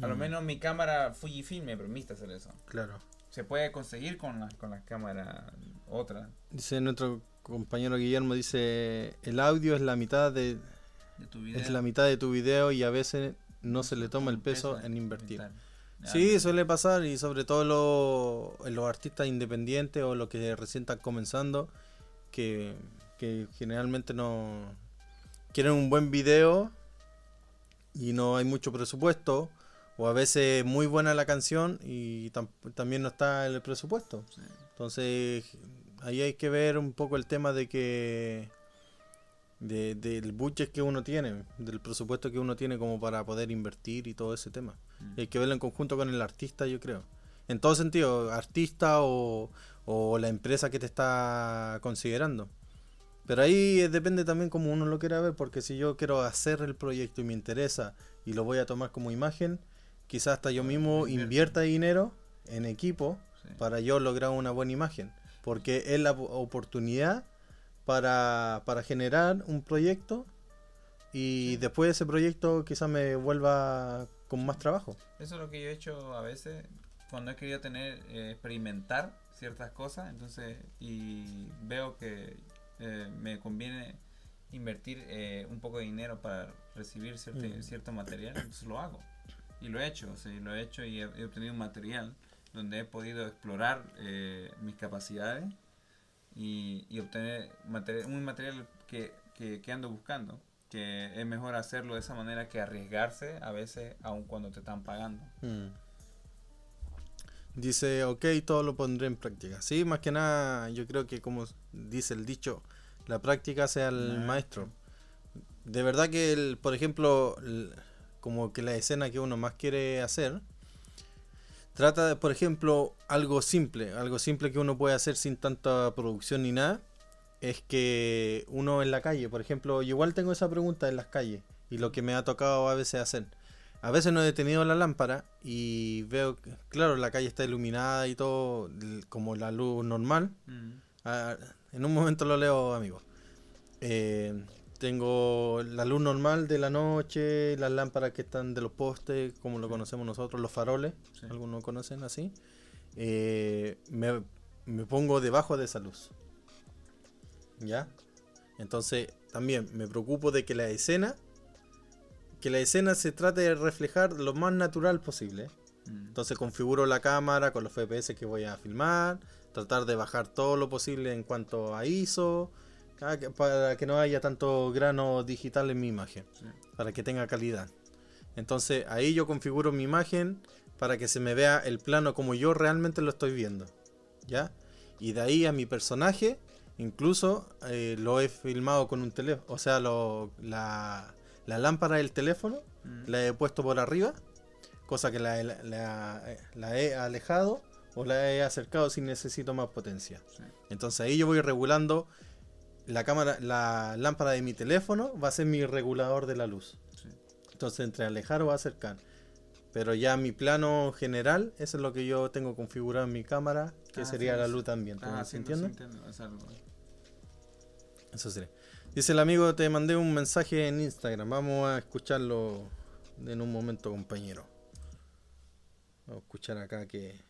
a lo Mm, menos mi cámara Fujifilm me permite hacer eso. Claro. Se puede conseguir con la, con la cámara otra Dice nuestro compañero Guillermo, dice, el audio es la mitad de, de tu video. es la mitad de tu video y a veces no se le toma el peso en invertir. Sí, suele pasar y sobre todo lo- en los artistas independientes o los que recién están comenzando, que, que generalmente no quieren un buen video y no hay mucho presupuesto, o a veces muy buena la canción y tam- también no está el presupuesto. Sí. Entonces ahí hay que ver un poco el tema de que de- del budget que uno tiene, del presupuesto que uno tiene como para poder invertir y todo ese tema. Mm. Hay que verlo en conjunto con el artista, yo creo. En todo sentido, artista o, o la empresa que te está considerando. Pero ahí eh, depende también como uno lo quiera ver, porque si yo quiero hacer el proyecto y me interesa y lo voy a tomar como imagen, quizás hasta yo mismo invierta dinero en equipo Sí. para yo lograr una buena imagen. Porque es la po- oportunidad para, para generar un proyecto y después de ese proyecto quizás me vuelva con más trabajo. Eso es lo que yo he hecho a veces cuando he querido tener, eh, experimentar ciertas cosas, entonces, y veo que eh, me conviene invertir eh, un poco de dinero para recibir cierto, Mm. cierto material, entonces lo hago. Y lo he hecho, o sea, lo he hecho y he, he obtenido un material donde he podido explorar eh, mis capacidades y, y obtener material, un material que, que, que ando buscando, que es mejor hacerlo de esa manera que arriesgarse a veces aun cuando te están pagando. Mm. Dice, ok, todo lo pondré en práctica. Sí, más que nada, yo creo que como dice el dicho, la práctica sea el maestro. De verdad que, el, por ejemplo, el- como que la escena que uno más quiere hacer, trata de, por ejemplo, algo simple, algo simple que uno puede hacer sin tanta producción ni nada, es que uno en la calle, por ejemplo, yo igual tengo esa pregunta en las calles y lo que me ha tocado a veces hacer. A veces no he detenido la lámpara y veo, que, claro, la calle está iluminada y todo como la luz normal. Ah, en un momento lo leo, amigo. Eh, tengo la luz normal de la noche, las lámparas que están de los postes, como lo conocemos nosotros, los faroles, Sí. algunos conocen así. Eh, me, me pongo debajo de esa luz. ¿Ya? Entonces, también me preocupo de que la escena, que la escena se trate de reflejar lo más natural posible. Mm. Entonces configuro la cámara con los FPS que voy a filmar, tratar de bajar todo lo posible en cuanto a ISO, ah, que- para que no haya tanto grano digital en mi imagen, Sí. para que tenga calidad. Entonces ahí yo configuro mi imagen para que se me vea el plano como yo realmente lo estoy viendo, ¿ya? Y de ahí a mi personaje, incluso eh, lo he filmado con un teléfono, o sea, lo- la, la lámpara del teléfono Mm. la he puesto por arriba, cosa que la, he- la- la he alejado o la he acercado si necesito más potencia. Sí. Entonces ahí yo voy regulando la cámara, la lámpara de mi teléfono va a ser mi regulador de la luz. Sí. Entonces entre alejar o acercar. Pero ya mi plano general, eso es lo que yo tengo configurado en mi cámara, que Ah, sería sí, la luz ambiente. Ah, ¿Se sí, no, entiendo, es algo- Eso sería. Dice el amigo, te mandé un mensaje en Instagram. Vamos a escucharlo en un momento, compañero. Vamos a escuchar acá que,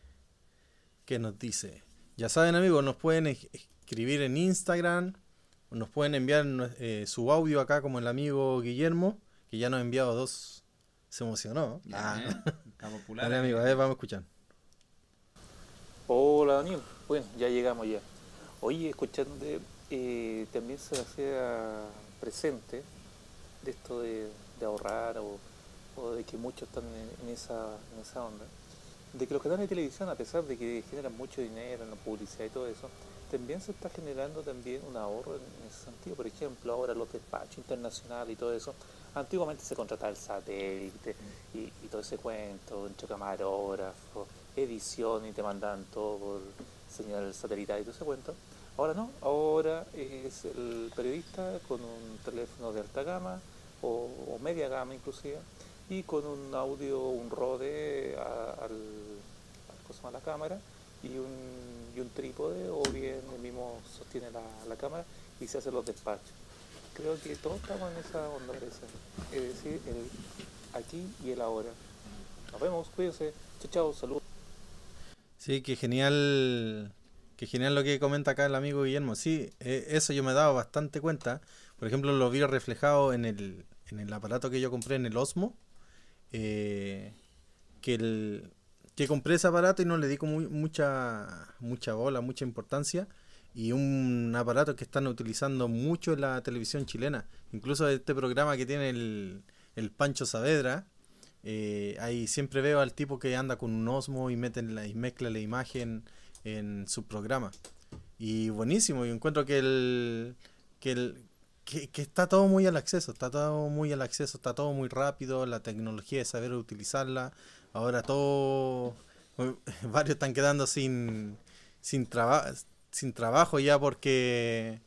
que nos dice. Ya saben, amigos, nos pueden es- escribir en Instagram. Nos pueden enviar eh, su audio acá, como el amigo Guillermo, que ya nos ha enviado dos. Se emocionó. Ya, Ah. ¿eh? Está popular. Dale, amigo, a ver, vamos a escuchar. Hola Daniel, bueno, ya llegamos ya. Oye, escuchando, eh, también se hacía presente de esto de, de ahorrar o, o de que muchos están en, en esa, en esa onda, de que los canales de televisión, a pesar de que generan mucho dinero en la publicidad y todo eso, también se está generando también un ahorro en ese sentido. Por ejemplo, ahora los despachos internacionales y todo eso, antiguamente se contrataba el satélite y, todo ese cuento, entre camarógrafos, edición y te mandaban todo por señal satelital y todo ese cuento. Ahora no, ahora es el periodista con un teléfono de alta gama o, media gama inclusive y con un audio, un rode a- al, al- ¿cómo se llama? la cámara y un, y un trípode o bien él mismo sostiene la, la cámara y se hacen los despachos. Creo que todos estamos en esa onda, parece. Es decir, el aquí y el ahora. Nos vemos, cuídense. Chao, chao, saludos. Sí, que genial, que genial lo que comenta acá el amigo Guillermo. Sí, eh, eso yo me he dado bastante cuenta. Por ejemplo, lo vi reflejado en el, en el aparato que yo compré en el Osmo. eh, que, el, que compré ese aparato y no le di como mu- mucha, mucha bola, mucha importancia. Y un aparato que están utilizando mucho en la televisión chilena. Incluso este programa que tiene el, el Pancho Saavedra. Eh, ahí siempre veo al tipo que anda con un Osmo y, mete la, y mezcla la imagen en su programa. Y buenísimo, yo encuentro que el, que el que, que está todo muy al acceso, está todo muy al acceso, está todo muy rápido, la tecnología de saber utilizarla. Ahora todo varios están quedando sin sin trabajo sin trabajo ya porque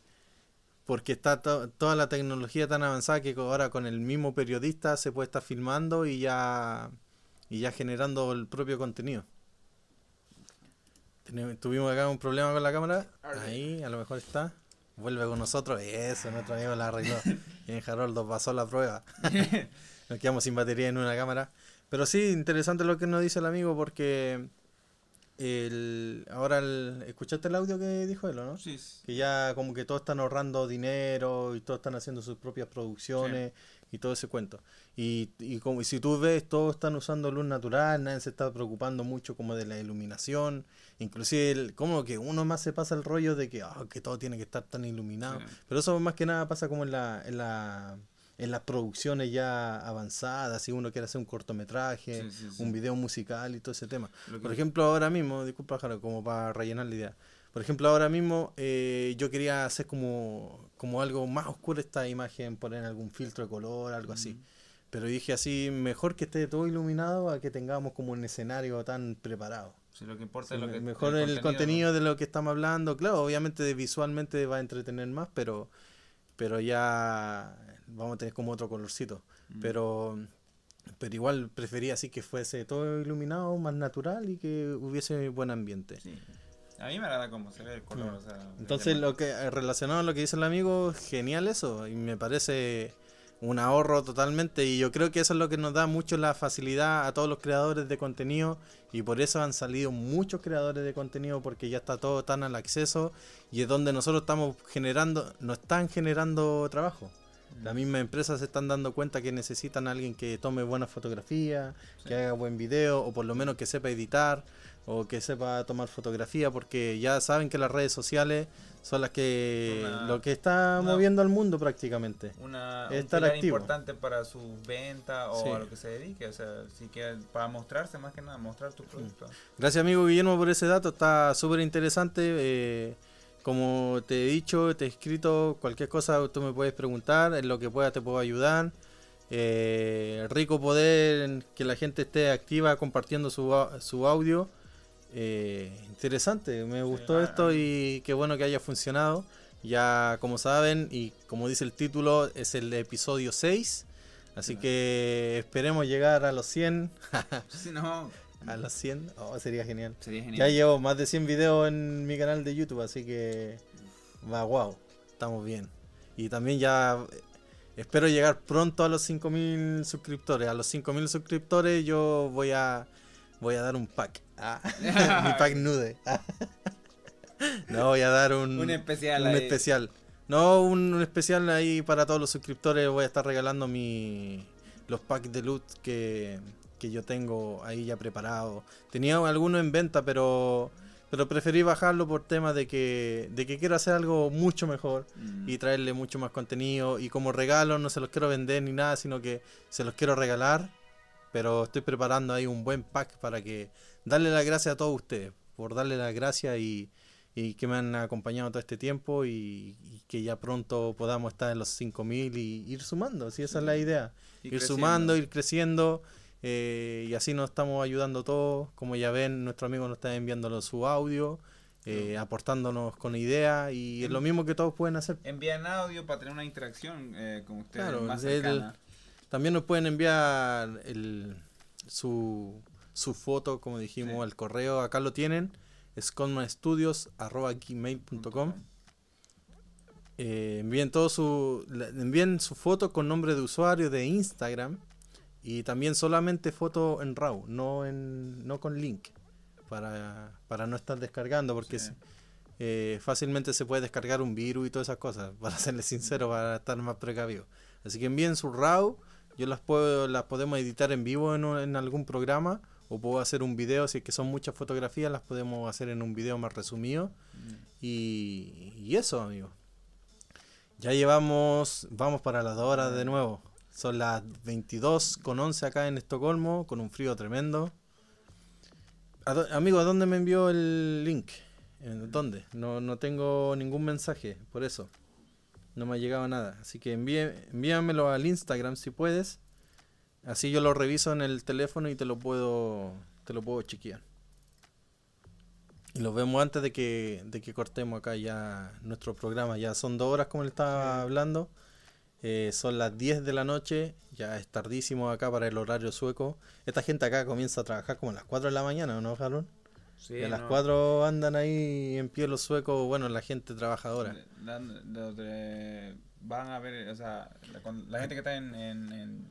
porque está to- toda la tecnología tan avanzada que ahora con el mismo periodista se puede estar filmando y ya y ya generando el propio contenido. Tuvimos acá un problema con la cámara. Ahí, a lo mejor está. vuelve con nosotros. Eso, nuestro amigo la arregló. y en Haroldo pasó la prueba. nos quedamos sin batería en una cámara. Pero sí, interesante lo que nos dice el amigo porque el, ahora el, escuchaste el audio que dijo él, ¿o ¿no? Sí. Que ya como que todos están ahorrando dinero y todos están haciendo sus propias producciones y todo ese cuento. Y, y como y si tú ves, todos están usando luz natural, nadie se está preocupando mucho como de la iluminación. Inclusive el, como que uno más se pasa el rollo de que, ah, que todo tiene que estar tan iluminado. Sí. Pero eso más que nada pasa como en la, en la en las producciones ya avanzadas, si uno quiere hacer un cortometraje, Sí, sí, sí. un video musical y todo ese tema. Que- Por ejemplo, ahora mismo, disculpa, Jaro, como para rellenar la idea. Por ejemplo, ahora mismo eh, yo quería hacer como, como algo más oscuro esta imagen, poner algún filtro de color, algo así. Pero dije así, mejor que esté todo iluminado a que tengamos como un escenario tan preparado. Sí, lo que importa Sí, es lo que mejor el, contenido, de lo que estamos hablando. Claro, obviamente visualmente va a entretener más, pero, pero ya vamos a tener como otro colorcito. Mm. Pero, pero igual prefería así que fuese todo iluminado, más natural y que hubiese buen ambiente. Sí. A mí me agrada cómo se ve el color. Mm. o sea, Entonces, lo que relacionado a lo que dice el amigo, genial eso, y me parece un ahorro totalmente, y yo creo que eso es lo que nos da mucho la facilidad a todos los creadores de contenido, y por eso han salido muchos creadores de contenido, porque ya está todo tan al acceso, y es donde nosotros estamos generando, nos están generando trabajo. Las mismas empresas se están dando cuenta que necesitan a alguien que tome buenas fotografías, Sí. que haga buen video, o por lo menos que sepa editar, o que sepa tomar fotografía, porque ya saben que las redes sociales son las que Una- lo que está una- moviendo al mundo prácticamente. una, Es estar activo. importante para su venta o Sí. a lo que se dedique. O sea, si que para mostrarse más que nada, mostrar Mm. tu producto. Gracias amigo Guillermo por ese dato, está súper interesante. eh, como te he dicho, te he escrito, cualquier cosa tú me puedes preguntar, en lo que pueda te puedo ayudar. Eh, rico poder que la gente esté activa compartiendo su, su audio. Eh, interesante, me gustó ah, esto y qué bueno que haya funcionado. Ya como saben y como dice el título, es el episodio 6. Así que esperemos llegar a los 100. Si no, a los 100, oh, sería genial. sería Ya llevo más de 100 videos en mi canal de YouTube, así que va wow, estamos bien. Y también ya eh, espero llegar pronto a los 5000 suscriptores. A los 5000 suscriptores yo voy a voy a dar un pack. Ah, mi pack nude. No, voy a dar un, un especial un ahí. especial. No, un, un especial ahí para todos los suscriptores. Voy a estar regalando mi los packs de loot que, que yo tengo ahí ya preparados. Tenía algunos en venta, pero pero preferí bajarlo por tema de que de que quiero hacer algo mucho mejor Mm. y traerle mucho más contenido y como regalo no se los quiero vender ni nada, sino que se los quiero regalar. Pero estoy preparando ahí un buen pack para que darle las gracias a todos ustedes por darle las gracias y, y que me han acompañado todo este tiempo y, y que ya pronto podamos estar en los 5000 y ir sumando, si esa es la idea. Y ir creciendo. sumando, ir creciendo eh, y así nos estamos ayudando todos. Como ya ven, nuestro amigo nos está enviando su audio, eh, aportándonos con ideas y es lo mismo que todos pueden hacer. Envían audio para tener una interacción eh, con ustedes Claro, más el-. También nos pueden enviar el, su, su foto, como dijimos, Sí. al correo. Acá lo tienen. sconmastudios.gmail.com eh, envíen todo su envíen su foto con nombre de usuario de Instagram y también solamente foto en RAW, no en no con link para, para no estar descargando porque Sí. eh, fácilmente se puede descargar un virus y todas esas cosas, para serles sincero, para estar más precavido. Así que envíen su RAW, yo las puedo las podemos editar en vivo en, un- en algún programa o puedo hacer un video, si es que son muchas fotografías, las podemos hacer en un video más resumido. Mm. Y, y eso, amigo. Ya llevamos, vamos para las dos horas de nuevo. Son las 22 con 11 acá en Estocolmo, con un frío tremendo. ¿A dó- amigo, ¿a dónde me envió el link? ¿En ¿Dónde? No, no tengo ningún mensaje, por eso. No me ha llegado nada. Así que envíe, envíamelo al Instagram si puedes. Así yo lo reviso en el teléfono y te lo puedo, te lo puedo chequear. Y lo vemos antes de que, de que cortemos acá ya nuestro programa. Ya son dos horas como le estaba hablando. Eh, son las 10 de la noche. Ya es tardísimo acá para el horario sueco. Esta gente acá comienza a trabajar como a las 4 de la mañana, ¿o ¿no, Jalón? Sí, y a las no. 4 andan ahí en pie los suecos, bueno, la gente trabajadora. La- van a ver, o sea, la, con- la gente que está en, en, en,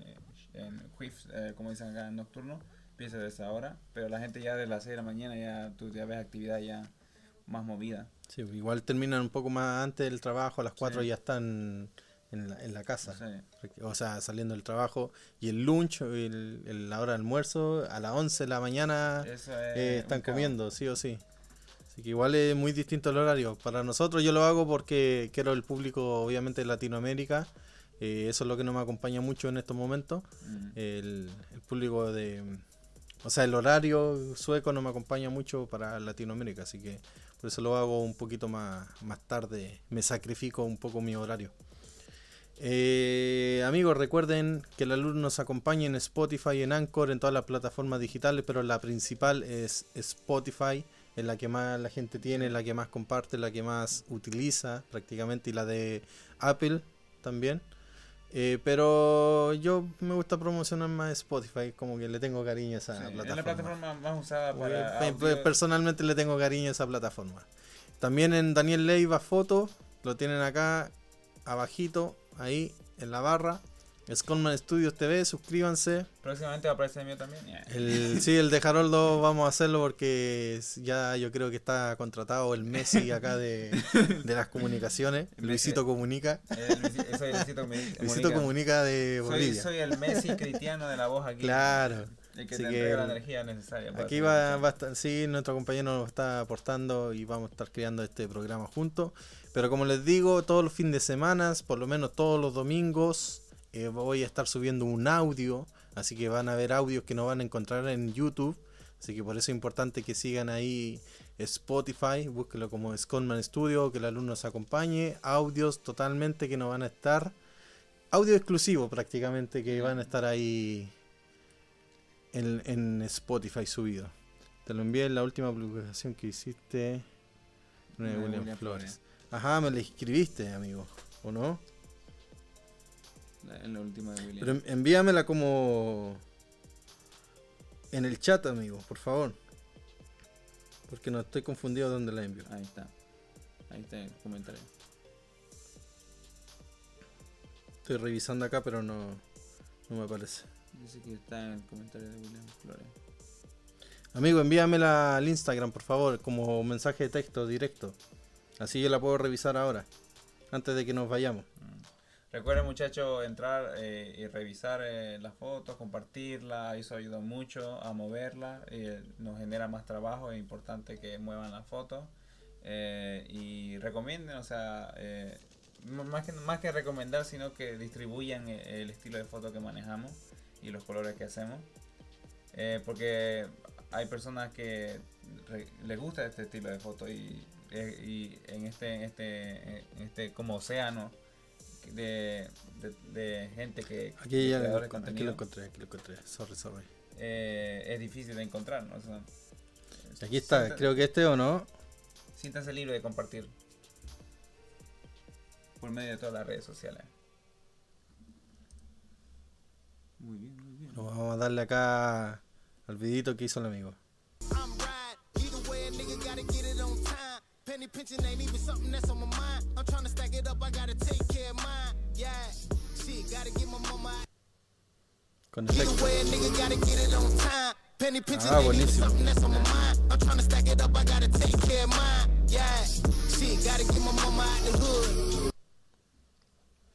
en shifts, eh, como dicen acá, en nocturno, empieza de esa hora, pero la gente ya de las 6 de la mañana ya tú ya ves actividad ya más movida. Sí, igual terminan un poco más antes del trabajo, a las 4 Sí. ya están en la, en la casa. Sí. O sea, saliendo del trabajo. Y el lunch, el, el- la hora de almuerzo, a las 11 de la mañana es eh, están comiendo, sí o sí. Así que igual es muy distinto el horario. Para nosotros yo lo hago porque quiero el público, obviamente, de Latinoamérica. Eh, eso es lo que no me acompaña mucho en estos momentos. Mm. El, el público de... O sea, el horario sueco no me acompaña mucho para Latinoamérica, así que por eso lo hago un poquito más, más tarde. Me sacrifico un poco mi horario. Eh, amigos, recuerden que la luz nos acompaña en Spotify, en Anchor, en todas las plataformas digitales, pero la principal es Spotify, es la que más la gente tiene, la que más comparte, la que más utiliza prácticamente, y la de Apple también. Eh, pero yo me gusta promocionar más Spotify, como que le tengo cariño a esa Sí, plataforma. es la plataforma más usada para audio. Personalmente le tengo cariño a esa plataforma. También en Daniel Leiva Foto, lo tienen acá abajito, ahí en la barra. Sconman Studios TV, suscríbanse. Próximamente va a aparecer el mío también. El, sí, el de Haroldo vamos a hacerlo porque ya yo creo que está contratado el Messi acá de, de las comunicaciones. Luisito. Comunica. Eh, soy Luisito Comunica. Luisito Comunica de Bolivia. soy el Messi cristiano de la voz aquí. Claro. El que Así te que la energía necesaria. para Aquí va, va a estar, sí, nuestro compañero nos está aportando y vamos a estar creando este programa juntos. Pero como les digo, todos los fines de semana, por lo menos todos los domingos, eh, voy a estar subiendo un audio. Así que van a ver audios que no van a encontrar en YouTube. Así que por eso es importante que sigan ahí Spotify, búsquelo como Sconman Studio, que el alumno nos acompañe. Audios totalmente que no van a estar. Audio exclusivo prácticamente que van a estar ahí en, en Spotify subido. Te lo envié en la última publicación que hiciste. No, William, William Flores. Ajá, me la escribiste, amigo. ¿O no? La- En la última de William. Pero en- envíamela como en el chat, amigo, por favor. Porque no estoy confundido dónde la envío. Ahí está. Ahí está el comentario. Estoy revisando acá, pero no, no me aparece. Dice que está en el comentario de William Flores. Amigo, envíamela al Instagram, por favor, como mensaje de texto directo. Así yo la puedo revisar ahora, antes de que nos vayamos. Recuerden muchachos entrar eh, y revisar eh, las fotos, compartirla, eso ayuda mucho a moverla, eh, nos genera más trabajo, es importante que muevan las fotos y recomienden, o sea, más, que, más que recomendar, sino que distribuyan el estilo de foto que manejamos y los colores que hacemos, porque hay personas que les gusta este estilo de foto y, eh, y en este, en este, en este como océano de, de, de gente que Aquí ya aquí lo encontré, aquí lo encontré. Sorry, sorry. eh, es difícil de encontrar, ¿no? O sea, Aquí está, creo que este o no. siéntanse libre de compartir por medio de todas las redes sociales. Muy bien, muy bien. Lo vamos a darle acá al videito que hizo el amigo. Penny pinching ain't even something that's on my mind. I'm trying to stack it up, I gotta take care of mine. Yeah, shit, gotta get my mama. Con Either efecto. way, a nigga gotta get it on time. Penny pinching Ah, ain't even buenísimo. something that's on my mind. I'm trying to stack it up, I gotta take care of mine. Yeah, shit, gotta get my mama out the hood.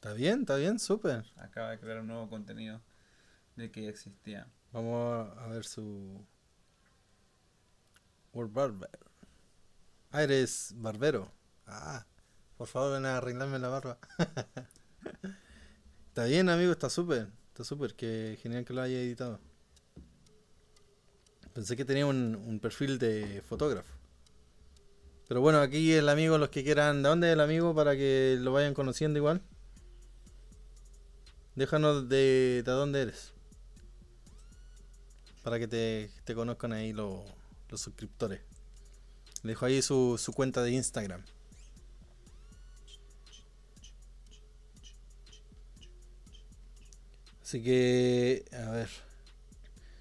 Está bien, está bien, súper. Acaba de crear un nuevo contenido de que ya existía. Vamos a ver su. World Barber. Ah, eres barbero. Ah, por favor, ven a arreglarme la barba. está bien, amigo, está súper. Está súper, que genial que lo haya editado. Pensé que tenía un, perfil de fotógrafo. Pero bueno, aquí el amigo, los que quieran. ¿De dónde es el amigo para que lo vayan conociendo igual? Déjanos de, de dónde eres para que te, conozcan ahí lo- los suscriptores. Le dejo ahí su, su cuenta de Instagram. Así que, a ver.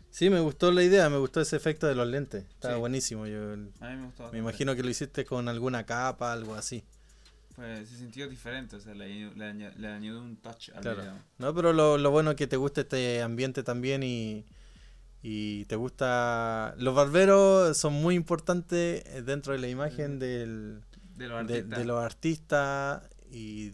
Sí, me gustó la idea, me gustó ese efecto de los lentes. Estaba Sí. buenísimo. Yo A mí me gustó. me imagino que lo hiciste con alguna capa, algo así. Pues se sintió diferente, o sea, le, le, le añadió un touch al Claro. video. No, pero lo, lo bueno es que te gusta este ambiente también y, y te gusta... Los barberos son muy importantes eh, dentro de la imagen del, De los de, artistas. de los artistas y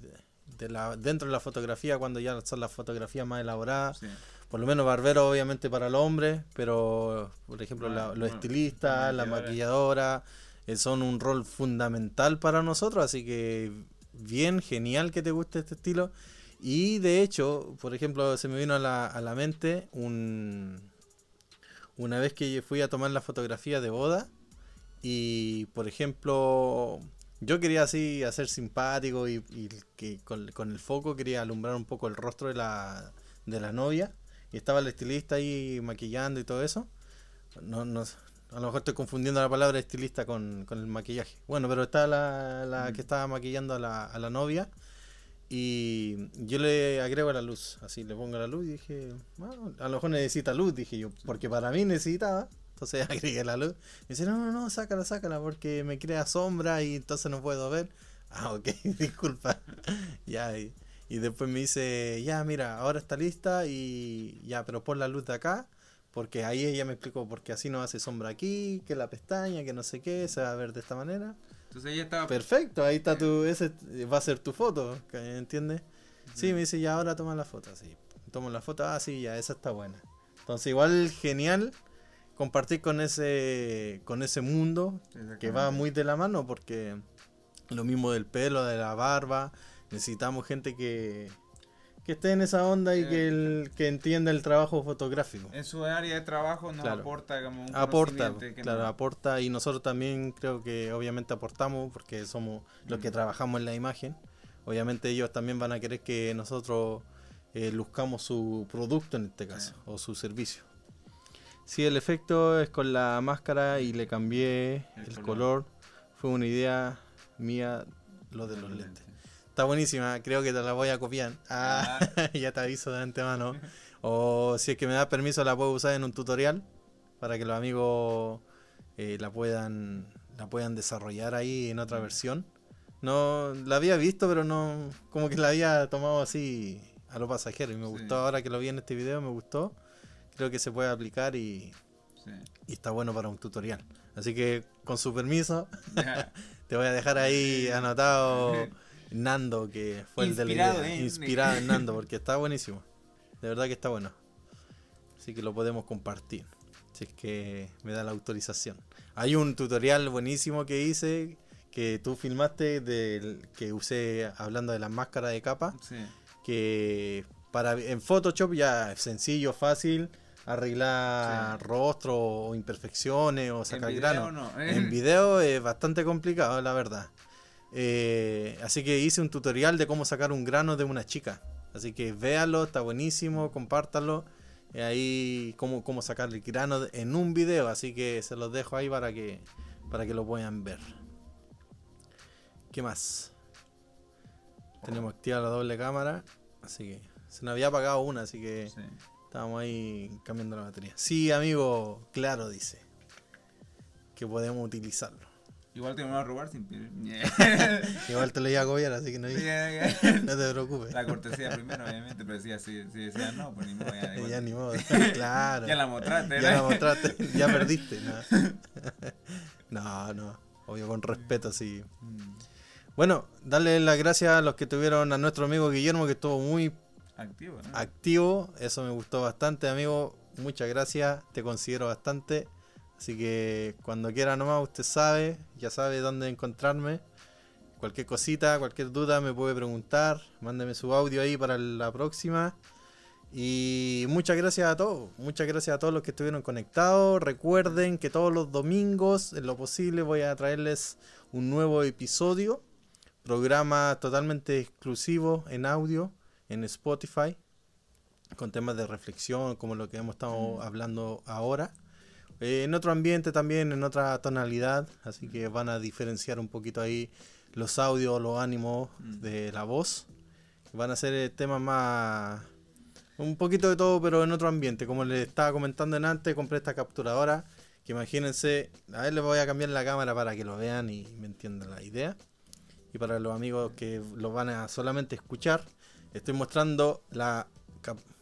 de, la, dentro de la fotografía cuando ya son las fotografías más elaboradas. Sí. Por lo menos barbero obviamente para los hombres, pero por ejemplo Bueno, la- los bueno, estilistas, la maquilladora, eh, son un rol fundamental para nosotros, así que bien, genial que te guste este estilo. Y de hecho, por ejemplo, se me vino a la, a la mente un, una vez que fui a tomar la fotografía de boda y, por ejemplo, yo quería así hacer simpático y, y que con, con el foco quería alumbrar un poco el rostro de la, de la novia y estaba el estilista ahí maquillando y todo eso. No, no, a lo mejor estoy confundiendo la palabra estilista con, con el maquillaje. Bueno, pero está la, la Mm. que estaba maquillando a la, a la novia y yo le agrego la luz, así le pongo la luz y dije, bueno, a lo mejor necesita luz, dije yo, porque para mí necesitaba. Entonces agregué la luz. Y dice, no, no, no, sácala, sácala, porque me crea sombra y entonces no puedo ver. Ah, ok, disculpa. ya, y después me dice, ya, mira, ahora está lista y ya, pero pon la luz de acá. Porque ahí ella me explicó, porque así no hace sombra aquí, que la pestaña, que no sé qué, se va a ver de esta manera. Entonces ella estaba. Perfecto, ahí está tu, ese va a ser tu foto, ¿entiendes? Sí, me dice, ya ahora toma la foto, así. Tomo la foto, ah, sí, ya, esa está buena. Entonces igual genial compartir con ese, con ese mundo que va muy de la mano porque lo mismo del pelo, de la barba, necesitamos gente que, que esté en esa onda y que, el, que entienda el trabajo fotográfico. En su área de trabajo nos Claro. aporta como un Aporta, que claro, no- aporta y nosotros también creo que obviamente aportamos porque somos los que Mm. trabajamos en la imagen. Obviamente ellos también van a querer que nosotros eh, luzcamos su producto en este caso o su servicio. Sí, el efecto es con la máscara y le cambié El el, color. color. Fue una idea mía lo de los lentes. Está buenísima, creo que te la voy a copiar. Ah, ya te aviso de antemano. O si es que me da permiso la puedo usar en un tutorial para que los amigos eh, la puedan la puedan desarrollar ahí en otra versión. No la había visto, pero no como que la había tomado así a lo pasajero y me Sí. gustó ahora que lo vi en este video, me gustó. Creo que se puede aplicar y, Sí. y está bueno para un tutorial. Así que con su permiso te voy a dejar ahí anotado Nando, que fue el de la Inspirado idea. en- Inspirado en Nando, porque está buenísimo. De verdad que está bueno. Así que lo podemos compartir. Si es que me da la autorización. Hay un tutorial buenísimo que hice, que tú filmaste, del, que usé hablando de las máscaras de capa, Sí. que para en Photoshop ya es sencillo, fácil, arreglar Sí. rostro o imperfecciones o sacar grano. no. En video es bastante complicado, la verdad. Eh, así que hice un tutorial de cómo sacar un grano de una chica. Así que véalo, está buenísimo, compártalo. Eh, ahí cómo, cómo sacar el grano en un video. Así que se los dejo ahí para que, para que lo puedan ver. ¿Qué más? Tenemos activa la doble cámara. Así que se nos había apagado una, así que Sí. estábamos ahí cambiando la batería. Sí, amigo, claro, dice. Que podemos utilizarlo. Igual te me va a robar sin pedir. Igual te lo iba a copiar, así que no, Ya, ya. no te preocupes. La cortesía primero, obviamente, pero si, si, si decía no, pues ni modo. Ya. Ya ni modo. Claro. Ya la mostraste, Ya ¿no? la mostraste. Ya perdiste. No. no, no. Obvio, con respeto, sí. Mm, Bueno, darle las gracias a los que tuvieron a nuestro amigo Guillermo, que estuvo muy Activo, ¿no? activo. Eso me gustó bastante, amigo. Muchas gracias. Te considero bastante. Así que cuando quiera nomás, usted sabe, ya sabe dónde encontrarme. Cualquier cosita, cualquier duda me puede preguntar. Mándeme su audio ahí para la próxima. Y muchas gracias a todos. Muchas gracias a todos los que estuvieron conectados. Recuerden que todos los domingos, en lo posible, voy a traerles un nuevo episodio. Programa totalmente exclusivo en audio en Spotify. Con temas de reflexión, como lo que hemos estado hablando ahora. Eh, en otro ambiente también, en otra tonalidad. Así que van a diferenciar un poquito ahí los audios, los ánimos Mm. de la voz. Van a ser eh, temas más Un poquito de todo, pero en otro ambiente. Como les estaba comentando en antes, compré esta capturadora. Que imagínense, a ver, les voy a cambiar la cámara para que lo vean y me entiendan la idea. Y para los amigos que lo van a solamente escuchar, estoy mostrando la.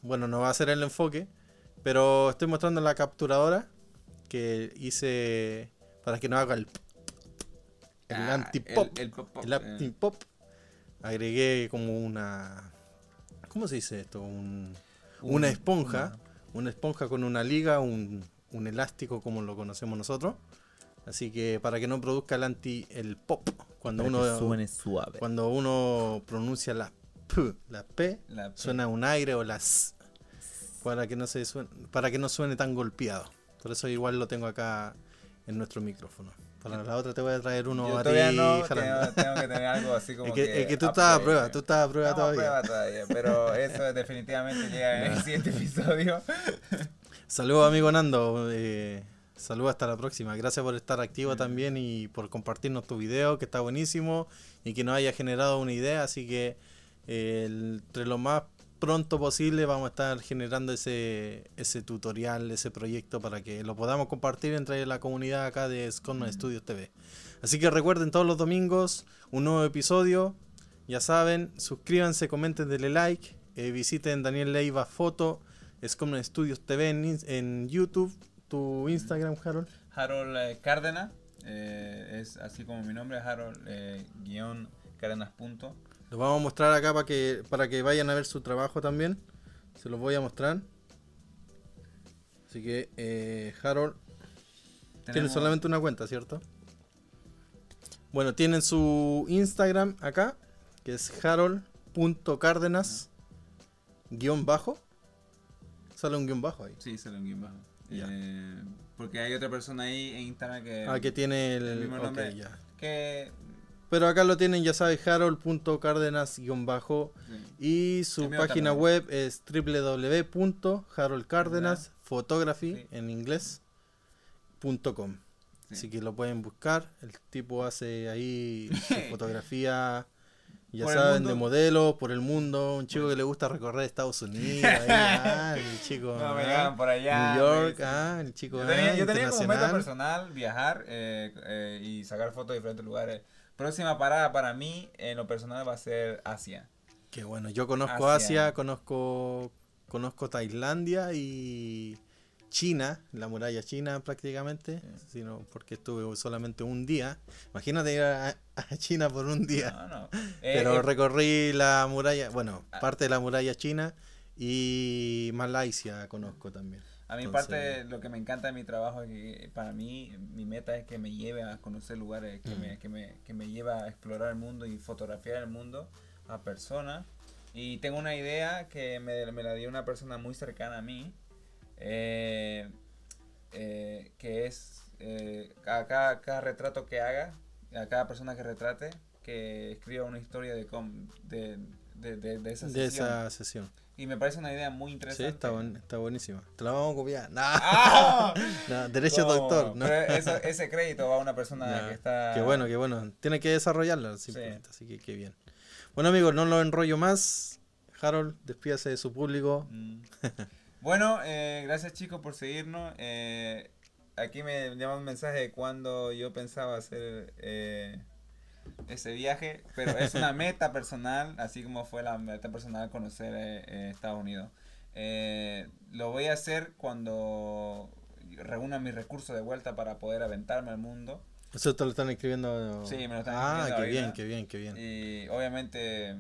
Bueno, no va a ser el enfoque, pero estoy mostrando la capturadora que hice para que no haga el. El Ah, anti-pop. El, el pop, pop, El eh. anti-pop. Agregué como una. ¿Cómo se dice esto? Un- Un- una esponja. Una esponja con una liga, un, un elástico como lo conocemos nosotros. Así que para que no produzca el anti el pop cuando Para uno suene suave. cuando uno pronuncia la p, la p, La P. suena un aire o la s para que no se suene, para que no suene tan golpeado. Por eso igual lo tengo acá en nuestro micrófono. Para la otra te voy a traer uno Yo a ti, no tengo, tengo que tener algo así como Es que, es que tú estás a prueba, tú estás a prueba todavía. prueba todavía, pero eso definitivamente llega en el siguiente episodio. Saludos amigo Nando, eh, saludos hasta la próxima. Gracias por estar activo también y por compartirnos tu video, que está buenísimo y que nos haya generado una idea. Así que eh, entre lo más pronto posible vamos a estar generando ese, ese tutorial, ese proyecto para que lo podamos compartir entre la comunidad acá de Scotman Studios TV. Así que recuerden todos los domingos un nuevo episodio. Ya saben, suscríbanse, comenten, denle like, eh, visiten Daniel Leiva Foto, Scotman Studios TV en YouTube, tu Instagram, Harold. Harold eh, Cárdenas, eh, es así como mi nombre, Harold eh, guion Cárdenas punto. Lo vamos a mostrar acá para que, para que vayan a ver su trabajo también. Se los voy a mostrar. Así que, eh, Harold, tiene solamente una cuenta, ¿cierto? Bueno, tienen su Instagram acá, que es harold.cárdenas guion bajo. Sale un guion bajo ahí. Sí, sale un guion bajo. Eh, porque hay otra persona ahí en Instagram que... Ah, que tiene el, el mismo nombre. que Pero acá lo tienen, ya sabes, harold.cárdenas guion bajo. sí. Y su página también. web es www.haroldcárdenas photography Sí. en inglés punto com. Sí. Así que lo pueden buscar. El tipo hace ahí fotografía, ya Por saben, de modelo, por el mundo. Un chico que le gusta recorrer Estados Unidos. ahí, ah, el chico. No, me ah, por allá. New York, ah, el chico. Yo ah, tenía, yo tenía como meta personal viajar eh, eh, y sacar fotos de diferentes lugares. Próxima parada para mí, en lo personal, va a ser Asia. Que bueno, yo conozco Asia. Asia, conozco conozco Tailandia y China, la muralla china prácticamente, sino porque estuve solamente un día. Imagínate ir a, a China por un día. No, no. Eh, Pero eh, recorrí la muralla, bueno, Ah. parte de la muralla china y Malasia conozco también. A mí entonces- parte lo que me encanta de mi trabajo es que para mí mi meta es que me lleve a conocer lugares, que, me, que, me, que me lleve a explorar el mundo y fotografiar el mundo a personas. Y tengo una idea que me, me la dio una persona muy cercana a mí, eh, eh, que es eh, a cada, cada retrato que haga, a cada persona que retrate, que escriba una historia de, cómo- de, de, de, de esa De sesión. esa sesión. Y me parece una idea muy Sí, interesante. está, buen- está buenísima. Te la vamos a copiar. No, ¡Ah! no, derecho No, doctor. No. pero eso- ese crédito va a una persona que está. Qué bueno, qué bueno. Tiene que desarrollarla simplemente, así que qué bien. Bueno amigos, no lo enrollo más. Harold, despídase de su público. Mm. bueno, eh, gracias chicos por seguirnos. Eh, aquí me llama un mensaje de cuando yo pensaba hacer eh, ese viaje, pero es una meta personal, así como fue la meta personal conocer eh, eh, Estados Unidos. Eh, lo voy a hacer cuando reúna mis recursos de vuelta para poder aventarme al mundo. Eso te lo están escribiendo. Sí, me lo están Ah, escribiendo qué ahorita. bien, qué bien, qué bien. Y obviamente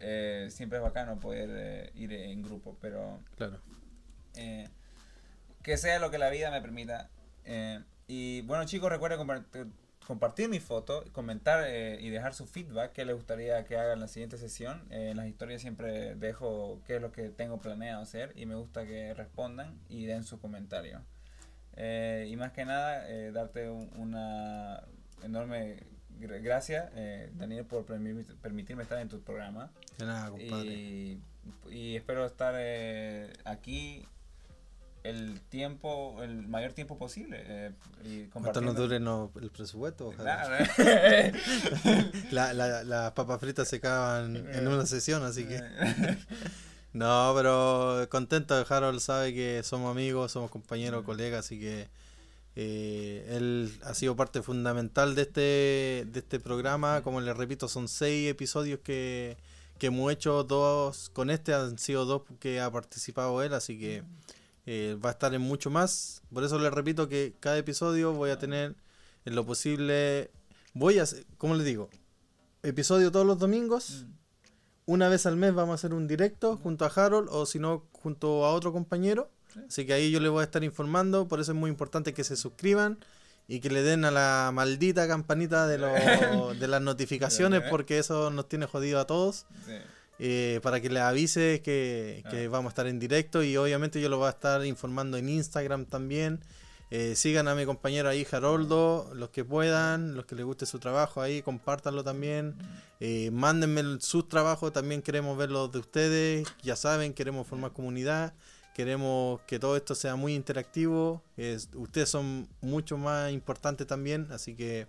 eh, siempre es bacano poder eh, ir en grupo, pero Claro. eh, que sea lo que la vida me permita. Eh, y bueno chicos, recuerden compart- compartir mi foto, comentar eh, y dejar su feedback, qué les gustaría que haga en la siguiente sesión. Eh, en las historias siempre dejo qué es lo que tengo planeado hacer y me gusta que respondan y den su comentario. Eh, y más que nada, eh, darte un- una enorme gra- gracias, eh, Daniel, por permi- permitirme estar en tu programa. De nada, compadre. Y, y espero estar eh, aquí el tiempo, el mayor tiempo posible. eh, y ¿Cuánto nos dure no- el presupuesto? Ojalá. Claro. La- la- las papas fritas se acaban en una sesión, así que. No, pero contento. Harold sabe que somos amigos, somos compañeros, colegas, así que eh, él ha sido parte fundamental de este, de este programa. Como les repito, son seis episodios que, que hemos hecho. Dos con este han sido dos que ha participado él, así que eh, va a estar en mucho más. Por eso les repito que cada episodio voy a tener en lo posible. Voy a, hacer- ¿cómo les digo? Episodio todos los domingos. Una vez al mes vamos a hacer un directo junto a Harold o si no junto a otro compañero. Así que ahí yo les voy a estar informando. Por eso es muy importante que se suscriban y que le den a la maldita campanita de, lo- de las notificaciones porque eso nos tiene jodido a todos. Sí. Eh, para que les avise que, que Ah. vamos a estar en directo y obviamente yo lo voy a estar informando en Instagram también. Eh, sigan a mi compañero ahí, Haroldo, los que puedan, los que les guste su trabajo ahí, compártanlo también. Eh, mándenme sus trabajos, también queremos ver los de ustedes. Ya saben, queremos formar comunidad, queremos que todo esto sea muy interactivo. es- ustedes son mucho más importantes también, así que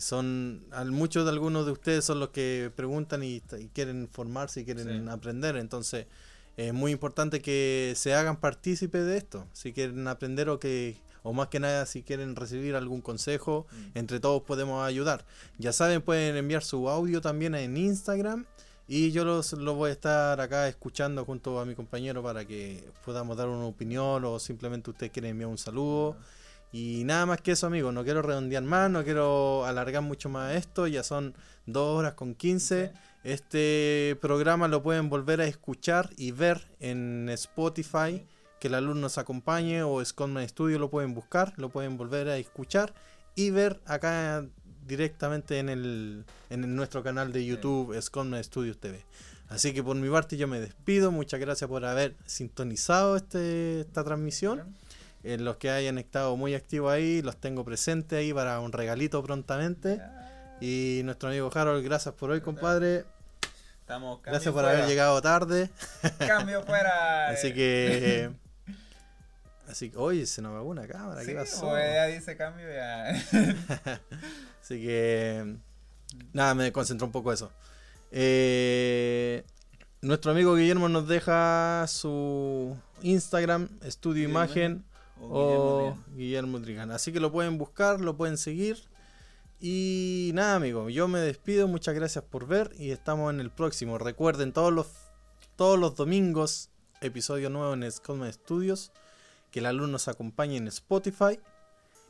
son al- muchos de algunos de ustedes son los que preguntan y, y quieren formarse y quieren Sí. aprender. Entonces, es muy importante que se hagan partícipes de esto. Si quieren aprender o que o más que nada si quieren recibir algún consejo, entre todos podemos ayudar. Ya saben, pueden enviar su audio también en Instagram y yo los, los voy a estar acá escuchando junto a mi compañero para que podamos dar una opinión o simplemente ustedes quieren enviar un saludo. Y nada más que eso, amigos. No quiero redondear más, no quiero alargar mucho más esto. Ya son dos horas con 15. Este programa lo pueden volver a escuchar y ver en Spotify. Que el alumno nos acompañe o Scotman Studio lo pueden buscar, lo pueden volver a escuchar y ver acá directamente en, el, en nuestro canal de YouTube Scotman Studios TV. Así que por mi parte yo me despido. Muchas gracias por haber sintonizado este, esta transmisión. En los que hayan estado muy activos ahí, los tengo presentes ahí para un regalito prontamente. Y nuestro amigo Harold, gracias por hoy, compadre. Estamos Gracias por fuera. haber llegado tarde. Cambio fuera. Así que. Así que, oye, se nos apagó una cámara, Sí, ¿qué pasó? pues, ya dice cambio ya. Así que. Nada, me concentró un poco eso. Eh, nuestro amigo Guillermo nos deja su Instagram, Estudio Imagen O o Guillermo Trigán. Así que lo pueden buscar, lo pueden seguir. Y nada, amigo, yo me despido. Muchas gracias por ver y estamos en el próximo. Recuerden, todos los, todos los domingos, episodio nuevo en Scotman Studios. Que el alumno nos acompañe en Spotify.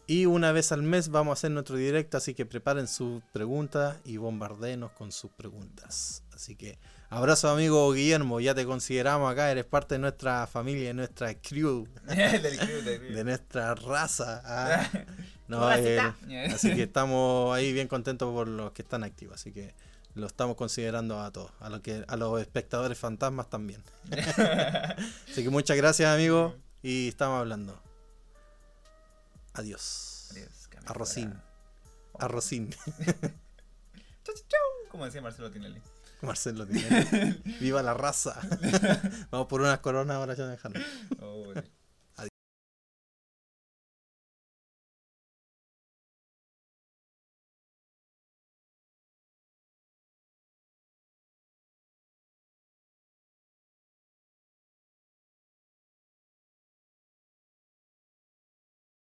Y una vez al mes vamos a hacer nuestro directo, así que preparen sus preguntas y bombardeenos con sus preguntas. Así que abrazo amigo Guillermo, ya te consideramos acá, eres parte de nuestra familia, de nuestra crew, del crew, del crew. de nuestra raza. ah. No, eh, así que estamos ahí bien contentos por los que están activos, así que lo estamos considerando a todos, a, lo que, a los espectadores fantasmas también. así que muchas gracias amigo y estamos hablando. Adiós. Adiós, Arrocín. fuera. Arrocín. Chau, chau, chau, Como decía Marcelo Tinelli. Marcelo Tinelli. Viva la raza. Vamos por unas coronas ahora ya dejaron. Oh.